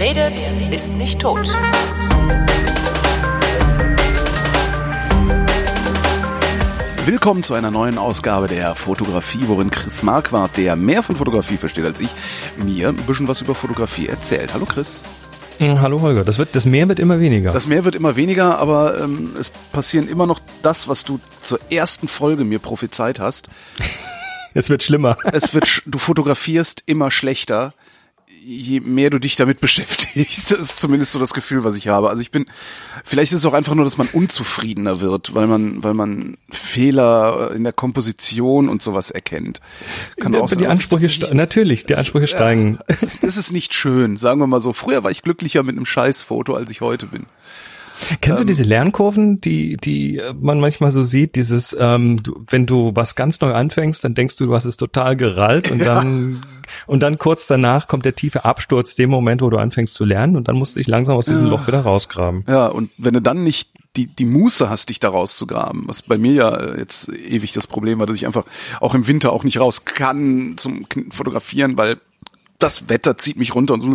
Wer redet, ist nicht tot. Willkommen zu einer neuen Ausgabe der Fotografie, worin Chris Marquardt, der mehr von Fotografie versteht als ich, mir ein bisschen was über Fotografie erzählt. Hallo Chris. Hm, Hallo Holger, das, wird, das Meer wird immer weniger. Das Meer wird immer weniger, aber ähm, es passieren immer noch das, was du zur ersten Folge mir prophezeit hast. es wird schlimmer. Es wird, sch- du fotografierst immer schlechter, je mehr du dich damit beschäftigst. Das ist zumindest so das Gefühl, was ich habe. Also ich bin, vielleicht ist es auch einfach nur, dass man unzufriedener wird, weil man, weil man Fehler in der Komposition und sowas erkennt. Kann auch sein, die Ansprüche natürlich, die Ansprüche steigen. Ja, es, ist, es ist nicht schön, sagen wir mal so. Früher war ich glücklicher mit einem Scheißfoto, als ich heute bin. Kennst du diese Lernkurven, die die äh, man manchmal so sieht? Dieses, ähm, du, wenn du was ganz neu anfängst, dann denkst du, du hast es total gerallt und dann und dann kurz danach kommt der tiefe Absturz, dem Moment, wo du anfängst zu lernen und dann musst du dich langsam aus diesem Loch wieder rausgraben. Ja, und wenn du dann nicht die, die Muße hast, dich da rauszugraben, was bei mir ja äh, jetzt ewig das Problem war, dass ich einfach auch im Winter auch nicht raus kann zum Fotografieren, weil das Wetter zieht mich runter und so.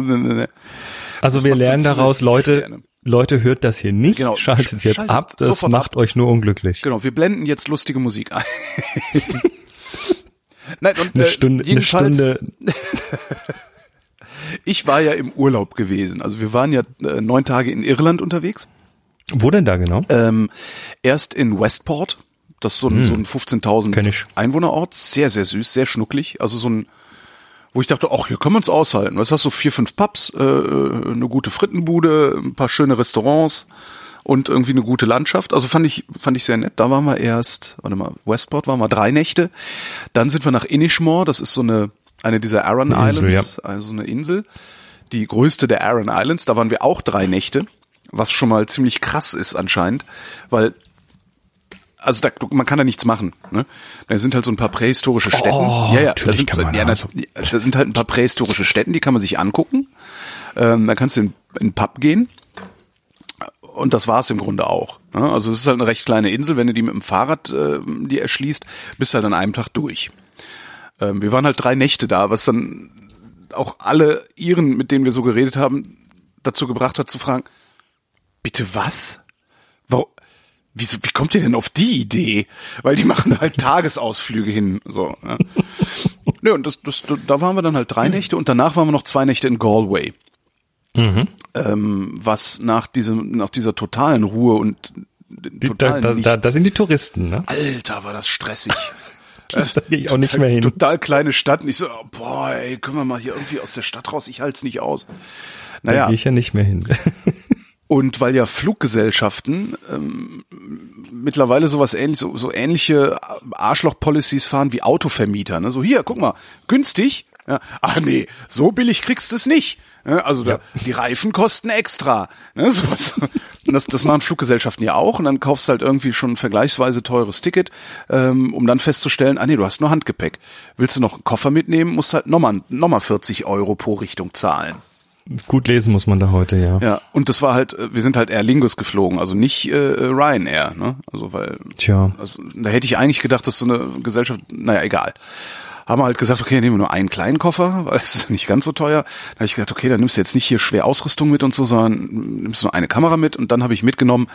Also Das wir lernen daraus, Leute, ne? Leute hört das hier nicht, Genau. schaltet es jetzt Schaltet ab, das macht ab. euch nur unglücklich. Genau, wir blenden jetzt lustige Musik ein. Nein, und, Eine äh, Stunde, eine jedenfalls, Stunde, Ich war ja im Urlaub gewesen. Also wir waren ja äh, neun Tage in Irland unterwegs. wo denn da genau? Ähm, erst in Westport. Das ist so ein, so ein Kenn 15.000 ich. Einwohnerort. Sehr, sehr süß, sehr schnucklig. Also so ein, wo ich dachte, ach, hier können wir uns aushalten. Das hast so vier, fünf Pubs, äh, eine gute Frittenbude, ein paar schöne Restaurants und irgendwie eine gute Landschaft. Also fand ich, fand ich sehr nett. Da waren wir erst, warte mal, Westport waren wir drei Nächte. Dann sind wir nach Inishmore. Das ist so eine, eine dieser Aran Eine Insel, Islands, also eine Insel. Die größte der Aran Islands. Da waren wir auch drei Nächte. Was schon mal ziemlich krass ist anscheinend, weil also da, man kann da nichts machen. Ne? Da sind halt so ein paar prähistorische Stätten. Oh, ja, ja, da sind, kann man ja, da da, sind halt ein paar prähistorische Stätten, die kann man sich angucken. Ähm, da kannst du in, in den Pub gehen. Und das war's im Grunde auch. Ne? Also es ist halt eine recht kleine Insel. Wenn du die mit dem Fahrrad äh, die erschließt, bist du halt an einem Tag durch. Ähm, wir waren halt drei Nächte da, was dann auch alle Iren, mit denen wir so geredet haben, dazu gebracht hat zu fragen, bitte was? Warum? Wieso, wie kommt ihr denn auf die Idee? Weil die machen halt Tagesausflüge hin, so. Ja. Nö, und das, das, da waren wir dann halt drei Nächte und danach waren wir noch zwei Nächte in Galway. Ähm, was nach diesem, nach dieser totalen Ruhe und da, totalen da, da, Nichts- da sind die Touristen, ne? Alter, war das stressig. Da gehe ich auch nicht mehr hin. Total kleine Stadt. Und ich so, oh, boah, ey, können wir mal hier irgendwie aus der Stadt raus? Ich halte es nicht aus. Da Naja, gehe ich ja nicht mehr hin. Und weil ja Fluggesellschaften ähm, mittlerweile sowas ähnlich, so, so ähnliche Arschloch-Policies fahren wie Autovermieter. Ne? So, hier, guck mal, günstig. Ja, ach nee, so billig kriegst du es nicht. Ne? Also da, die Reifen kosten extra. Ne? Sowas. Und das, das machen Fluggesellschaften ja auch. Und dann kaufst du halt irgendwie schon ein vergleichsweise teures Ticket, ähm, um dann festzustellen, ah nee, du hast nur Handgepäck. Willst du noch einen Koffer mitnehmen, musst halt nochmal noch mal 40 Euro pro Richtung zahlen. Gut lesen muss man da heute, ja. Ja, und das war halt, äh, wir sind halt Air Lingus geflogen, also nicht äh, Ryanair, ne? Also weil, Tja. also, da hätte ich eigentlich gedacht, dass so eine Gesellschaft, naja, egal. Haben wir halt gesagt, okay, nehmen wir nur einen kleinen Koffer, weil es ist nicht ganz so teuer. Da habe ich gedacht, okay, dann nimmst du jetzt nicht hier schwer Ausrüstung mit und so, sondern nimmst nur eine Kamera mit und dann habe ich mitgenommen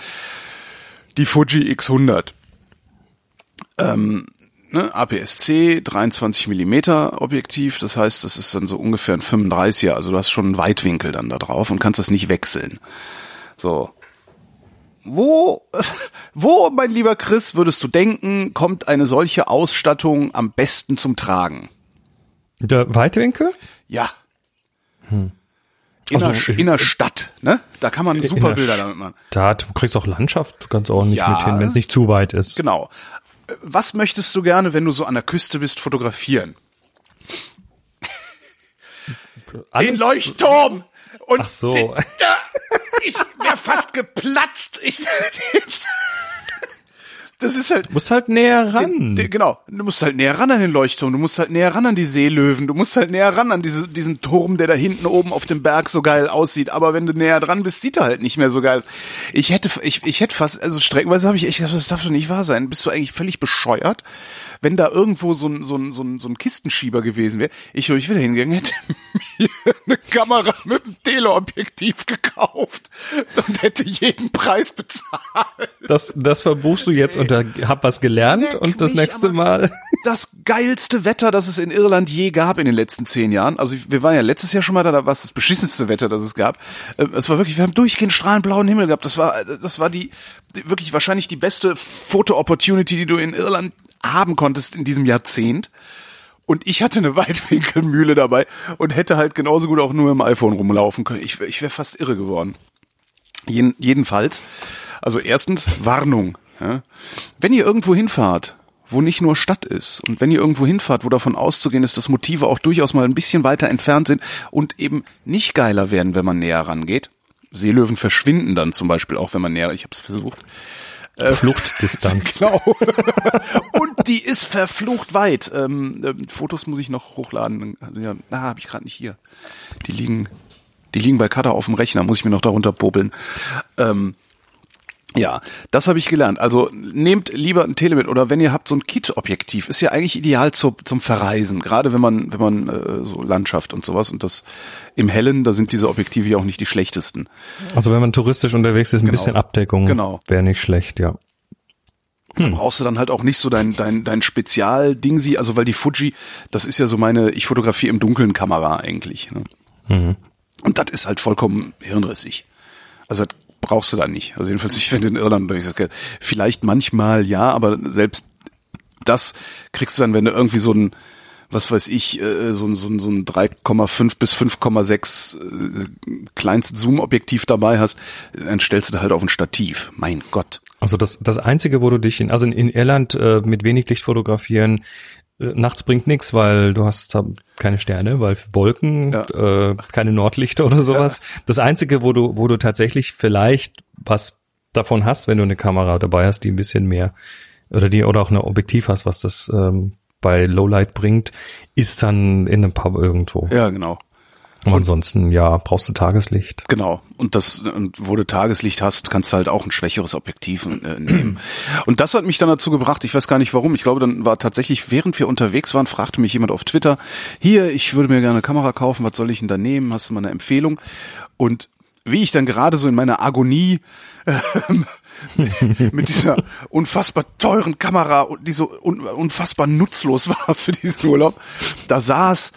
die Fuji X100. Ähm, ne, APS-C, 23 Millimeter Objektiv, das heißt, das ist dann so ungefähr ein 35er, also du hast schon einen Weitwinkel dann da drauf und kannst das nicht wechseln. So. Wo, wo, mein lieber Chris, würdest du denken, kommt eine solche Ausstattung am besten zum Tragen? Der Weitwinkel? Ja. In, der, Also, in der Stadt, ne? Da kann man super der Bilder damit machen. Da, du kriegst auch Landschaft ganz ordentlich Ja. mit hin, wenn es nicht zu weit ist. Genau. Was möchtest du gerne, wenn du so an der Küste bist, fotografieren? Den Alles- Leuchtturm! Und Ach so. Den, da, ich wäre fast geplatzt. Ich, das ist halt. Du musst halt näher ran. Den, den, genau, du musst halt näher ran an den Leuchtturm, du musst halt näher ran an die Seelöwen, du musst halt näher ran an diese, diesen Turm, der da hinten oben auf dem Berg so geil aussieht. Aber wenn du näher dran bist, sieht er halt nicht mehr so geil. Ich hätte, ich, ich hätte fast, also streckenweise habe ich echt gedacht, das darf doch nicht wahr sein. Bist du eigentlich völlig bescheuert? Wenn da irgendwo so ein, so ein, so ein, so ein Kistenschieber gewesen wäre, ich, ich wieder hingegangen, hätte mir eine Kamera mit einem Teleobjektiv gekauft und hätte jeden Preis bezahlt. Das, das verbuchst du jetzt und hab was gelernt Leck und das nächste Mal. Das geilste Wetter, das es in Irland je gab in den letzten zehn Jahren. Also wir waren ja letztes Jahr schon mal da, da war es das beschissenste Wetter, das es gab. Äh, es war wirklich, wir haben durchgehend strahlend blauen Himmel gehabt. Das war, das war die, wirklich wahrscheinlich die beste Foto-Opportunity, die du in Irland haben konntest in diesem Jahrzehnt. Und ich hatte eine Weitwinkelmühle dabei und hätte halt genauso gut auch nur im iPhone rumlaufen können. Ich, ich wäre fast irre geworden. Jeden, jedenfalls, also erstens Warnung. Ja. Wenn ihr irgendwo hinfahrt, wo nicht nur Stadt ist und wenn ihr irgendwo hinfahrt, wo davon auszugehen ist, dass Motive auch durchaus mal ein bisschen weiter entfernt sind und eben nicht geiler werden, wenn man näher rangeht. Seelöwen verschwinden dann zum Beispiel auch, wenn man näher, ich habe es versucht, Fluchtdistanz. Genau. Und die ist verflucht weit. Ähm, äh, Fotos muss ich noch hochladen. Ja, ah, habe ich gerade nicht hier. Die liegen, die liegen bei Cutter auf dem Rechner. Muss ich mir noch darunter popeln. Ähm, ja, das habe ich gelernt. Also nehmt lieber ein Telemit oder wenn ihr habt so ein Kit-Objektiv, ist ja eigentlich ideal zu, zum Verreisen, gerade wenn man wenn man äh, so Landschaft und sowas und das im Hellen, da sind diese Objektive ja auch nicht die schlechtesten. Also wenn man touristisch unterwegs ist, ein genau. bisschen Abdeckung genau. wäre nicht schlecht, ja. Hm. Da brauchst du dann halt auch nicht so dein dein dein Spezial-Ding sie, also weil die Fuji, das ist ja so meine ich fotografiere im Dunkeln Kamera eigentlich. Ne? Mhm. Und das ist halt vollkommen hirnrissig. Also das brauchst du da nicht. Also jedenfalls nicht, wenn du in Irland durch Vielleicht manchmal ja, aber selbst das kriegst du dann, wenn du irgendwie so ein, was weiß ich, äh, so ein, so ein, so ein 3,5 bis 5,6 äh, kleinst Zoom-Objektiv dabei hast, dann stellst du da halt auf ein Stativ. Mein Gott. Also das, das Einzige, wo du dich in, also in Irland äh, mit wenig Licht fotografieren, nachts bringt nichts, weil du hast keine Sterne, weil Wolken, ja. äh, keine Nordlichter oder sowas. Ja. Das Einzige, wo du, wo du tatsächlich vielleicht was davon hast, wenn du eine Kamera dabei hast, die ein bisschen mehr oder die oder auch ein Objektiv hast, was das ähm, bei Lowlight bringt, ist dann in einem Pub irgendwo. Ja, genau. Und ansonsten, ja, brauchst du Tageslicht. Genau. Und das, wo du Tageslicht hast, kannst du halt auch ein schwächeres Objektiv äh, nehmen. Und das hat mich dann dazu gebracht, ich weiß gar nicht warum, ich glaube, dann war tatsächlich, während wir unterwegs waren, fragte mich jemand auf Twitter, hier, ich würde mir gerne eine Kamera kaufen, was soll ich denn da nehmen? Hast du mal eine Empfehlung? Und wie ich dann gerade so in meiner Agonie äh, mit dieser unfassbar teuren Kamera, die so un unfassbar nutzlos war für diesen Urlaub, da saß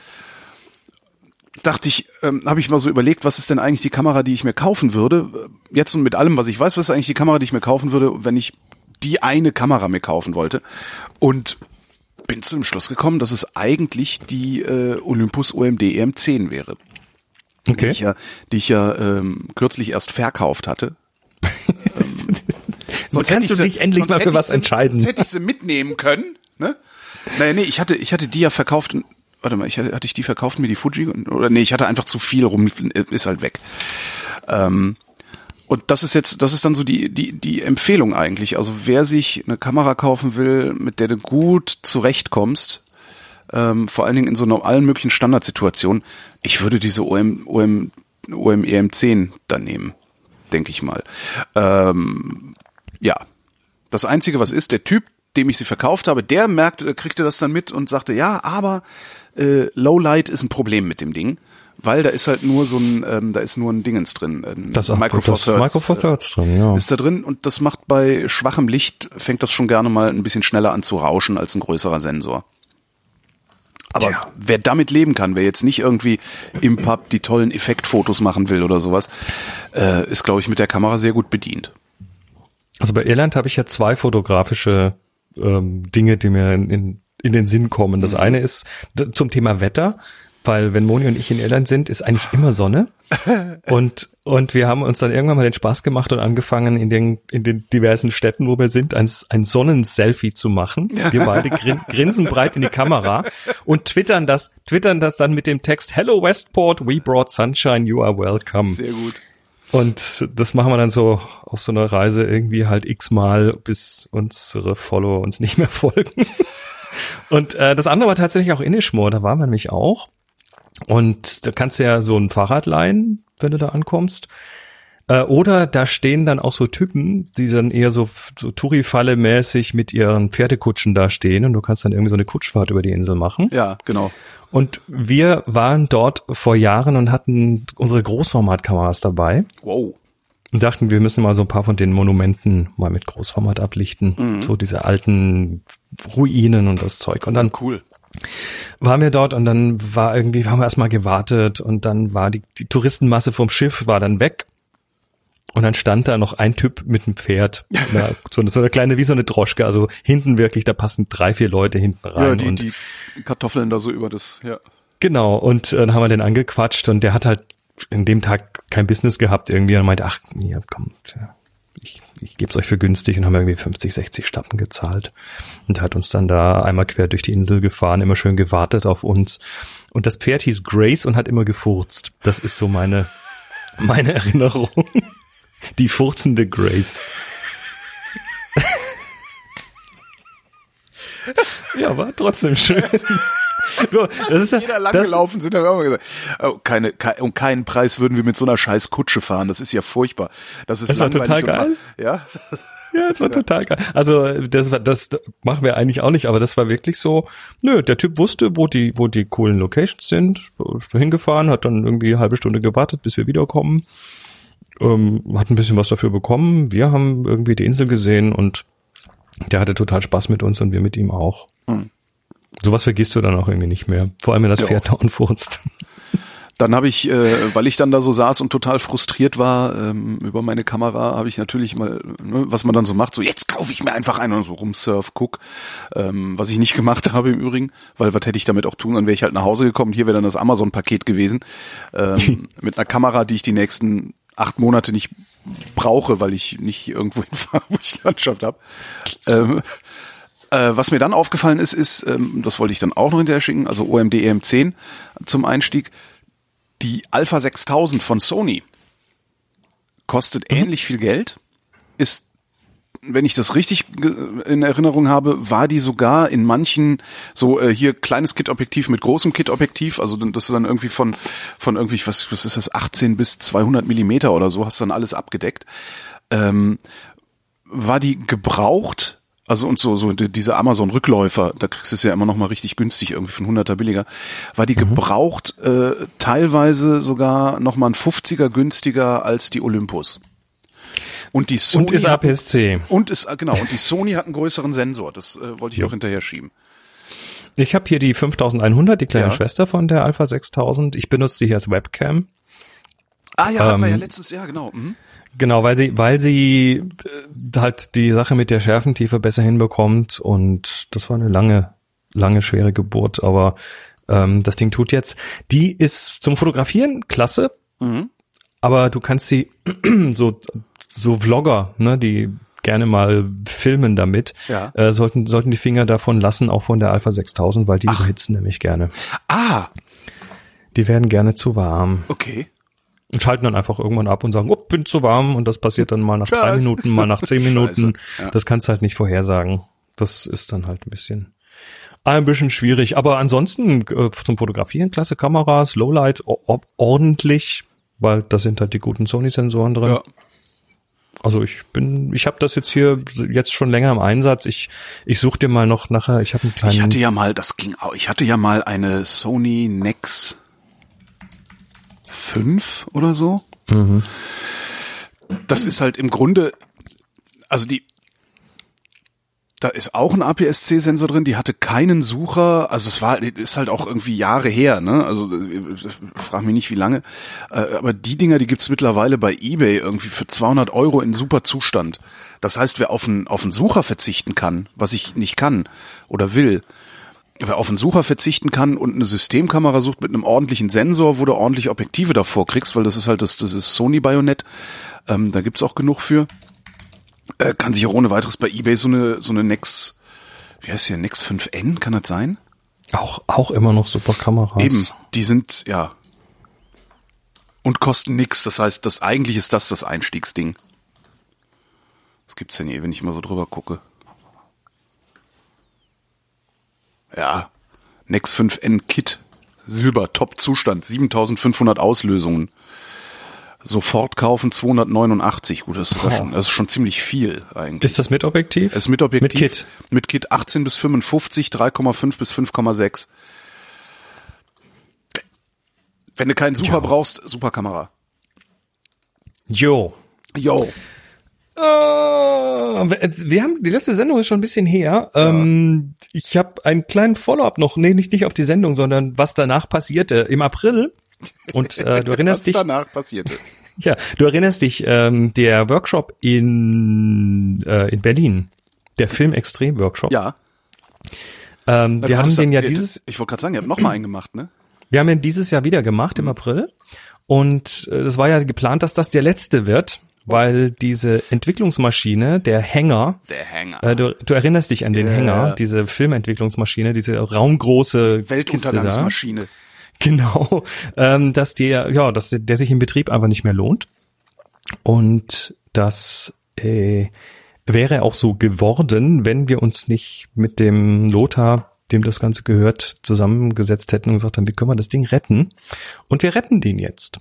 dachte ich, ähm, habe ich mal so überlegt, was ist denn eigentlich die Kamera, die ich mir kaufen würde? Jetzt und mit allem, was ich weiß, was ist eigentlich die Kamera, die ich mir kaufen würde, wenn ich die eine Kamera mir kaufen wollte? Und bin zu dem Schluss gekommen, dass es eigentlich die äh, Olympus OMD EM10 wäre. Okay. Die ich ja, die ich ja ähm, kürzlich erst verkauft hatte. ähm, sonst kannst du dich endlich mal für was sie, entscheiden. Sonst hätte ich sie mitnehmen können. Ne? Naja, nee, ich hatte, ich hatte die ja verkauft warte mal, ich hatte, hatte ich die verkauft mir die Fuji oder nee, ich hatte einfach zu viel rum, ist halt weg. Ähm, und das ist jetzt, das ist dann so die, die, die Empfehlung eigentlich. Also wer sich eine Kamera kaufen will, mit der du gut zurechtkommst, ähm, vor allen Dingen in so allen möglichen Standardsituationen, ich würde diese OM, OM, OM EM10 dann nehmen, denke ich mal. Ähm, ja. Das einzige, was ist, der Typ, dem ich sie verkauft habe, der merkte, kriegte das dann mit und sagte, ja, aber äh, Lowlight ist ein Problem mit dem Ding, weil da ist halt nur so ein, ähm, da ist nur ein Dingens drin. Ein das Micro Four Thirds, Micro Four Thirds drin, ja. Ist da drin und das macht bei schwachem Licht, fängt das schon gerne mal ein bisschen schneller an zu rauschen als ein größerer Sensor. Aber ja. wer damit leben kann, wer jetzt nicht irgendwie im Pub die tollen Effektfotos machen will oder sowas, äh, ist, glaube ich, mit der Kamera sehr gut bedient. Also bei Irland habe ich ja zwei fotografische ähm, Dinge, die mir in, in in den Sinn kommen. Das mhm. eine ist zum Thema Wetter, weil wenn Moni und ich in Irland sind, ist eigentlich immer Sonne. und, und wir haben uns dann irgendwann mal den Spaß gemacht und angefangen, in den, in den diversen Städten, wo wir sind, ein, ein Sonnenselfie zu machen. Wir beide grin, grinsen breit in die Kamera und twittern das, twittern das dann mit dem Text, Hello Westport, we brought sunshine, you are welcome. Sehr gut. Und das machen wir dann so auf so einer Reise irgendwie halt x-mal, bis unsere Follower uns nicht mehr folgen. Und äh, das andere war tatsächlich auch Inishmore, da waren wir nämlich auch. Und da kannst du ja so ein Fahrrad leihen, wenn du da ankommst. Äh, oder da stehen dann auch so Typen, die dann eher so, so Touri-Falle-mäßig mit ihren Pferdekutschen da stehen und du kannst dann irgendwie so eine Kutschfahrt über die Insel machen. Ja, genau. Und wir waren dort vor Jahren und hatten unsere Großformatkameras dabei Wow. Und dachten, wir müssen mal so ein paar von den Monumenten mal mit Großformat ablichten. So diese alten Ruinen und das Zeug. Und dann Cool. waren wir dort und dann war irgendwie, haben wir erstmal gewartet und dann war die, die Touristenmasse vom Schiff war dann weg. Und dann stand da noch ein Typ mit einem Pferd, na, so, eine, so eine kleine, wie so eine Droschke, also hinten wirklich, da passen drei, vier Leute hinten rein. Ja, die, und die Kartoffeln da so über das, ja. Genau, und äh, dann haben wir den angequatscht und der hat halt in dem Tag kein Business gehabt irgendwie und meinte, ach, ja, komm, ja, ich, ich gebe es euch für günstig und haben irgendwie 50, 60 Stappen gezahlt. Und hat uns dann da einmal quer durch die Insel gefahren, immer schön gewartet auf uns. Und das Pferd hieß Grace und hat immer gefurzt. Das ist so meine, meine Erinnerung. Die furzende Grace. ja, war trotzdem schön. Das ist ja, Jeder lang das, gelaufen sind, haben wir gesagt, oh, keine, kein, um keinen Preis würden wir mit so einer scheiß Kutsche fahren. Das ist ja furchtbar. Das ist Das war total geil. Ja. Ja, es war total geil. Also das war das machen wir eigentlich auch nicht, aber das war wirklich so. Nö, der Typ wusste, wo die wo die coolen Locations sind, ist da hingefahren, hat dann irgendwie eine halbe Stunde gewartet, bis wir wiederkommen. Ähm, hat ein bisschen was dafür bekommen. Wir haben irgendwie die Insel gesehen und der hatte total Spaß mit uns und wir mit ihm auch. Hm. Sowas vergisst du dann auch irgendwie nicht mehr. Vor allem, wenn das Ja. Pferd dauernd furzt. Dann habe ich, äh, weil ich dann da so saß und total frustriert war ähm, über meine Kamera, habe ich natürlich mal, ne, was man dann so macht, so jetzt kaufe ich mir einfach einen und so rumsurf, guck, ähm, was ich nicht gemacht habe im Übrigen, weil was hätte ich damit auch tun, dann wäre ich halt nach Hause gekommen, hier wäre dann das Amazon-Paket gewesen, ähm, mit einer Kamera, die ich die nächsten acht Monate nicht brauche, weil ich nicht irgendwo hinfahre, wo ich Landschaft habe. Ähm, äh, was mir dann aufgefallen ist, ist, ähm, das wollte ich dann auch noch hinterher schicken, also OMD EM10 zum Einstieg, die Alpha 6000 von Sony kostet ähnlich viel Geld, ist, wenn ich das richtig in Erinnerung habe, war die sogar in manchen so äh, hier kleines Kit-Objektiv mit großem Kit-Objektiv, also das ist dann irgendwie von von irgendwie was was ist das 18 bis 200 Millimeter oder so, hast dann alles abgedeckt. Ähm, war die gebraucht, also und so, so die- diese Amazon-Rückläufer, da kriegst du es ja immer noch mal richtig günstig, irgendwie von 100er billiger, war die gebraucht äh, teilweise sogar noch mal ein 50er günstiger als die Olympus. Und die Sony Und ist hat- APS-C. und ist genau und die Sony hat einen größeren Sensor. Das äh, wollte ich Jo. auch hinterher schieben. Ich habe hier die 5100, die kleine Ja. Schwester von der Alpha 6000. Ich benutze die hier als Webcam. Ah ja, hatten wir ja Ähm, letztes Jahr genau. Mhm. Genau, weil sie, weil sie äh, halt die Sache mit der Schärfentiefe besser hinbekommt und das war eine lange, lange schwere Geburt, aber ähm, das Ding tut jetzt. Die ist zum Fotografieren klasse, Mhm. aber du kannst sie so so Vlogger, ne, die gerne mal filmen damit, Ja. äh, sollten sollten die Finger davon lassen, auch von der Alpha 6000, weil die überhitzen nämlich gerne. Ah, Die werden gerne zu warm. okay. Und schalten dann einfach irgendwann ab und sagen, oh, bin zu warm und das passiert dann mal nach drei Scheiße. Minuten, mal nach zehn Minuten. Ja. Das kannst du halt nicht vorhersagen. Das ist dann halt ein bisschen ein bisschen schwierig. Aber ansonsten äh, zum Fotografieren klasse Kameras, Lowlight ordentlich, weil da sind halt die guten Sony-Sensoren drin. Ja. Also ich bin, ich habe das jetzt hier jetzt schon länger im Einsatz. Ich ich suche dir mal noch nachher. Ich habe einen kleinen. Ich hatte ja mal, das ging auch, ich hatte ja mal eine Sony Nex 5 oder so. Das ist halt im Grunde, also die, da ist auch ein APS-C-Sensor drin, die hatte keinen Sucher, also es war, ist halt auch irgendwie Jahre her, ne, also frag mich nicht wie lange, Äh, aber die Dinger, die gibt's mittlerweile bei Ebay irgendwie für 200 Euro in super Zustand. Das heißt, wer auf einen, auf einen Sucher verzichten kann, was ich nicht kann oder will, wer auf einen Sucher verzichten kann und eine Systemkamera sucht mit einem ordentlichen Sensor, wo du ordentlich Objektive davor kriegst, weil das ist halt das, das ist Sony Bayonet, ähm, da gibt's auch genug für, äh, kann sich auch ohne weiteres bei eBay so eine, so eine Nex, wie heißt die, Nex 5N, kann das sein? auch auch immer noch super Kameras. Eben, die sind, ja, Und kosten nix. Das heißt, das eigentlich ist das das Einstiegsding. Was gibt's denn hier, wenn ich mal so drüber gucke? Ja. Nex 5N Kit. Silber, Top-Zustand, 7500 Auslösungen. Sofort kaufen 289. Gut, das ist, sogar schon, das ist schon ziemlich viel eigentlich. Ist das mit Objektiv? Ist mit Objektiv. Mit Kit. Mit Kit 18 bis 55, 3,5 bis 5,6. Wenn du keinen Super Ja. brauchst, super Kamera. Jo. Yo. Äh, wir haben die letzte Sendung ist schon ein bisschen her. Ähm, ich habe einen kleinen Follow-up noch, nee, nicht nicht auf die Sendung, sondern was danach passierte im April. Und äh, du Was erinnerst dich, danach passierte. ja, du erinnerst dich, ähm, der Workshop in äh, in Berlin, der Film Extrem Workshop. Ja. ähm, Du wir haben den ja dieses, Ich wollte gerade sagen, ihr habt noch mal einen gemacht, ne? wir haben ihn dieses Jahr wieder gemacht im April. Und äh, das war ja geplant, dass das der letzte wird, weil diese Entwicklungsmaschine, der Hänger, Der Hänger. Äh, du, du erinnerst dich an den Ja. Hänger, diese Filmentwicklungsmaschine, diese raumgroße Kiste Weltuntergangsmaschine. Genau, ähm, dass der, ja, dass der, der sich im Betrieb einfach nicht mehr lohnt. Und das äh, wäre auch so geworden, wenn wir uns nicht mit dem Lothar, dem das Ganze gehört, zusammengesetzt hätten und gesagt haben, wie können wir das Ding retten? Und wir retten den jetzt.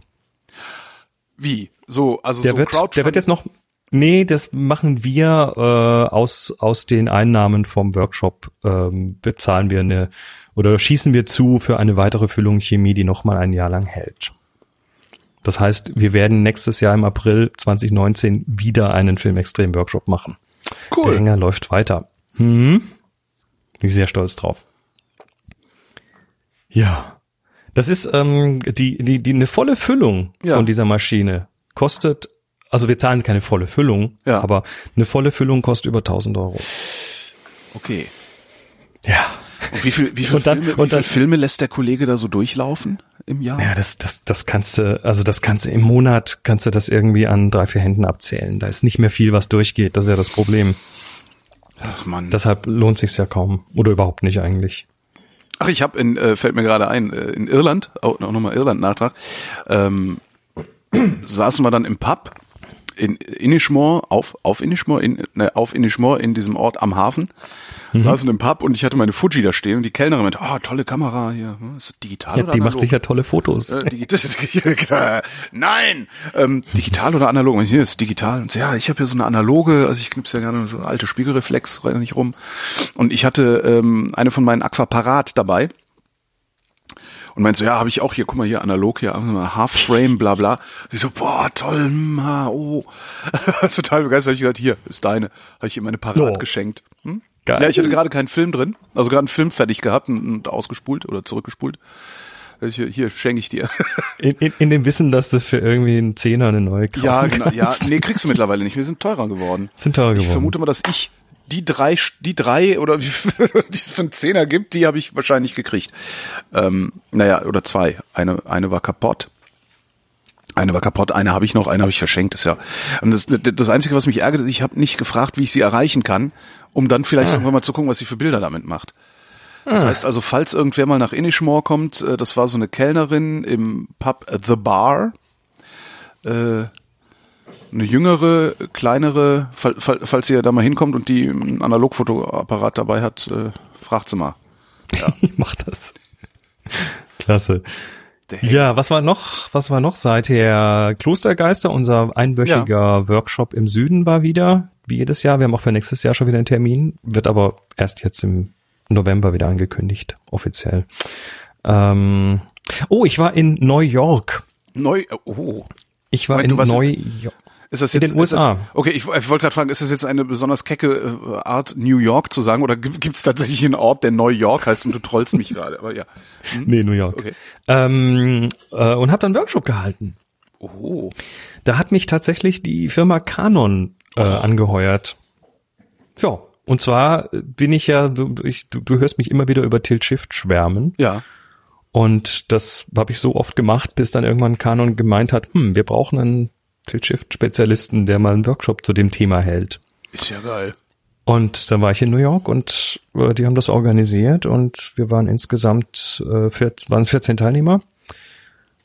Wie? So, also Der so wird, Crowdfunding. der wird jetzt noch, nee, das machen wir äh, aus aus den Einnahmen vom Workshop ähm, bezahlen wir eine oder schießen wir zu für eine weitere Füllung Chemie, die noch mal ein Jahr lang hält. Das heißt, wir werden nächstes Jahr im April 2019 wieder einen Filmextrem Workshop machen. Der cool. Hänger läuft weiter. Hm? Bin ich sehr stolz drauf. Ja. Das ist ähm, die, die, die eine volle Füllung Ja. von dieser Maschine kostet, also wir zahlen keine volle Füllung, Ja. aber eine volle Füllung kostet über 1000 Euro. Okay. Ja. Und wie viel, wie viel, Und dann- Filme, wie und viel dann- Filme lässt der Kollege da so durchlaufen im Jahr? Ja, das, das, das kannst du, also das kannst du im Monat, kannst du das irgendwie an drei, vier Händen abzählen. Da ist nicht mehr viel, was durchgeht. Das ist ja das Problem. Ach man. Deshalb lohnt sich's ja kaum. Oder überhaupt nicht eigentlich. Ach, ich habe in, äh, fällt mir gerade ein, äh, in Irland, auch, auch nochmal Irland-Nachtrag, ähm, saßen wir dann im Pub in Inishmore, auf, auf Inishmore, in, ne, auf Inishmore in diesem Ort am Hafen, Mhm. saßen im Pub und ich hatte meine Fuji da stehen und die Kellnerin meinte, ah, tolle Kamera hier, hm, ist digital Ja, oder die macht analog? sicher tolle Fotos. Äh, nein, ähm, digital oder analog? Und das ist digital. Und so, ja, ich habe hier so eine analoge, also ich knipse ja gerne so alte Spiegelreflex nicht rum. Und ich hatte ähm, eine von meinen Aquaparat dabei. Und meinte so, ja, habe ich auch hier, guck mal hier, analog hier, Half Frame, bla bla. Und ich so, boah, toll, hm, ha, oh. Total begeistert, ich gesagt, hier, ist deine. Habe ich ihr meine Parat Oh. geschenkt. Hm? Geil. Ja, ich hatte gerade keinen Film drin, also gerade einen Film fertig gehabt und, und ausgespult oder zurückgespult. Hier, hier schenke ich dir. In, in, in dem Wissen, dass du für irgendwie einen Zehner eine neue kaufen Ja, genau. Ja, nee, kriegst du mittlerweile nicht. Wir sind teurer geworden. Sind teurer Ich geworden. vermute mal, dass ich die drei, die drei oder wie die es für einen Zehner gibt, die habe ich wahrscheinlich gekriegt. Ähm, naja, oder zwei. Eine, eine war kaputt. Eine war kaputt, eine habe ich noch, eine habe ich verschenkt. Ist ja. Und das, das Einzige, was mich ärgert, ist, ich habe nicht gefragt, wie ich sie erreichen kann, um dann vielleicht Ah. irgendwann mal zu gucken, was sie für Bilder damit macht. Das heißt also, falls irgendwer mal nach Inishmore kommt, äh, das war so eine Kellnerin im Pub The Bar, äh, eine jüngere, kleinere, fall, fall, falls ihr da mal hinkommt und die einen Analogfotoapparat dabei hat, äh, fragt sie mal. Ich mach das. Klasse. Ja, was war noch, was war noch seither? Klostergeister, unser einwöchiger Workshop im Süden war wieder, wie jedes Jahr. Wir haben auch für nächstes Jahr schon wieder einen Termin, wird aber erst jetzt im November wieder angekündigt, offiziell. Ähm, oh, ich war in New York. Neu, oh, Ich war Moment, in New York. Ist das In jetzt den USA. Das, okay, ich, ich wollte gerade fragen, ist das jetzt eine besonders kecke äh, Art, New York zu sagen, oder gibt es tatsächlich einen Ort, der New York heißt und du trollst mich gerade? Aber ja. Nee, New York. Okay. Ähm, äh, und habe dann Workshop gehalten. Oh. Da hat mich tatsächlich die Firma Canon äh, angeheuert. Ja, und zwar bin ich ja, du, ich, du, du hörst mich immer wieder über Tilt Shift schwärmen. Ja. Und das habe ich so oft gemacht, bis dann irgendwann Canon gemeint hat, hm, wir brauchen einen Tilt Shift Spezialisten, der mal einen Workshop zu dem Thema hält. Ist ja geil. Und dann war ich in New York und äh, die haben das organisiert und wir waren insgesamt äh, 14, waren 14 Teilnehmer.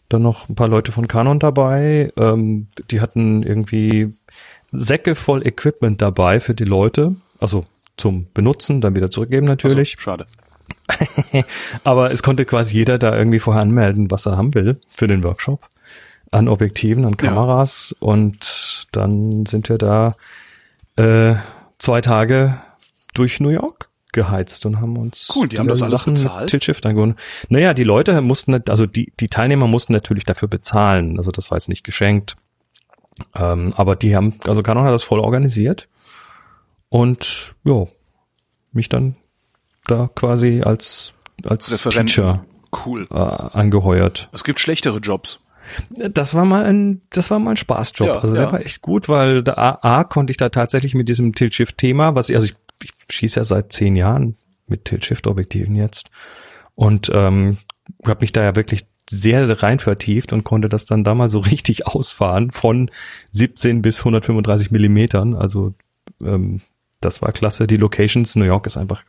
dann noch ein paar Leute von Canon dabei. Ähm, die hatten irgendwie Säcke voll Equipment dabei für die Leute, also zum Benutzen, dann wieder zurückgeben natürlich. Also, schade. Aber es konnte quasi jeder da irgendwie vorher anmelden, was er haben will für den Workshop. An Objektiven, an Kameras. Ja. Und dann sind wir da äh, zwei Tage durch New York geheizt und haben uns cool, die haben das alles Sachen bezahlt. Tilt. Naja, die Leute mussten, also die, die Teilnehmer mussten natürlich dafür bezahlen. Also das war jetzt nicht geschenkt. Ähm, aber die haben, also Canon hat das voll organisiert und ja, mich dann da quasi als als Referenten. Teacher cool. äh, angeheuert. Es gibt schlechtere Jobs. Das war mal ein, das war mal ein Spaßjob. Ja, also der ja. war echt gut, weil da A, A konnte ich da tatsächlich mit diesem Tilt-Shift-Thema, was ich, also ich, ich schieße ja seit zehn Jahren mit Tilt-Shift-Objektiven jetzt und ähm, habe mich da ja wirklich sehr rein vertieft und konnte das dann da mal so richtig ausfahren von 17 bis 135 Millimetern. Also ähm, das war klasse. Die Locations, New York ist einfach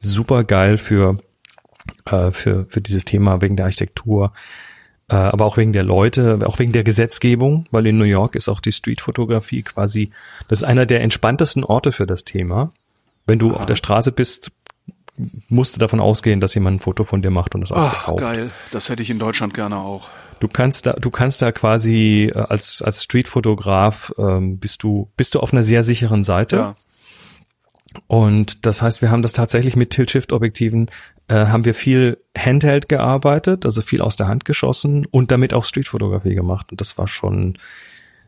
super geil für, äh, für, für dieses Thema wegen der Architektur, aber auch wegen der Leute, auch wegen der Gesetzgebung, weil in New York ist auch die Streetfotografie quasi, das ist einer der entspanntesten Orte für das Thema. Wenn du Aha. auf der Straße bist, musst du davon ausgehen, dass jemand ein Foto von dir macht und das auch Ach, verkauft. geil. Das hätte ich in Deutschland gerne auch. Du kannst da, du kannst da quasi äh, als als Streetfotograf ähm, bist du bist du auf einer sehr sicheren Seite. Ja. Und das heißt, wir haben das tatsächlich mit Tilt-Shift-Objektiven, äh, haben wir viel Handheld gearbeitet, also viel aus der Hand geschossen und damit auch Streetfotografie gemacht. Und das war schon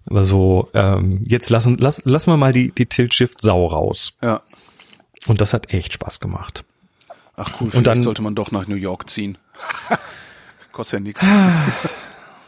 war so, ähm, jetzt lassen, lass, lass mal mal die, die Tilt-Shift-Sau raus. Ja. Und das hat echt Spaß gemacht. Ach cool, Und vielleicht dann- sollte man doch nach New York ziehen. Kostet ja nichts.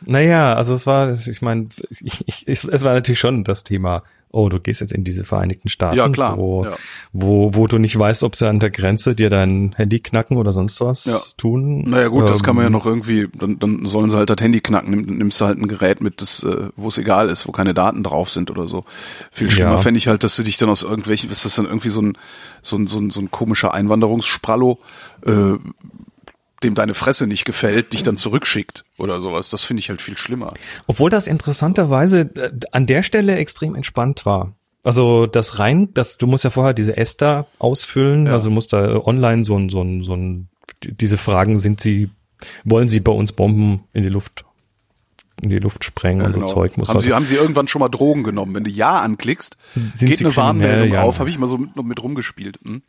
Naja, also es war, ich meine, ich, ich, es war natürlich schon das Thema, oh, du gehst jetzt in diese Vereinigten Staaten, Ja, klar, Wo, ja. wo, wo du nicht weißt, ob sie an der Grenze dir dein Handy knacken oder sonst was Ja. tun. Naja gut, das kann man ja Ähm, noch irgendwie, dann, dann sollen sie halt das Handy knacken, Nimm, nimmst du halt ein Gerät mit, das, äh, wo es egal ist, wo keine Daten drauf sind oder so. Viel schlimmer Ja. fände ich halt, dass du dich dann aus irgendwelchen, ist das dann irgendwie so ein, so ein, so ein, so ein komischer Einwanderungssprallo, äh, dem deine Fresse nicht gefällt, dich dann zurückschickt oder sowas. Das finde ich halt viel schlimmer. Obwohl das interessanterweise äh, an der Stelle extrem entspannt war. Also das rein, das, du musst ja vorher diese ESTA ausfüllen, Ja. also du musst da online so ein, so ein, so ein, diese Fragen, sind sie, wollen sie bei uns Bomben in die Luft, in die Luft sprengen Ja, und genau. so Zeug muss haben, sie, haben sie irgendwann schon mal Drogen genommen? Wenn du Ja anklickst, Sind geht sie eine Warnmeldung ja. auf. Habe ich mal so mit, mit rumgespielt. Hm?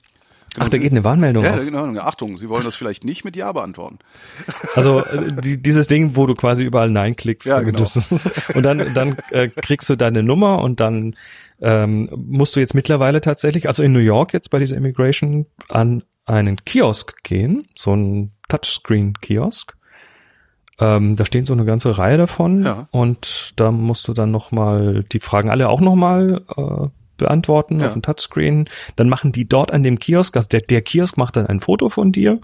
Ach, da geht eine Warnmeldung Ja, auf. genau. Achtung, Sie wollen das vielleicht nicht mit Ja beantworten. Also äh, die, dieses Ding, wo du quasi überall Nein klickst. Ja, und genau. das- Und dann, dann äh, kriegst du deine Nummer und dann ähm, musst du jetzt mittlerweile tatsächlich, also in New York jetzt bei dieser Immigration, an einen Kiosk gehen, so ein Touchscreen-Kiosk. Ähm, da stehen so eine ganze Reihe davon Ja. und da musst du dann nochmal die Fragen alle auch nochmal äh, beantworten Ja. auf dem Touchscreen. Dann machen die dort an dem Kiosk, also der, der Kiosk macht dann ein Foto von dir,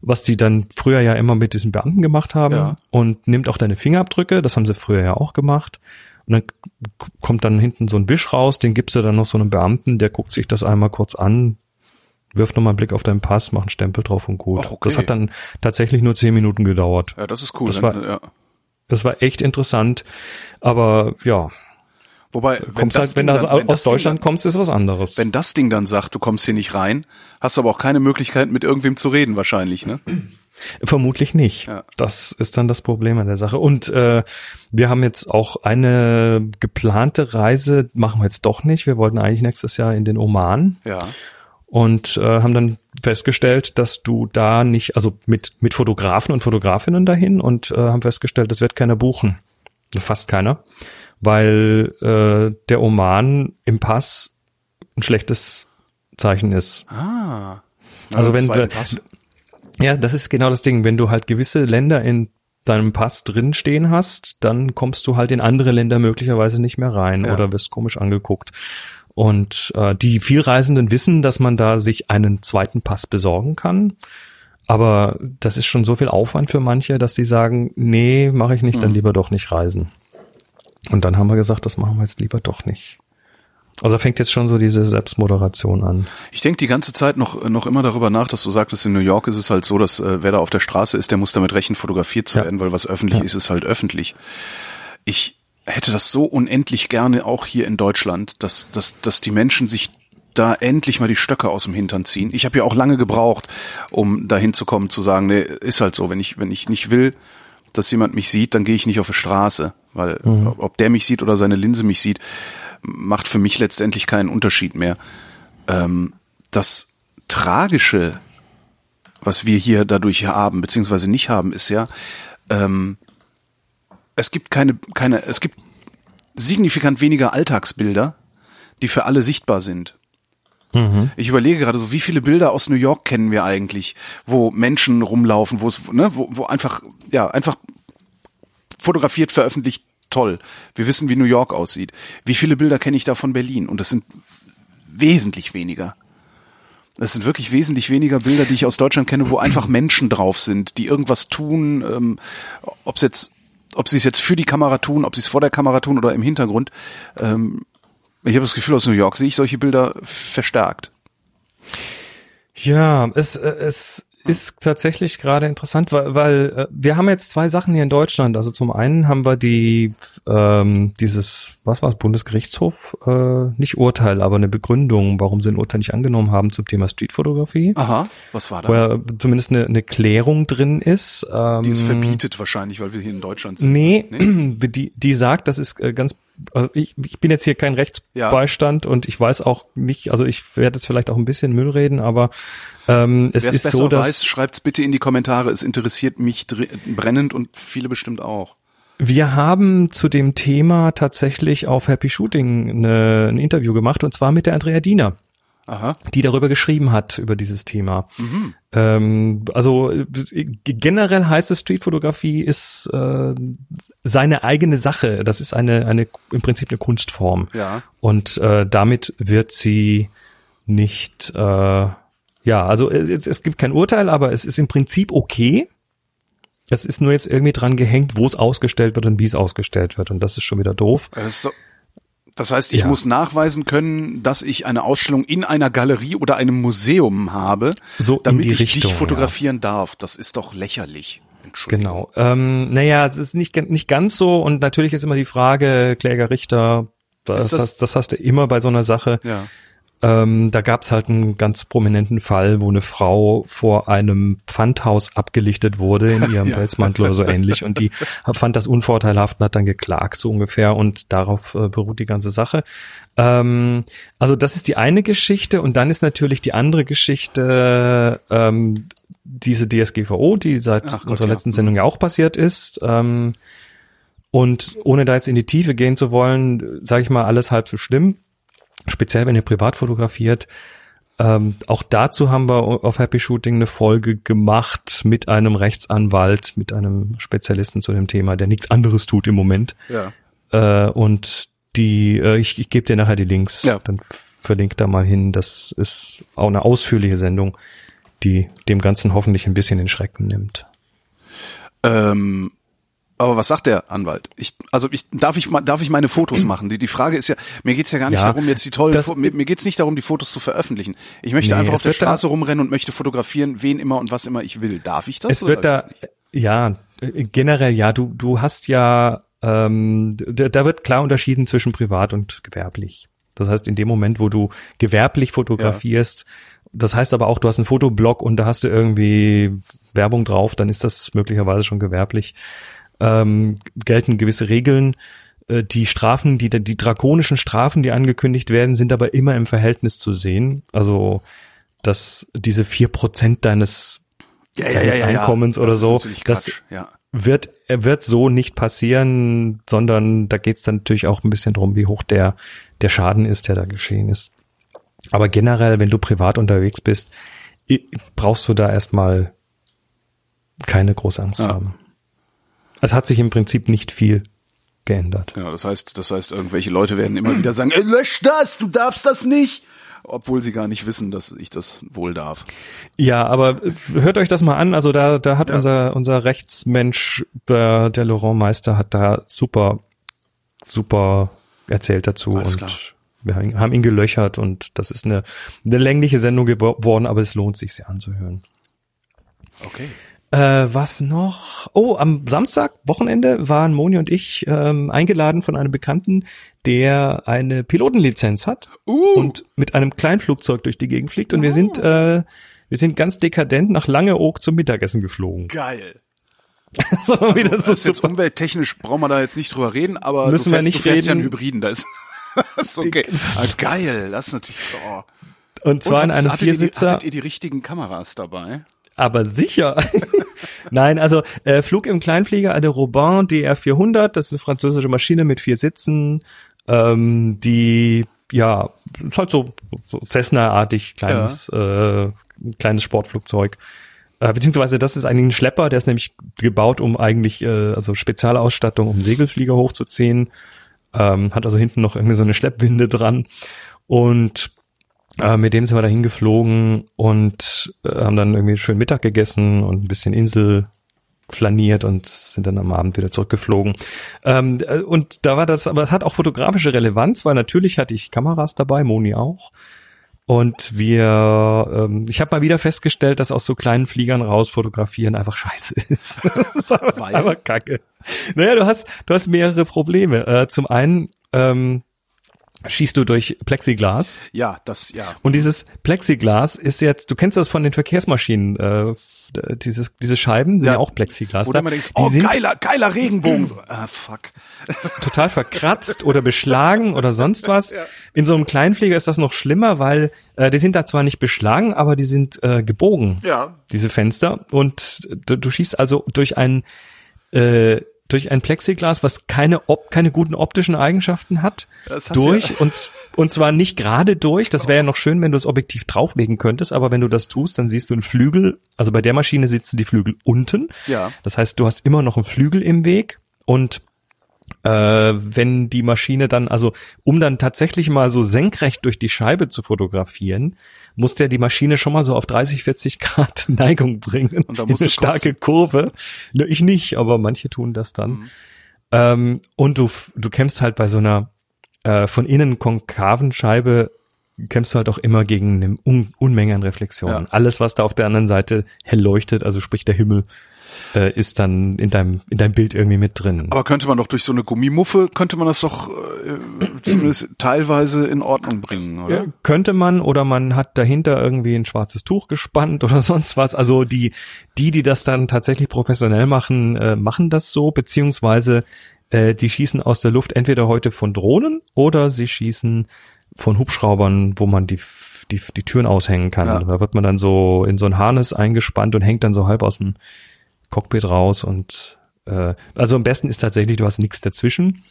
was die dann früher ja immer mit diesen Beamten gemacht haben Ja. und nimmt auch deine Fingerabdrücke, das haben sie früher ja auch gemacht. Und dann kommt dann hinten so ein Wisch raus, den gibst du dann noch so einem Beamten, der guckt sich das einmal kurz an, wirft nochmal einen Blick auf deinen Pass, macht einen Stempel drauf und gut. Ach, okay. Das hat dann tatsächlich nur zehn Minuten gedauert. Ja, das ist cool. Das Dann, war- ja. Das war echt interessant, aber ja, Wobei, wenn kommst das halt, wenn Ding du dann- wenn aus Ding Deutschland dann, kommst, ist was anderes. Wenn das Ding dann sagt, du kommst hier nicht rein, hast du aber auch keine Möglichkeit, mit irgendwem zu reden, wahrscheinlich, ne? Vermutlich nicht. Ja. Das ist dann das Problem an der Sache. Und äh, wir haben jetzt auch eine geplante Reise, machen wir jetzt doch nicht. Wir wollten eigentlich nächstes Jahr in den Oman Ja. und äh, haben dann festgestellt, dass du da nicht, also mit mit Fotografen und Fotografinnen dahin und äh, haben festgestellt, das wird keiner buchen, fast keiner, weil äh, der Oman im Pass ein schlechtes Zeichen ist. Ah. Also wenn zweiten wir- Pass. Ja, das ist genau das Ding. Wenn du halt gewisse Länder in deinem Pass drin stehen hast, dann kommst du halt in andere Länder möglicherweise nicht mehr rein Ja. oder wirst komisch angeguckt. Und äh, die Vielreisenden wissen, dass man da sich einen zweiten Pass besorgen kann. Aber das ist schon so viel Aufwand für manche, dass sie sagen, nee, mache ich nicht, dann lieber doch nicht reisen. Und dann haben wir gesagt, das machen wir jetzt lieber doch nicht. Also fängt jetzt schon so diese Selbstmoderation an. Ich denke die ganze Zeit noch, noch immer darüber nach, dass du sagtest, in New York ist es halt so, dass äh, wer da auf der Straße ist, der muss damit rechnen, fotografiert zu Ja. werden, weil was öffentlich Ja. ist, ist halt öffentlich. Ich hätte das so unendlich gerne auch hier in Deutschland, dass, dass, dass die Menschen sich da endlich mal die Stöcke aus dem Hintern ziehen. Ich habe ja auch lange gebraucht, um dahin zu kommen, zu sagen, nee, ist halt so, wenn ich, wenn ich nicht will, dass jemand mich sieht, dann gehe ich nicht auf die Straße, weil ob- ob der mich sieht oder seine Linse mich sieht, macht für mich letztendlich keinen Unterschied mehr. Ähm, das Tragische, was wir hier dadurch haben, beziehungsweise nicht haben, ist ja, ähm, es gibt keine, keine, es gibt signifikant weniger Alltagsbilder, die für alle sichtbar sind. Ich überlege gerade so, wie viele Bilder aus New York kennen wir eigentlich, wo Menschen rumlaufen, wo es, ne, wo, wo einfach, ja, einfach fotografiert, veröffentlicht, toll. Wir wissen, wie New York aussieht. Wie viele Bilder kenne ich da von Berlin? Und das sind wesentlich weniger. Das sind wirklich wesentlich weniger Bilder, die ich aus Deutschland kenne, wo einfach Menschen drauf sind, die irgendwas tun, ähm, ob jetzt, ob sie es jetzt für die Kamera tun, ob sie es vor der Kamera tun oder im Hintergrund. Ähm, ich habe das Gefühl, aus New York sehe ich solche Bilder verstärkt. Ja, es, äh, es ist tatsächlich gerade interessant, weil, weil äh, wir haben jetzt zwei Sachen hier in Deutschland. Also zum einen haben wir die ähm, dieses, was war es, Bundesgerichtshof, äh, nicht Urteil, aber eine Begründung, warum sie ein Urteil nicht angenommen haben zum Thema Streetfotografie. Aha, was war da? Wo ja zumindest eine, eine Klärung drin ist. Ähm, die ist verbietet wahrscheinlich, weil wir hier in Deutschland sind. Nee, die, die sagt, das ist äh, ganz, also ich, ich bin jetzt hier kein Rechtsbeistand und ich weiß auch nicht, also ich werde jetzt vielleicht auch ein bisschen Müll reden, aber ähm, es Wer es ist besser so, dass weiß, schreibt's bitte in die Kommentare. Es interessiert mich brennend und viele bestimmt auch. wir haben zu dem Thema tatsächlich auf Happy Shooting eine, ein Interview gemacht und zwar mit der Andrea Diener. Aha. die darüber geschrieben hat, über dieses Thema. Ähm, also äh, generell heißt es, Streetfotografie ist äh, seine eigene Sache. Das ist eine, eine im Prinzip eine Kunstform. Ja. Und äh, damit wird sie nicht, äh, ja, also äh, es, es gibt kein Urteil, aber es ist im Prinzip okay. Es ist nur jetzt irgendwie dran gehängt, wo es ausgestellt wird und wie es ausgestellt wird. Und das ist schon wieder doof. Das, ist so, das heißt, ich Ja. muss nachweisen können, dass ich eine Ausstellung in einer Galerie oder einem Museum habe, So damit ich Richtung, dich fotografieren darf. Das ist doch lächerlich. Entschuldigung. Genau. Ähm, naja, es ist nicht, nicht ganz so und natürlich ist immer die Frage, Kläger, Richter, das, das- hast, das hast du immer bei so einer Sache. Ja. Ähm, da gab's halt einen ganz prominenten Fall, wo eine Frau vor einem Pfandhaus abgelichtet wurde in ihrem Ja. Pelzmantel oder so ähnlich und die fand das unvorteilhaft und hat dann geklagt so ungefähr und darauf äh, beruht die ganze Sache. Ähm, also das ist die eine Geschichte und dann ist natürlich die andere Geschichte ähm, diese DSGVO, die seit Ach Gott, unserer ja. letzten Sendung ja auch passiert ist. Ähm, und ohne da jetzt in die Tiefe gehen zu wollen, sage ich mal, alles halb so schlimm. Speziell, wenn ihr privat fotografiert. Ähm, auch dazu haben wir auf Happy Shooting eine Folge gemacht mit einem Rechtsanwalt, mit einem Spezialisten zu dem Thema, der nichts anderes tut im Moment. Ja. Äh, und die, äh, ich, ich gebe dir nachher die Links, Ja. dann verlink da mal hin. Das ist auch eine ausführliche Sendung, die dem Ganzen hoffentlich ein bisschen den Schrecken nimmt. Ähm, aber was sagt der Anwalt? Ich, also ich, darf ich darf ich meine Fotos machen? Die, die Frage ist ja, mir geht's ja gar nicht Ja, darum, jetzt die tollen, das- mir, mir geht's nicht darum, die Fotos zu veröffentlichen. Ich möchte Nee, einfach auf der wird da- Straße rumrennen und möchte fotografieren, wen immer und was immer ich will. Darf ich das? Es oder wird da, ja, äh, generell ja, du, du hast ja, ähm, da, da wird klar unterschieden zwischen privat und gewerblich. Das heißt, in dem Moment, wo du gewerblich fotografierst, das heißt aber auch, du hast einen Fotoblog und da hast du irgendwie Werbung drauf, dann ist das möglicherweise schon gewerblich. Ähm, gelten gewisse Regeln. Äh, Die Strafen, die, die drakonischen Strafen, die angekündigt werden, sind aber immer im Verhältnis zu sehen. Also, dass diese vier Prozent deines deines Einkommens oder das so. Das ja. wird, er wird so nicht passieren, sondern da geht es dann natürlich auch ein bisschen drum, wie hoch der, der Schaden ist, der da geschehen ist. Aber generell, wenn du privat unterwegs bist, brauchst du da erstmal keine große Angst Ja. haben. Es hat sich im Prinzip nicht viel geändert. Ja, das heißt, das heißt, irgendwelche Leute werden immer wieder sagen, "Ey, lösch das, du darfst das nicht. Obwohl sie gar nicht wissen, dass ich das wohl darf. Ja, aber äh, hört euch das mal an. Also da, da hat Ja. unser, unser Rechtsmensch, der, der Laurent Meister, hat da super, super erzählt dazu Alles und klar. wir haben ihn gelöchert und das ist eine, eine längliche Sendung geworden, aber es lohnt sich, sie anzuhören. Okay. Äh, was noch? Oh, am Samstag, Wochenende, waren Moni und ich ähm, eingeladen von einem Bekannten, der eine Pilotenlizenz hat Uh. und mit einem Kleinflugzeug durch die Gegend fliegt. Und wir sind, äh, wir sind ganz dekadent nach Langeoog zum Mittagessen geflogen. Geil. so, wie Also, das das ist jetzt umwelttechnisch, brauchen wir da jetzt nicht drüber reden, aber Müssen du wir fährst, nicht du fährst ja reden. einen Hybriden, da ist, das ist okay. Ah, geil, das ist natürlich, oh. Und zwar in hattet- einem hattet ihr die- Viersitzer. Hattet ihr die richtigen Kameras dabei? Aber sicher. Nein, also äh, Flug im Kleinflieger eine Robin DR400, das ist eine französische Maschine mit vier Sitzen, ähm, die ja ist halt so, so Cessna-artig kleines äh, kleines Sportflugzeug. Äh, beziehungsweise das ist eigentlich ein Schlepper, der ist nämlich gebaut, um eigentlich äh, also Spezialausstattung, um Segelflieger hochzuziehen. Ähm, hat also hinten noch irgendwie so eine Schleppwinde dran und äh, mit dem sind wir dahin geflogen und äh, haben dann irgendwie schön Mittag gegessen und ein bisschen Insel flaniert und sind dann am Abend wieder zurückgeflogen. Ähm, äh, und da war das, aber es hat auch fotografische Relevanz, weil natürlich hatte ich Kameras dabei, Moni auch. Und wir, ähm, ich habe mal wieder festgestellt, dass aus so kleinen Fliegern raus fotografieren einfach scheiße ist. das ist einfach, einfach kacke. Naja, du hast, du hast mehrere Probleme. Äh, zum einen ähm, schießt du durch Plexiglas. Ja, das, ja. Und dieses Plexiglas ist jetzt, du kennst das von den Verkehrsmaschinen, äh, dieses, diese Scheiben sind ja, Ja, auch Plexiglas. Du immer denkst, Die oh, geiler, geiler Regenbogen. So, ah, fuck. total verkratzt oder beschlagen oder sonst was. In so einem Kleinflieger ist das noch schlimmer, weil äh, die sind da zwar nicht beschlagen, aber die sind äh, gebogen, Ja. diese Fenster. Und du, du schießt also durch ein äh, durch ein Plexiglas, was keine op keine guten optischen Eigenschaften hat, durch ja- und und zwar nicht gerade durch. Das wäre ja noch schön, wenn du das Objektiv drauflegen könntest, aber wenn du das tust, dann siehst du einen Flügel. Also bei der Maschine sitzen die Flügel unten. Ja. Das heißt, du hast immer noch einen Flügel im Weg und äh, wenn die Maschine dann, also um dann tatsächlich mal so senkrecht durch die Scheibe zu fotografieren, muss der die Maschine schon mal so auf 30, 40 Grad Neigung bringen. Und da musst eine du starke Kurve. Ne, ich nicht, aber manche tun das dann. Mhm. Ähm, und du, du kämpfst halt bei so einer äh, von innen konkaven Scheibe kämpfst du halt auch immer gegen eine Un Unmenge an Reflexionen. Ja. Alles, was da auf der anderen Seite hell leuchtet, also sprich der Himmel, äh, ist dann in deinem, in deinem Bild irgendwie mit drin. Aber könnte man doch durch so eine Gummimuffe, könnte man das doch äh, zumindest teilweise in Ordnung bringen, oder? Ja, könnte man oder man hat dahinter irgendwie ein schwarzes Tuch gespannt oder sonst was. Also die, die, die das dann tatsächlich professionell machen, äh, machen das so, beziehungsweise äh, die schießen aus der Luft entweder heute von Drohnen oder sie schießen von Hubschraubern, wo man die, die, die Türen aushängen kann. Ja. Da wird man dann so in so ein Harness eingespannt und hängt dann so halb aus dem Cockpit raus und äh, also am besten ist tatsächlich, du hast nichts dazwischen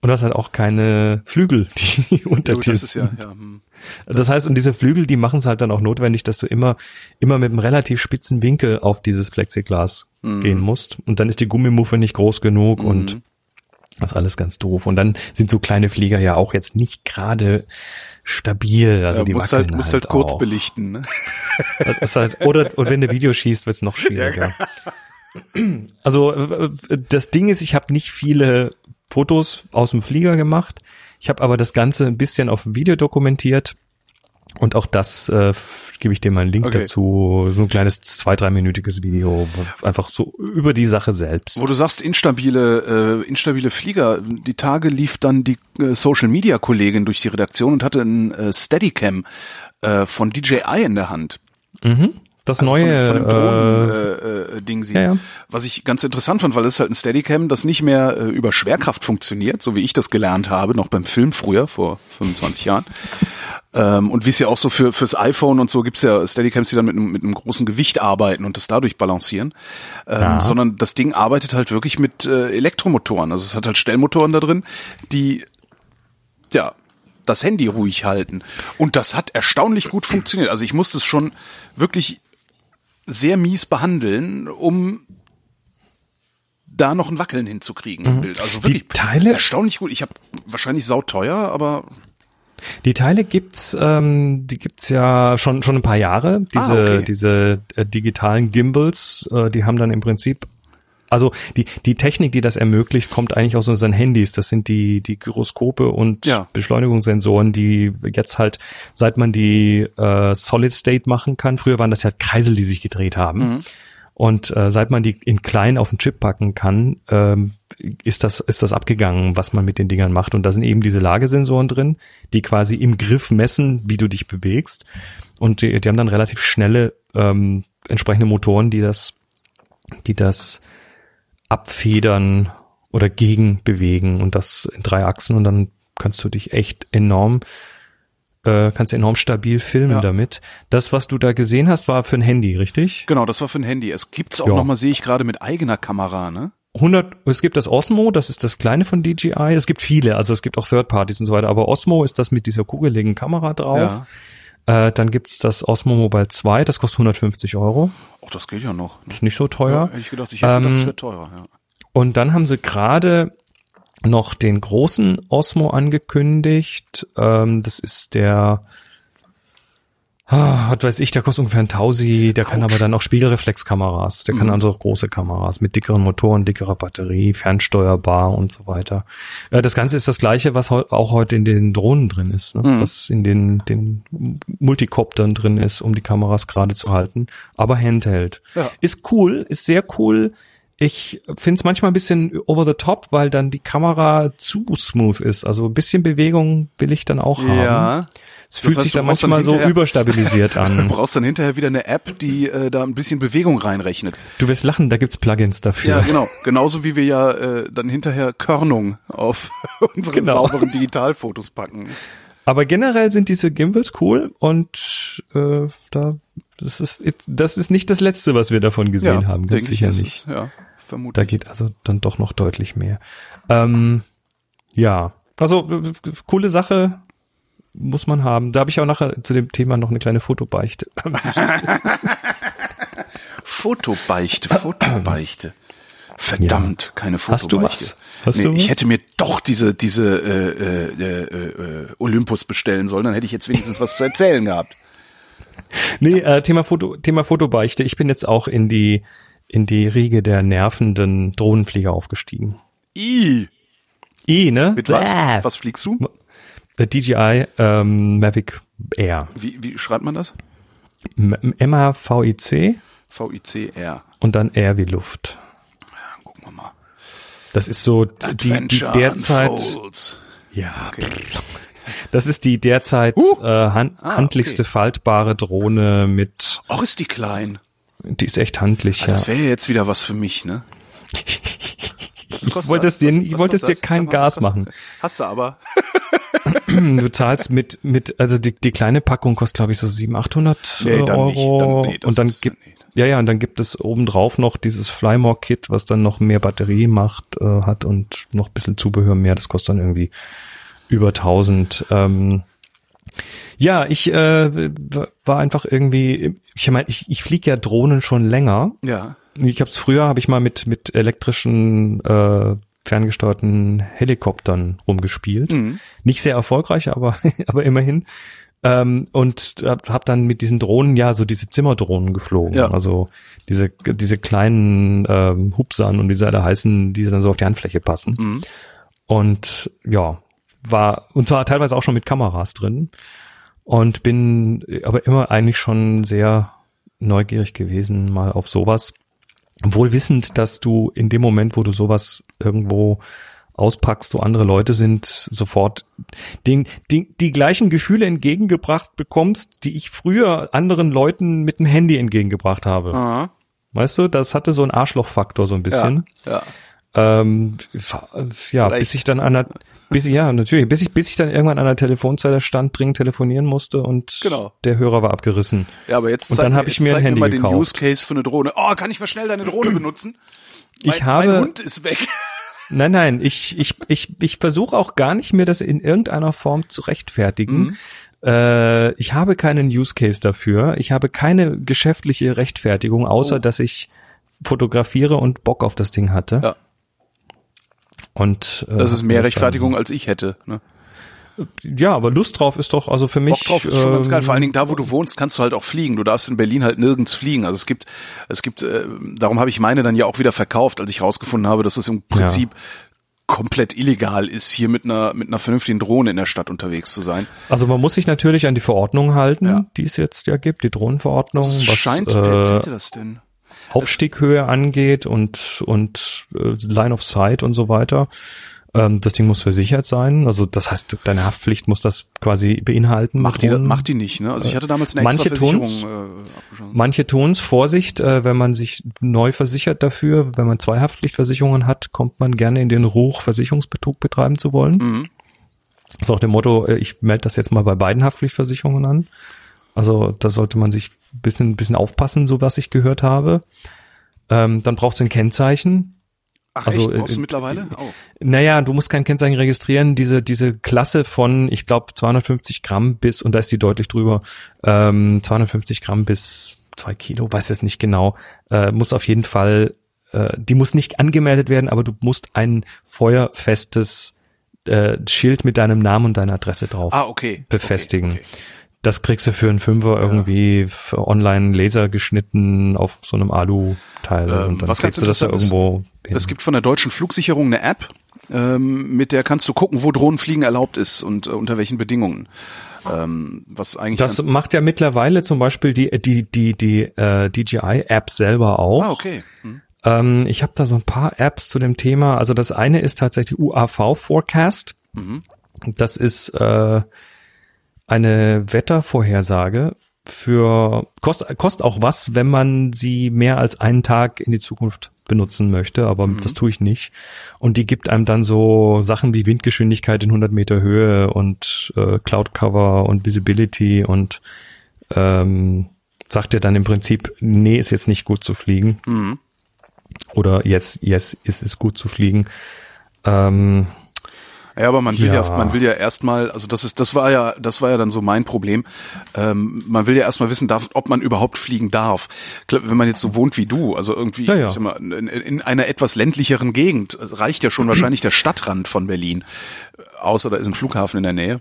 und du hast halt auch keine Flügel, die unter Ja, dir das ja, ja. hm. Das heißt, und diese Flügel, die machen es halt dann auch notwendig, dass du immer, immer mit einem relativ spitzen Winkel auf dieses Plexiglas Mhm. gehen musst. Und dann ist die Gummimuffe nicht groß genug und das ist alles ganz doof. Und dann sind so kleine Flieger ja auch jetzt nicht gerade stabil. Also ja, die musst halt, musst halt kurz auch. belichten, ne? Das ist halt, oder, oder wenn du Video schießt, wird's noch schwieriger. Also äh, äh, das Ding ist, ich habe nicht viele Fotos aus dem Flieger gemacht. Ich habe aber das Ganze ein bisschen auf dem Video dokumentiert. Und auch das äh, gebe ich dir mal einen Link Okay. dazu. So ein kleines zwei, dreiminütiges Video. Einfach so über die Sache selbst. Wo du sagst, instabile, äh, instabile Flieger. Die Tage lief dann die äh, Social Media Kollegin durch die Redaktion und hatte ein äh, Steadicam äh, von DJI in der Hand. Das Also neue, von, von äh, Drohnen, äh, äh, Ding sie. ja, ja. Was ich ganz interessant fand, weil es ist halt ein Steadicam, das nicht mehr äh, über Schwerkraft funktioniert, so wie ich das gelernt habe, noch beim Film früher, vor 25 Jahren. Ähm, und wie es ja auch so für fürs iPhone und so gibt's ja Steadicams, die dann mit einem, mit einem großen Gewicht arbeiten und das dadurch balancieren. Ähm, Ja. Sondern das Ding arbeitet halt wirklich mit äh, Elektromotoren. Also es hat halt Stellmotoren da drin, die ja das Handy ruhig halten. Und das hat erstaunlich gut funktioniert. Also ich musste es schon wirklich sehr mies behandeln, um da noch ein Wackeln hinzukriegen im Bild. Also wirklich Mhm. Teile- erstaunlich gut. Ich habe wahrscheinlich sauteuer, aber Die Teile gibt's, ähm, die gibt's ja schon schon ein paar Jahre. Diese Ah, okay. diese äh, digitalen Gimbals, äh, die haben dann im Prinzip also die, die Technik, die das ermöglicht, kommt eigentlich aus unseren Handys. Das sind die, die Gyroskope und Ja. Beschleunigungssensoren, die jetzt halt, seit man die äh, Solid State machen kann, früher waren das ja Kreisel, die sich gedreht haben. Und äh, seit man die in klein auf den Chip packen kann, ähm, ist das ist das abgegangen, was man mit den Dingern macht. Und da sind eben diese Lagesensoren drin, die quasi im Griff messen, wie du dich bewegst. Und die, die haben dann relativ schnelle ähm, entsprechende Motoren, die das, die das abfedern oder gegenbewegen und das in drei Achsen. Und dann kannst du dich echt enorm äh, kannst enorm stabil filmen Ja. damit. Das, was du da gesehen hast, war für ein Handy, richtig? Genau, das war für ein Handy. Es gibt's auch Ja. noch mal, sehe ich gerade, mit eigener Kamera, ne? 100, es gibt das Osmo, das ist das kleine von DJI. Es gibt viele, also es gibt auch Third Parties und so weiter. Aber Osmo ist das mit dieser kugeligen Kamera drauf. Äh, dann gibt's das Osmo Mobile 2, das kostet 150 Euro. Oh, das geht ja noch. Ist nicht so teuer. hätte ich gedacht, ich hätte gedacht, Ähm, das wäre teurer, ja. Und dann haben sie gerade noch den großen Osmo angekündigt. Ähm, das ist der, ah, was weiß ich, der kostet ungefähr ein Tausi, der kann Autsch. aber dann auch Spiegelreflexkameras, der kann also auch große Kameras mit dickeren Motoren, dickerer Batterie, fernsteuerbar und so weiter. Äh, das Ganze ist das gleiche, was heu auch heute in den Drohnen drin ist, ne? was in den, den Multicoptern drin ist, um die Kameras gerade zu halten, aber Handheld. Ja. Ist cool, ist sehr cool. Ich finde es manchmal ein bisschen over the top, weil dann die Kamera zu smooth ist. Also ein bisschen Bewegung will ich dann auch haben. Ja. Es fühlt heißt, sich du dann manchmal so überstabilisiert Du an. brauchst dann hinterher wieder eine App, die äh, da ein bisschen Bewegung reinrechnet. Du wirst lachen, da gibt's Plugins dafür. Ja, genau. Genauso wie wir ja äh, dann hinterher Körnung auf unsere Genau. sauberen Digitalfotos packen. Aber generell sind diese Gimbals cool und äh, da das ist das ist nicht das letzte, was wir davon gesehen haben, ganz sicher nicht. Es, ja, Da vermutlich. geht also dann doch noch deutlich mehr. Ähm, ja, also äh, coole Sache muss man haben. Da habe ich auch nachher zu dem Thema noch eine kleine Fotobeichte. Fotobeichte, Fotobeichte. Verdammt, keine Hast du Fotobeichte. was? Hast nee, du ich was? hätte mir doch diese diese äh, äh, äh, äh, Olympus bestellen sollen, dann hätte ich jetzt wenigstens was zu erzählen gehabt. Nee, äh, Thema Foto, Thema Fotobeichte. Ich bin jetzt auch in die in die Riege der nervenden Drohnenflieger aufgestiegen. I, I, ne? mit was? Bäh. Was fliegst du? DJI ähm, Mavic Air. Wie, wie schreibt man das? M M-A-V-I-C V-I-C-R. und dann Air wie Luft. Gucken wir mal. Das ist so die, die derzeit, Unfolds. ja, Okay. das ist die derzeit Huh. äh, han Ah, handlichste okay. faltbare Drohne mit, Och, ist die klein. die ist echt handlich, Ah, ja. Das wäre ja jetzt wieder was für mich, ne? Ich wollte es dir, ich wollte es dir kein Gas machen. Hast du aber. Du zahlst mit, mit, also die, die kleine Packung kostet glaube ich so 700, 800 Nee, dann Euro. nicht. Dann- nee, und dann gibt, nee. ja, ja, und dann gibt es obendrauf noch dieses Flymore Kit, was dann noch mehr Batterie macht, äh, hat und noch ein bisschen Zubehör mehr. Das kostet dann irgendwie über 1000. Ähm, ja, ich äh, war einfach irgendwie, ich meine, ich, ich fliege ja Drohnen schon länger. Ja. Ich habe es früher, habe ich mal mit mit elektrischen äh, ferngesteuerten Helikoptern rumgespielt. Mhm. Nicht sehr erfolgreich, aber aber immerhin. Ähm, und hab dann mit diesen Drohnen ja so diese Zimmerdrohnen geflogen. Ja. Also diese diese kleinen ähm, Hupsern und wie sie alle heißen, die dann so auf die Handfläche passen. Mhm. Und ja, war und zwar teilweise auch schon mit Kameras drin und bin aber immer eigentlich schon sehr neugierig gewesen mal auf sowas. Wohl wissend, dass du in dem Moment, wo du sowas irgendwo auspackst, wo andere Leute sind, sofort den, die, die gleichen Gefühle entgegengebracht bekommst, die ich früher anderen Leuten mit dem Handy entgegengebracht habe. Aha. Weißt du, das hatte so einen Arschlochfaktor so ein Ja. bisschen. ja. Ähm, ja, Recht. bis ich dann an der, bis ich, ja, natürlich, bis ich, bis ich dann irgendwann an der Telefonzelle stand, dringend telefonieren musste und Genau. der Hörer war abgerissen. Ja, aber jetzt Und zeig dann mir- hab ich mir ein Handy mal den gekauft. Use Case für eine Drohne. Oh, kann ich mal schnell deine Drohne benutzen? Mein, Ich habe- mein Hund ist weg. Nein, nein, ich, ich, ich, ich versuche auch gar nicht mir das in irgendeiner Form zu rechtfertigen. Mhm. Äh, ich habe keinen Use Case dafür. Ich habe keine geschäftliche Rechtfertigung, außer Oh. dass ich fotografiere und Bock auf das Ding hatte. Ja. Und äh, Das ist mehr Rechtfertigung, als ich hätte. Ne? Ja, aber Lust drauf ist doch, also für mich. Bock drauf ist schon ganz geil. Vor allen ähm, Dingen da, wo du wohnst, kannst du halt auch fliegen. Du darfst in Berlin halt nirgends fliegen. Also es gibt, es gibt, äh, darum habe ich meine dann ja auch wieder verkauft, als ich rausgefunden habe, dass es im Prinzip komplett illegal ist, hier mit einer mit einer vernünftigen Drohne in der Stadt unterwegs zu sein. Also man muss sich natürlich an die Verordnung halten, Ja. die es jetzt ja gibt, die Drohnenverordnung, Das was scheint, wer äh, erzählte das denn? Aufstieghöhe angeht und und äh, Line of Sight und so weiter. Ähm, das Ding muss versichert sein. Also das heißt, deine Haftpflicht muss das quasi beinhalten. Macht die, macht die nicht, ne? Also ich hatte damals eine Manche extra Versicherung tun's. äh. Manche tun's, Vorsicht, äh, wenn man sich neu versichert dafür, wenn man zwei Haftpflichtversicherungen hat, kommt man gerne in den Ruch, Versicherungsbetrug betreiben zu wollen. Mhm. Das ist auch der Motto, äh, ich melde das jetzt mal bei beiden Haftpflichtversicherungen an. Also da sollte man sich bisschen, bisschen aufpassen, so was ich gehört habe. Ähm, dann braucht es ein Kennzeichen. Ach, Also, echt? Brauchst äh, du mittlerweile? Oh. Naja, du musst kein Kennzeichen registrieren. Diese, diese Klasse von, ich glaube, 250 Gramm bis, und da ist die deutlich drüber, ähm, 250 Gramm bis zwei Kilo, weiß es nicht genau, äh, muss auf jeden Fall, äh, die muss nicht angemeldet werden, aber du musst ein feuerfestes äh, Schild mit deinem Namen und deiner Adresse drauf Ah, okay. befestigen. Okay, okay. Das kriegst du für einen Fünfer irgendwie für online Laser geschnitten auf so einem Alu-Teil Ähm, und dann was klebst du das da irgendwo hin. Es gibt von der deutschen Flugsicherung eine App, ähm, mit der kannst du gucken, wo Drohnenfliegen erlaubt ist und äh, unter welchen Bedingungen. Ähm, was eigentlich Das macht ja mittlerweile zum Beispiel die die die die äh, DJI-App selber auch. Ah, okay. Hm. Ähm, ich habe da so ein paar Apps zu dem Thema. Also das eine ist tatsächlich UAV Forecast. Mhm. Das ist äh, eine Wettervorhersage für kostet kostet auch was, wenn man sie mehr als einen Tag in die Zukunft benutzen möchte, aber Mhm. das tue ich nicht. Und die gibt einem dann so Sachen wie Windgeschwindigkeit in 100 Meter Höhe und äh, Cloud Cover und Visibility und ähm, sagt dir dann im Prinzip, nee, ist jetzt nicht gut zu fliegen. Mhm. Oder jetzt, yes, ist es gut zu fliegen. Ähm, Ja, aber man will ja, Ja. man will ja erstmal, also das ist, das war ja, das war ja dann so mein Problem. Ähm, man will ja erstmal wissen darf, ob man überhaupt fliegen darf. Wenn man jetzt so wohnt wie du, also irgendwie Ja, ja. mal, in, in einer etwas ländlicheren Gegend, reicht ja schon wahrscheinlich der Stadtrand von Berlin. Außer da ist ein Flughafen in der Nähe.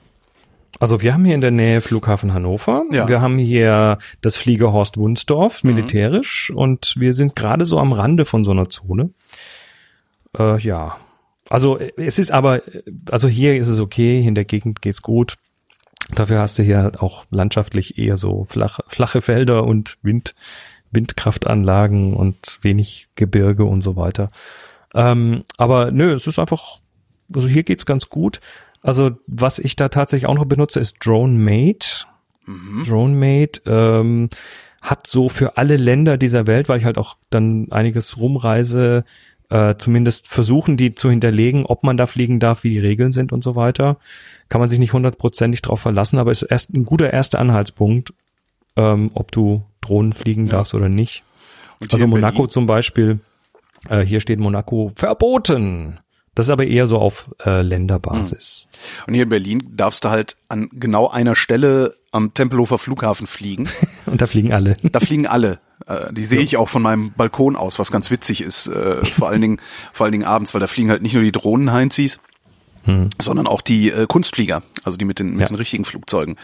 Also wir haben hier in der Nähe Flughafen Hannover. Ja. Wir haben hier das Fliegerhorst Wunsdorf, militärisch. Und wir sind gerade so am Rande von so einer Zone. Äh, ja. Also äh, es ist aber, äh, also hier ist es okay, in der Gegend geht's gut. Dafür hast du hier halt auch landschaftlich eher so flache, flache Felder und Wind, Windkraftanlagen und wenig Gebirge und so weiter. Ähm, aber nö, es ist einfach, also hier geht's ganz gut. Also was ich da tatsächlich auch noch benutze, ist DroneMate. DroneMate ähm, hat so für alle Länder dieser Welt, weil ich halt auch dann einiges rumreise, äh, zumindest versuchen, die zu hinterlegen, ob man da fliegen darf, wie die Regeln sind und so weiter. Kann man sich nicht hundertprozentig drauf verlassen, aber ist erst ein guter erster Anhaltspunkt, ähm, ob du Drohnen fliegen darfst oder nicht. Und Also Monaco Berlin- zum Beispiel, äh, hier steht Monaco verboten. Das ist aber eher so auf äh, Länderbasis. Und hier in Berlin darfst du halt an genau einer Stelle am Tempelhofer Flughafen fliegen. Und da fliegen alle. Da fliegen alle. Äh, Die sehe ich auch von meinem Balkon aus, was ganz witzig ist. Äh, vor allen Dingen, vor allen Dingen abends, weil da fliegen halt nicht nur die Drohnen Heinzis, sondern auch die äh, Kunstflieger, also die mit den mit Ja. den richtigen Flugzeugen.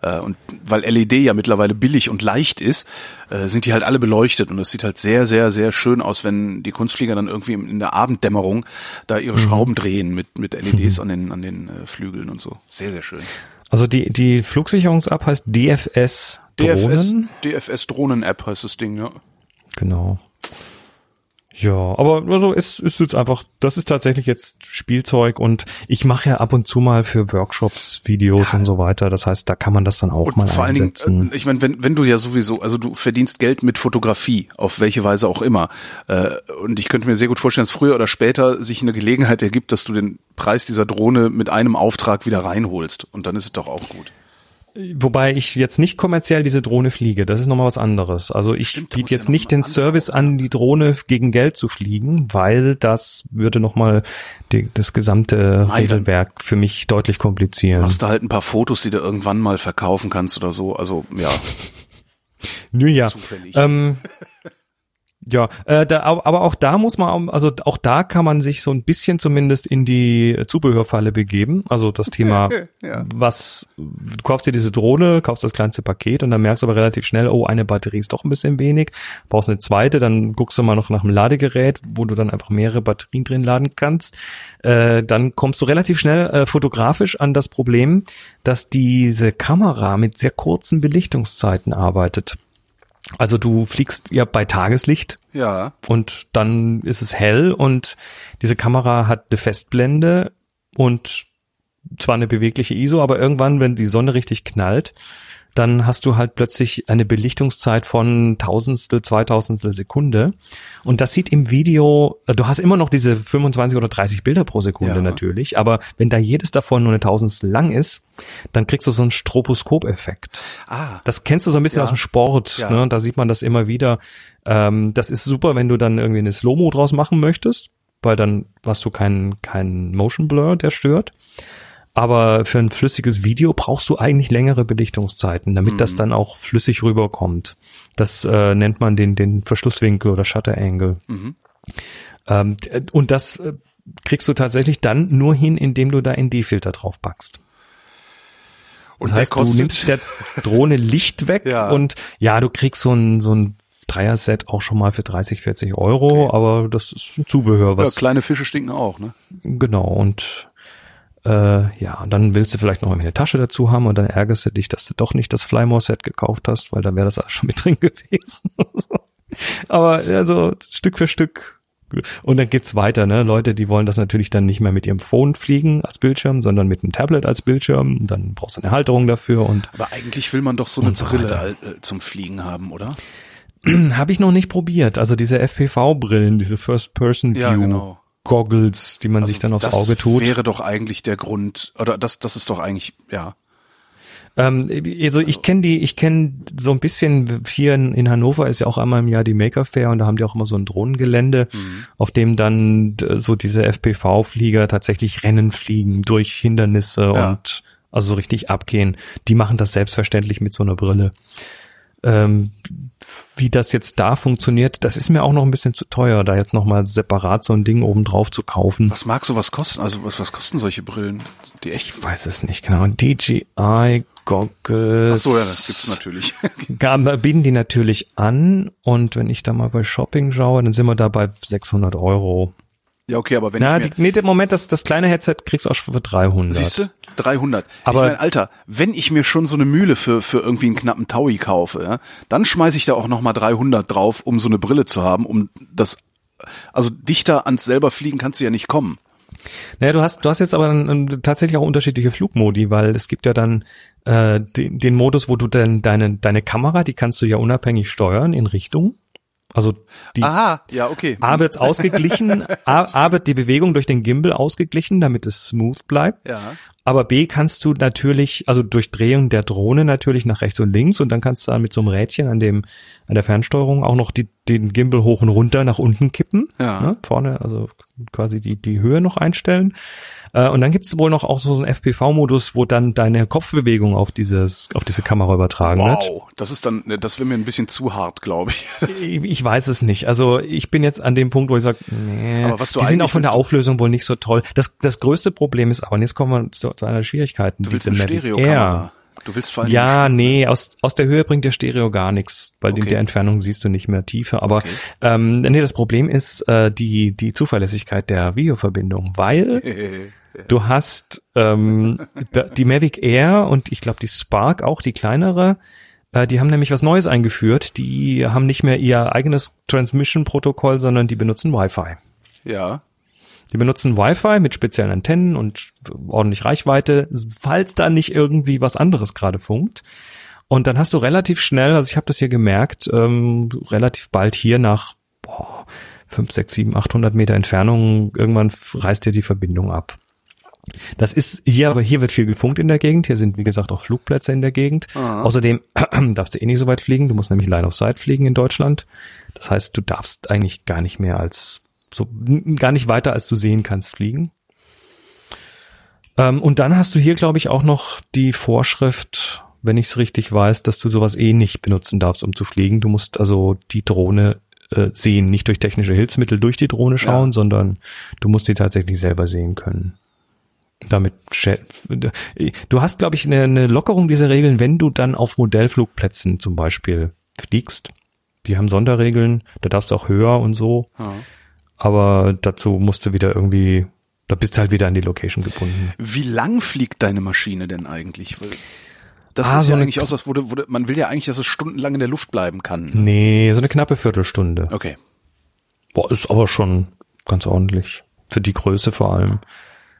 Äh, und weil LED ja mittlerweile billig und leicht ist, äh, sind die halt alle beleuchtet und es sieht halt sehr sehr sehr schön aus, wenn die Kunstflieger dann irgendwie in der Abenddämmerung da ihre Schrauben drehen mit mit LEDs an den an den äh, Flügeln und so. Sehr sehr schön. Also die, die Flugsicherungs-App heißt DFS DFS Drohnen. DFS Drohnen App heißt das Ding, ja. Genau. Ja, aber also es ist jetzt einfach, das ist tatsächlich jetzt Spielzeug und ich mache ja ab und zu mal für Workshops Videos und so weiter. Das heißt, da kann man das dann auch mal Und vor allen Dingen, einsetzen. äh, ich meine, wenn, wenn du ja sowieso, also du verdienst Geld mit Fotografie, auf welche Weise auch immer. Äh, und ich könnte mir sehr gut vorstellen, dass früher oder später sich eine Gelegenheit ergibt, dass du den Preis dieser Drohne mit einem Auftrag wieder reinholst. Und dann ist es doch auch gut. Wobei ich jetzt nicht kommerziell diese Drohne fliege, das ist nochmal was anderes. Also ich Stimmt, biete ja jetzt noch nicht den Service an, die Drohne gegen Geld zu fliegen, weil das würde nochmal das gesamte Nein, Regelwerk für mich deutlich komplizieren. Machst du halt ein paar Fotos, die du irgendwann mal verkaufen kannst oder so. Also ja, Nö, ja. zufällig. Ähm, Ja, äh, da, aber auch da muss man, also auch da kann man sich so ein bisschen zumindest in die Zubehörfalle begeben. Also das Thema, Ja. was, du kaufst dir diese Drohne, kaufst das kleinste Paket und dann merkst du aber relativ schnell, oh, eine Batterie ist doch ein bisschen wenig, brauchst eine zweite, dann guckst du mal noch nach einem Ladegerät, wo du dann einfach mehrere Batterien drin laden kannst. Äh, dann kommst du relativ schnell äh, fotografisch an das Problem, dass diese Kamera mit sehr kurzen Belichtungszeiten arbeitet. Also du fliegst ja bei Tageslicht Ja. und dann ist es hell und diese Kamera hat eine Festblende und zwar eine bewegliche ISO, aber irgendwann, wenn die Sonne richtig knallt, dann hast du halt plötzlich eine Belichtungszeit von Tausendstel, Zweitausendstel Sekunde. Und das sieht im Video, äh, du hast immer noch diese 25 oder 30 Bilder pro Sekunde Ja. natürlich, aber wenn da jedes davon nur eine Tausendstel lang ist, dann kriegst du so einen Stroboskop-Effekt. Ah. Das kennst du so ein bisschen Ja. aus dem Sport, Ja. ne? Da sieht man das immer wieder. Ähm, das ist super, wenn du dann irgendwie eine Slow-Mo draus machen möchtest, weil dann hast du keinen keinen Motion Blur, der stört. Aber für ein flüssiges Video brauchst du eigentlich längere Belichtungszeiten, damit das dann auch flüssig rüberkommt. Das äh, nennt man den, den Verschlusswinkel oder Shutter Angle. Ähm, d- und das äh, kriegst du tatsächlich dann nur hin, indem du da ND-Filter drauf packst. Und Das heißt, du nimmst der Drohne Licht weg Ja. und ja, du kriegst so ein, so ein Dreier-Set auch schon mal für 30, 40 Euro, aber das ist ein Zubehör, ja, was kleine Fische stinken auch, ne? genau und äh, ja, und dann willst du vielleicht noch eine Tasche dazu haben und dann ärgerst du dich, dass du doch nicht das Flymore-Set gekauft hast, weil da wäre das alles schon mit drin gewesen. aber also Stück für Stück. Und dann geht's weiter, ne? Leute, die wollen das natürlich dann nicht mehr mit ihrem Phone fliegen als Bildschirm, sondern mit einem Tablet als Bildschirm. Dann brauchst du eine Halterung dafür und Aber eigentlich will man doch so eine so Brille weiter. äh, zum Fliegen haben, oder? Habe ich noch nicht probiert. Also diese FPV-Brillen, diese First-Person-View. Ja, genau. Goggles, die man sich dann aufs das Auge tut. wäre doch eigentlich der Grund, oder das, das ist doch eigentlich, ja. Ähm, also ich kenne die, ich kenne so ein bisschen hier in, in Hannover ist ja auch einmal im Jahr die Maker Fair und da haben die auch immer so ein Drohnengelände, Mhm. auf dem dann so diese FPV-Flieger tatsächlich Rennen fliegen durch Hindernisse Ja. und also so richtig abgehen. Die machen das selbstverständlich mit so einer Brille. Ähm, wie das jetzt da funktioniert, das ist mir auch noch ein bisschen zu teuer, da jetzt nochmal separat so ein Ding oben drauf zu kaufen. Was mag sowas kosten? Also was, was kosten solche Brillen? Die echt. Ich weiß es nicht genau. DJI Goggles. Ach so, ja, das gibt's natürlich. Bieten die natürlich an und wenn ich da mal bei Shopping schaue, dann sind wir da bei 600 Euro. ja, okay, aber wenn Na, ich die, mir, nee, im Moment, das, das kleine Headset kriegst du auch schon für 300. siehst du, 300. Aber- ich mein, Alter, wenn ich mir schon so eine Mühle für für irgendwie einen knappen Taui kaufe, ja, dann schmeiß ich da auch noch mal 300 drauf, um so eine Brille zu haben, um das also dichter ans selber fliegen kannst du ja nicht kommen. Naja, du hast, du hast jetzt aber dann, ähm, tatsächlich auch unterschiedliche Flugmodi, weil es gibt ja dann äh, den, den Modus, wo du dann deine, deine Kamera, die kannst du ja unabhängig steuern in Richtung. Also die Aha, ja, okay. A wird ausgeglichen, A, A wird die Bewegung durch den Gimbal ausgeglichen, damit es smooth bleibt. Ja. Aber B kannst du natürlich, also durch Drehung der Drohne natürlich nach rechts und links und dann kannst du dann mit so einem Rädchen an dem, an der Fernsteuerung auch noch die, den Gimbal hoch und runter nach unten kippen. Ja. Ne? Vorne, also quasi die, die Höhe noch einstellen. Äh, und dann gibt es wohl noch auch so einen FPV-Modus, wo dann deine Kopfbewegung auf dieses, auf diese Kamera übertragen wird. Wow, das ist dann, das wäre mir ein bisschen zu hart, glaube ich. Ich, ich weiß es nicht. Also ich bin jetzt an dem Punkt, wo ich sage, nee, Aber was du die sind auch von der Auflösung wohl nicht so toll. Das, das größte Problem ist aber, und jetzt kommen wir zu, zu einer der Schwierigkeiten. Du willst eine Stereokamera. Du willst vor allem Ja, nee, aus, aus der Höhe bringt der Stereo gar nichts, weil in Okay. der Entfernung siehst du nicht mehr Tiefe. Aber Okay. ähm, nee, das Problem ist äh, die, die Zuverlässigkeit der Videoverbindung, weil du hast ähm, die Mavic Air und ich glaube die Spark auch, die kleinere, äh, die haben nämlich was Neues eingeführt. Die haben nicht mehr ihr eigenes Transmission-Protokoll, sondern die benutzen Wi-Fi. Ja. Die benutzen Wi-Fi mit speziellen Antennen und ordentlich Reichweite, falls da nicht irgendwie was anderes gerade funkt. Und dann hast du relativ schnell, also ich habe das hier gemerkt, ähm, relativ bald hier nach boah, 5, 6, 7, 800 Meter Entfernung, irgendwann reißt dir die Verbindung ab. Das ist hier, aber hier wird viel gefunkt in der Gegend. Hier sind, wie gesagt, auch Flugplätze in der Gegend. Außerdem darfst du eh nicht so weit fliegen. Du musst nämlich Line of Sight fliegen in Deutschland. Das heißt, du darfst eigentlich gar nicht mehr als, so, gar nicht weiter als du sehen kannst fliegen. Ähm, und dann hast du hier, glaube ich, auch noch die Vorschrift, wenn ich es richtig weiß, dass du sowas eh nicht benutzen darfst, um zu fliegen. Du musst also die Drohne äh, sehen, nicht durch technische Hilfsmittel durch die Drohne schauen, Ja. sondern du musst sie tatsächlich selber sehen können. Damit du hast, glaube ich, eine, eine Lockerung dieser Regeln, wenn du dann auf Modellflugplätzen zum Beispiel fliegst. Die haben Sonderregeln, da darfst du auch höher und so. Ja. Aber dazu musst du wieder irgendwie, da bist du halt wieder an die Location gebunden. Wie lang fliegt deine Maschine denn eigentlich? Das Ah, ist so ja eigentlich aus, das wurde, wurde, man will ja eigentlich, dass es stundenlang in der Luft bleiben kann. Nee, so eine knappe Viertelstunde. Okay. Boah, ist aber schon ganz ordentlich. Für die Größe vor allem.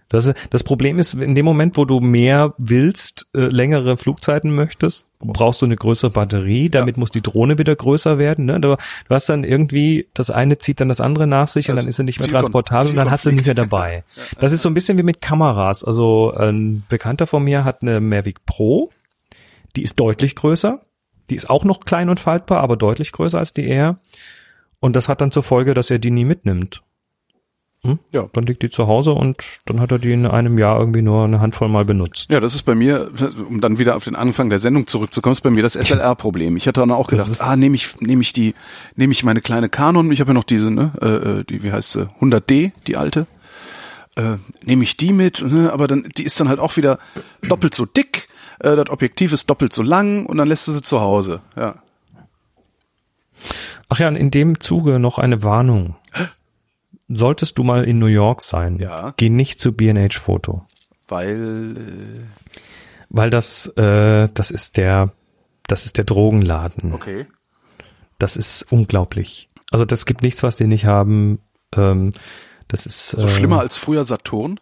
Das, das Problem ist, in dem Moment, wo du mehr willst, äh, längere Flugzeiten möchtest, brauchst du eine größere Batterie, damit muss die Drohne wieder größer werden. Ne? Du, du hast dann irgendwie, das eine zieht dann das andere nach sich und Das dann ist sie nicht mehr transportabel und dann hast du nicht mehr dabei. Das ist so ein bisschen wie mit Kameras. Also ein Bekannter von mir hat eine Mavic Pro, die ist deutlich größer. Die ist auch noch klein und faltbar, aber deutlich größer als die Air. Und das hat dann zur Folge, dass er die nie mitnimmt. Hm? Ja. Dann liegt die zu Hause und dann hat er die in einem Jahr irgendwie nur eine Handvoll mal benutzt. Ja, das ist bei mir, um dann wieder auf den Anfang der Sendung zurückzukommen, ist bei mir das SLR-Problem. Ich hatte dann auch gedacht, ah, nehme ich, nehme ich die, nehme ich meine kleine Canon, ich habe ja noch diese, ne, äh, äh, die, wie heißt sie, 100D, die alte, äh, nehme ich die mit, ne, aber dann, die ist dann halt auch wieder doppelt so dick, äh, das Objektiv ist doppelt so lang und dann lässt du sie zu Hause, ja. Ach ja, und in dem Zuge noch eine Warnung. Solltest du mal in New York sein, Ja. geh nicht zu B&H Foto, Weil, äh, weil das äh, das ist der das ist der Drogenladen. okay. Das ist unglaublich. Also das gibt nichts, was die nicht haben. Ähm, das ist So äh, schlimmer als früher Saturn?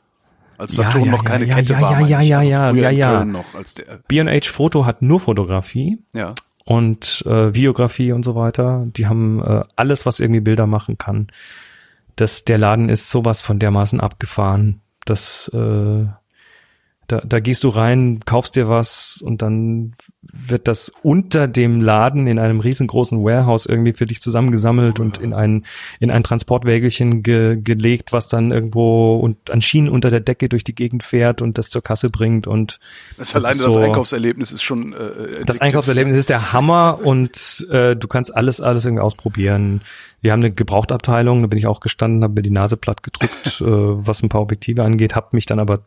Als Ja, Saturn ja, noch ja, keine ja, Kette ja, war. ja, ja, ja, also ja, ja, ja. Noch der, B&H Foto hat nur Fotografie ja. und äh, Videografie und so weiter. Die haben äh, alles, was irgendwie Bilder machen kann. Das, der Laden ist sowas von dermaßen abgefahren. Das, äh, da, da gehst du rein, kaufst dir was und dann wird das unter dem Laden in einem riesengroßen Warehouse irgendwie für dich zusammengesammelt und in ein, in ein Transportwägelchen ge, gelegt, was dann irgendwo und an Schienen unter der Decke durch die Gegend fährt und das zur Kasse bringt und Das, Das alleine ist das so- Einkaufserlebnis ist schon äh, das addictive. Einkaufserlebnis ist der Hammer und äh, du kannst alles, alles irgendwie ausprobieren. Wir haben eine Gebrauchtabteilung, da bin ich auch gestanden, habe mir die Nase platt gedrückt, äh, was ein paar Objektive angeht, habe mich dann aber